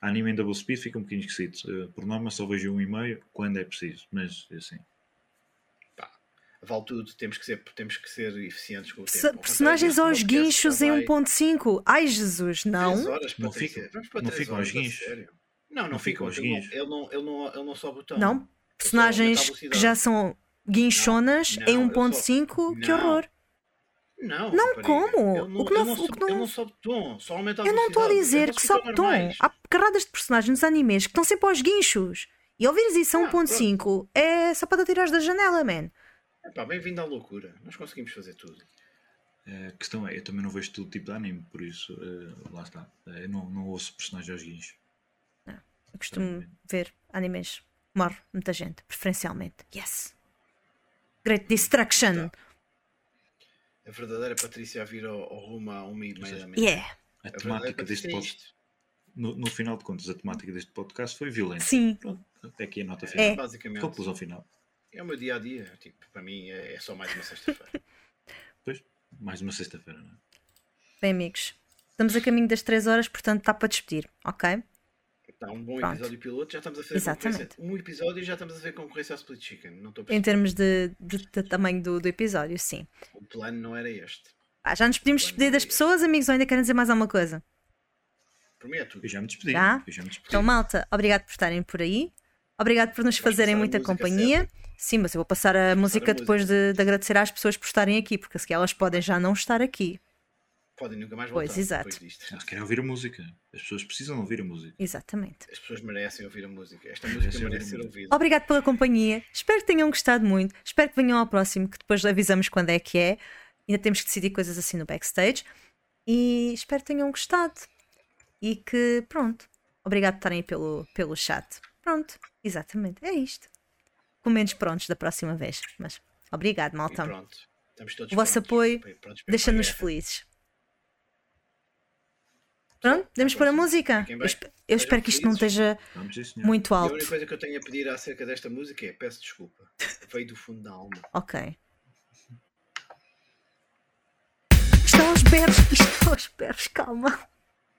S4: Anime em double speed fica um bocadinho esquisito. Eh, Por norma só vejo um e meio quando é preciso, mas assim.
S3: Vale tudo, temos que ser, temos que ser eficientes com o tempo.
S2: Personagens
S3: contrário
S2: aos guinchos em
S3: vai-
S2: 1.5. Ai Jesus, não.
S3: horas,
S4: Não ficam- não ficam aos guinchos.
S3: sério. Não, não,
S4: Não
S3: ficam.
S4: aos
S3: Ele não,
S4: guinchos.
S3: ele, não, ele, não, ele não sobe o tom.
S2: Não. personagens que já são guinchonas
S3: Não,
S2: em
S3: não, eu
S2: 1.5, que
S3: Não.
S2: horror.
S3: Não,
S2: Não,
S3: rapariga,
S2: como?
S3: Não,
S2: O que não-
S3: não,
S2: o
S3: sobe,
S2: que não-
S3: ele não sobe tom, só aumenta a
S2: Eu não estou a dizer que sobe tom.
S3: normais.
S2: Há carradas de personagens nos animes que estão sempre aos guinchos. E ouvires isso a
S3: Ah,
S2: 1.5 é só para te atirares da janela, man.
S3: Epá, bem-vindo à loucura. Nós conseguimos fazer tudo.
S4: Eh, A questão é, eu também não vejo todo tipo de anime, por isso, eh, lá está. Eh, Eu não, não ouço personagens aos guinchos.
S2: Eu costumo ver animes. Morre muita gente, preferencialmente. Yes. Great Destruction.
S3: Tá. A verdadeira Patrícia a vir ao, ao rumo a uma e meia da manhã.
S2: Yeah.
S4: A
S3: A
S4: temática deste
S3: é
S4: podcast, no, no final de contas, a temática deste podcast foi violência.
S2: Sim.
S4: Pronto, até aqui a nota final.
S2: É.
S3: Basicamente.
S4: Conclusão final.
S3: É o meu dia a dia. Tipo, para mim é, é só mais uma sexta-feira. <laughs>
S4: Pois, mais uma sexta-feira, não é?
S2: Bem, amigos. Estamos a caminho das 3 horas, portanto está para despedir, ok?
S3: Está um bom
S2: Pronto.
S3: episódio piloto. Já estamos a fazer
S2: Exatamente.
S3: concorrência. Um episódio e já estamos a fazer concorrência ao Split Chicken. Não estou a
S2: Em termos de, de- de tamanho do, do episódio, sim.
S3: O plano não era este.
S2: Ah, já nos pedimos despedir das pessoas, amigos, ou ainda querem dizer mais alguma coisa?
S3: Tudo.
S4: Eu já me despedi.
S2: Já?
S4: Eu já me despedi.
S2: Então, malta, obrigado por estarem por aí. Obrigado por nos fazerem muita companhia. Sim, mas eu vou passar a música
S3: a
S2: depois
S3: música.
S2: de, de agradecer às pessoas por estarem aqui, porque se elas podem já não estar aqui.
S3: Podem nunca mais voltar
S2: Pois, exato.
S3: disto.
S4: Eles querem ouvir a música. As pessoas precisam ouvir a música.
S2: Exatamente.
S3: As pessoas merecem ouvir a música. Esta música merece ser ouvida.
S2: Obrigado pela companhia. Espero que tenham gostado muito. Espero que venham ao próximo, que depois avisamos quando é que é. Ainda temos que decidir coisas assim no backstage. E espero que tenham gostado. E que, pronto. Obrigado por estarem aí pelo, pelo chat. Pronto, exatamente. É isto. Com menos prontos da próxima vez. Mas obrigado, malta.
S3: pronto. Estamos todos
S2: O vosso apoio Deixa-nos felizes. Pronto, demos para a música.
S3: Fiquem
S2: Eu, espero que isto não esteja
S4: Vamos,
S2: muito
S3: E a
S2: alto.
S3: única coisa que eu tenho a pedir acerca desta música é peço desculpa. Veio do fundo da alma.
S2: Ok. Isto aos berros, <laughs> isto aos berros, calma.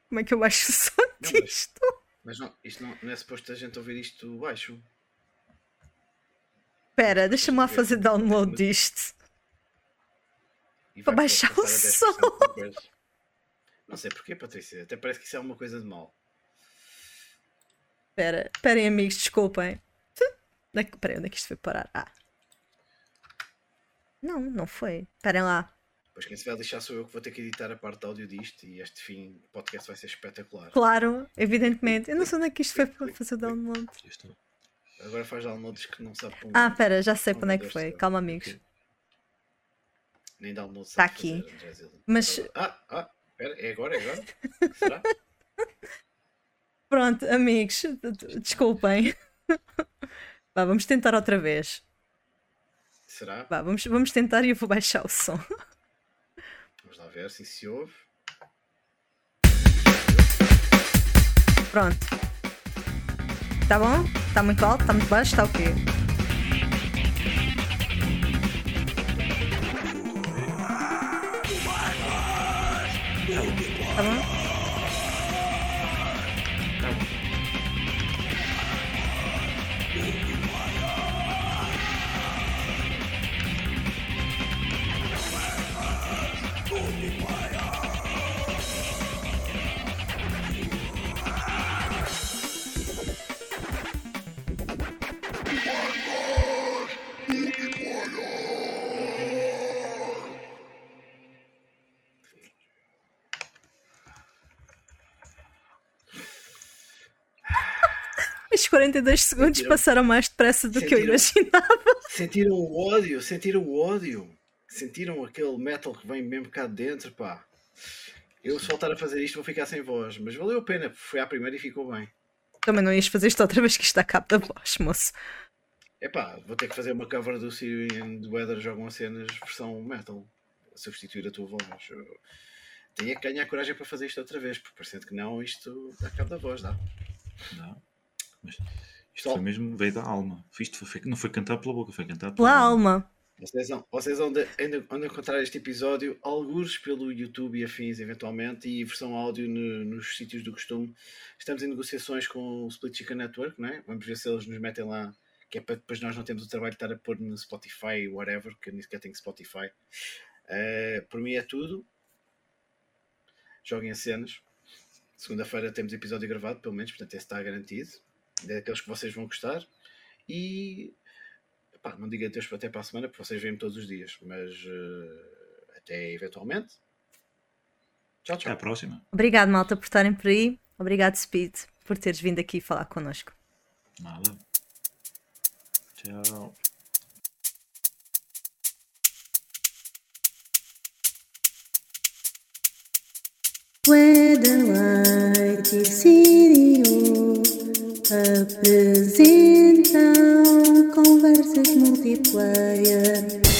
S2: Como é que eu baixo o som disto?
S3: Mas não, isto não, não é suposto a gente ouvir isto baixo.
S2: Espera, deixa-me lá fazer download disto. Para baixar o
S3: passar a 10%
S2: som.
S3: Não sei porquê, Patrícia. Até parece que isso é uma coisa de mal.
S2: Espera, esperem amigos, desculpem. É Espera, onde é que isto foi parar? Ah. Não, não foi. Esperem lá.
S3: Pois quem se vai lixar sou eu que vou ter que editar a parte de áudio disto e este fim de podcast vai ser espetacular.
S2: Claro, evidentemente. Eu não sei onde é que isto foi para fazer download.
S4: Isto-
S3: Agora faz downloads que não sabe como.
S2: Ah, espera, já sei para onde é que foi. Calma, amigos.
S3: Nem downloads
S2: Tá
S3: sabe
S2: aqui. Mas-
S3: Ah, ah, espera, é agora, é agora? <laughs> Será?
S2: Pronto, amigos, desculpem. <laughs> Vá, vamos tentar outra vez.
S3: Será?
S2: Vá, vamos, vamos tentar e eu vou baixar o som. <laughs>
S3: Vamos lá ver se se ouve.
S2: Pronto. Tá bom? Tá muito alto? Tá muito baixo? Tá o quê? Tá bom? 42 segundos
S3: Sentiram?
S2: passaram mais depressa do que eu imaginava. <laughs>
S3: Sentiram o ódio, sentiram o ódio. Sentiram aquele metal que vem mesmo cá de dentro, pá. Eu se voltar a fazer isto vou ficar sem voz, mas valeu a pena, porque foi à primeira e ficou bem.
S2: Também não ias fazer isto outra vez que isto está cabo da voz, moço.
S3: Epá, vou ter que fazer uma cover do Syrian do Weather Jogam Cenas versão metal. Substituir a tua voz. Eu Tenho que ganhar coragem para fazer isto outra vez, porque parecendo que não, isto dá cabo da voz, dá.
S4: Não. Mas isto foi mesmo, veio da alma. Isto foi, não foi cantado pela boca, foi cantado
S2: Pela alma.
S3: Vocês, vão- vocês vão, de, vão encontrar este episódio alguns pelo YouTube e afins, eventualmente, e versão áudio no- nos sítios do costume. Estamos em negociações com o Split Chicken Network, não é? Vamos ver se eles nos metem lá, que é para depois nós não temos o trabalho de estar a pôr no Spotify, whatever, que eu nem sequer tenho Spotify. Eh, por mim é tudo. Joguem as cenas. Segunda-feira temos episódio gravado, pelo menos, portanto esse está garantido. É daqueles que vocês vão gostar. E pá, não diga adeus até para a semana, porque vocês veem-me todos os dias, mas uh, até eventualmente. Tchau,
S4: Até à
S3: tchau.
S4: próxima.
S5: Obrigado, malta, por estarem por aí. Obrigado, Speed, por teres vindo aqui falar connosco.
S4: Nada. Tchau.
S2: Weatherlight e Sirio apresentam conversas multiplayer.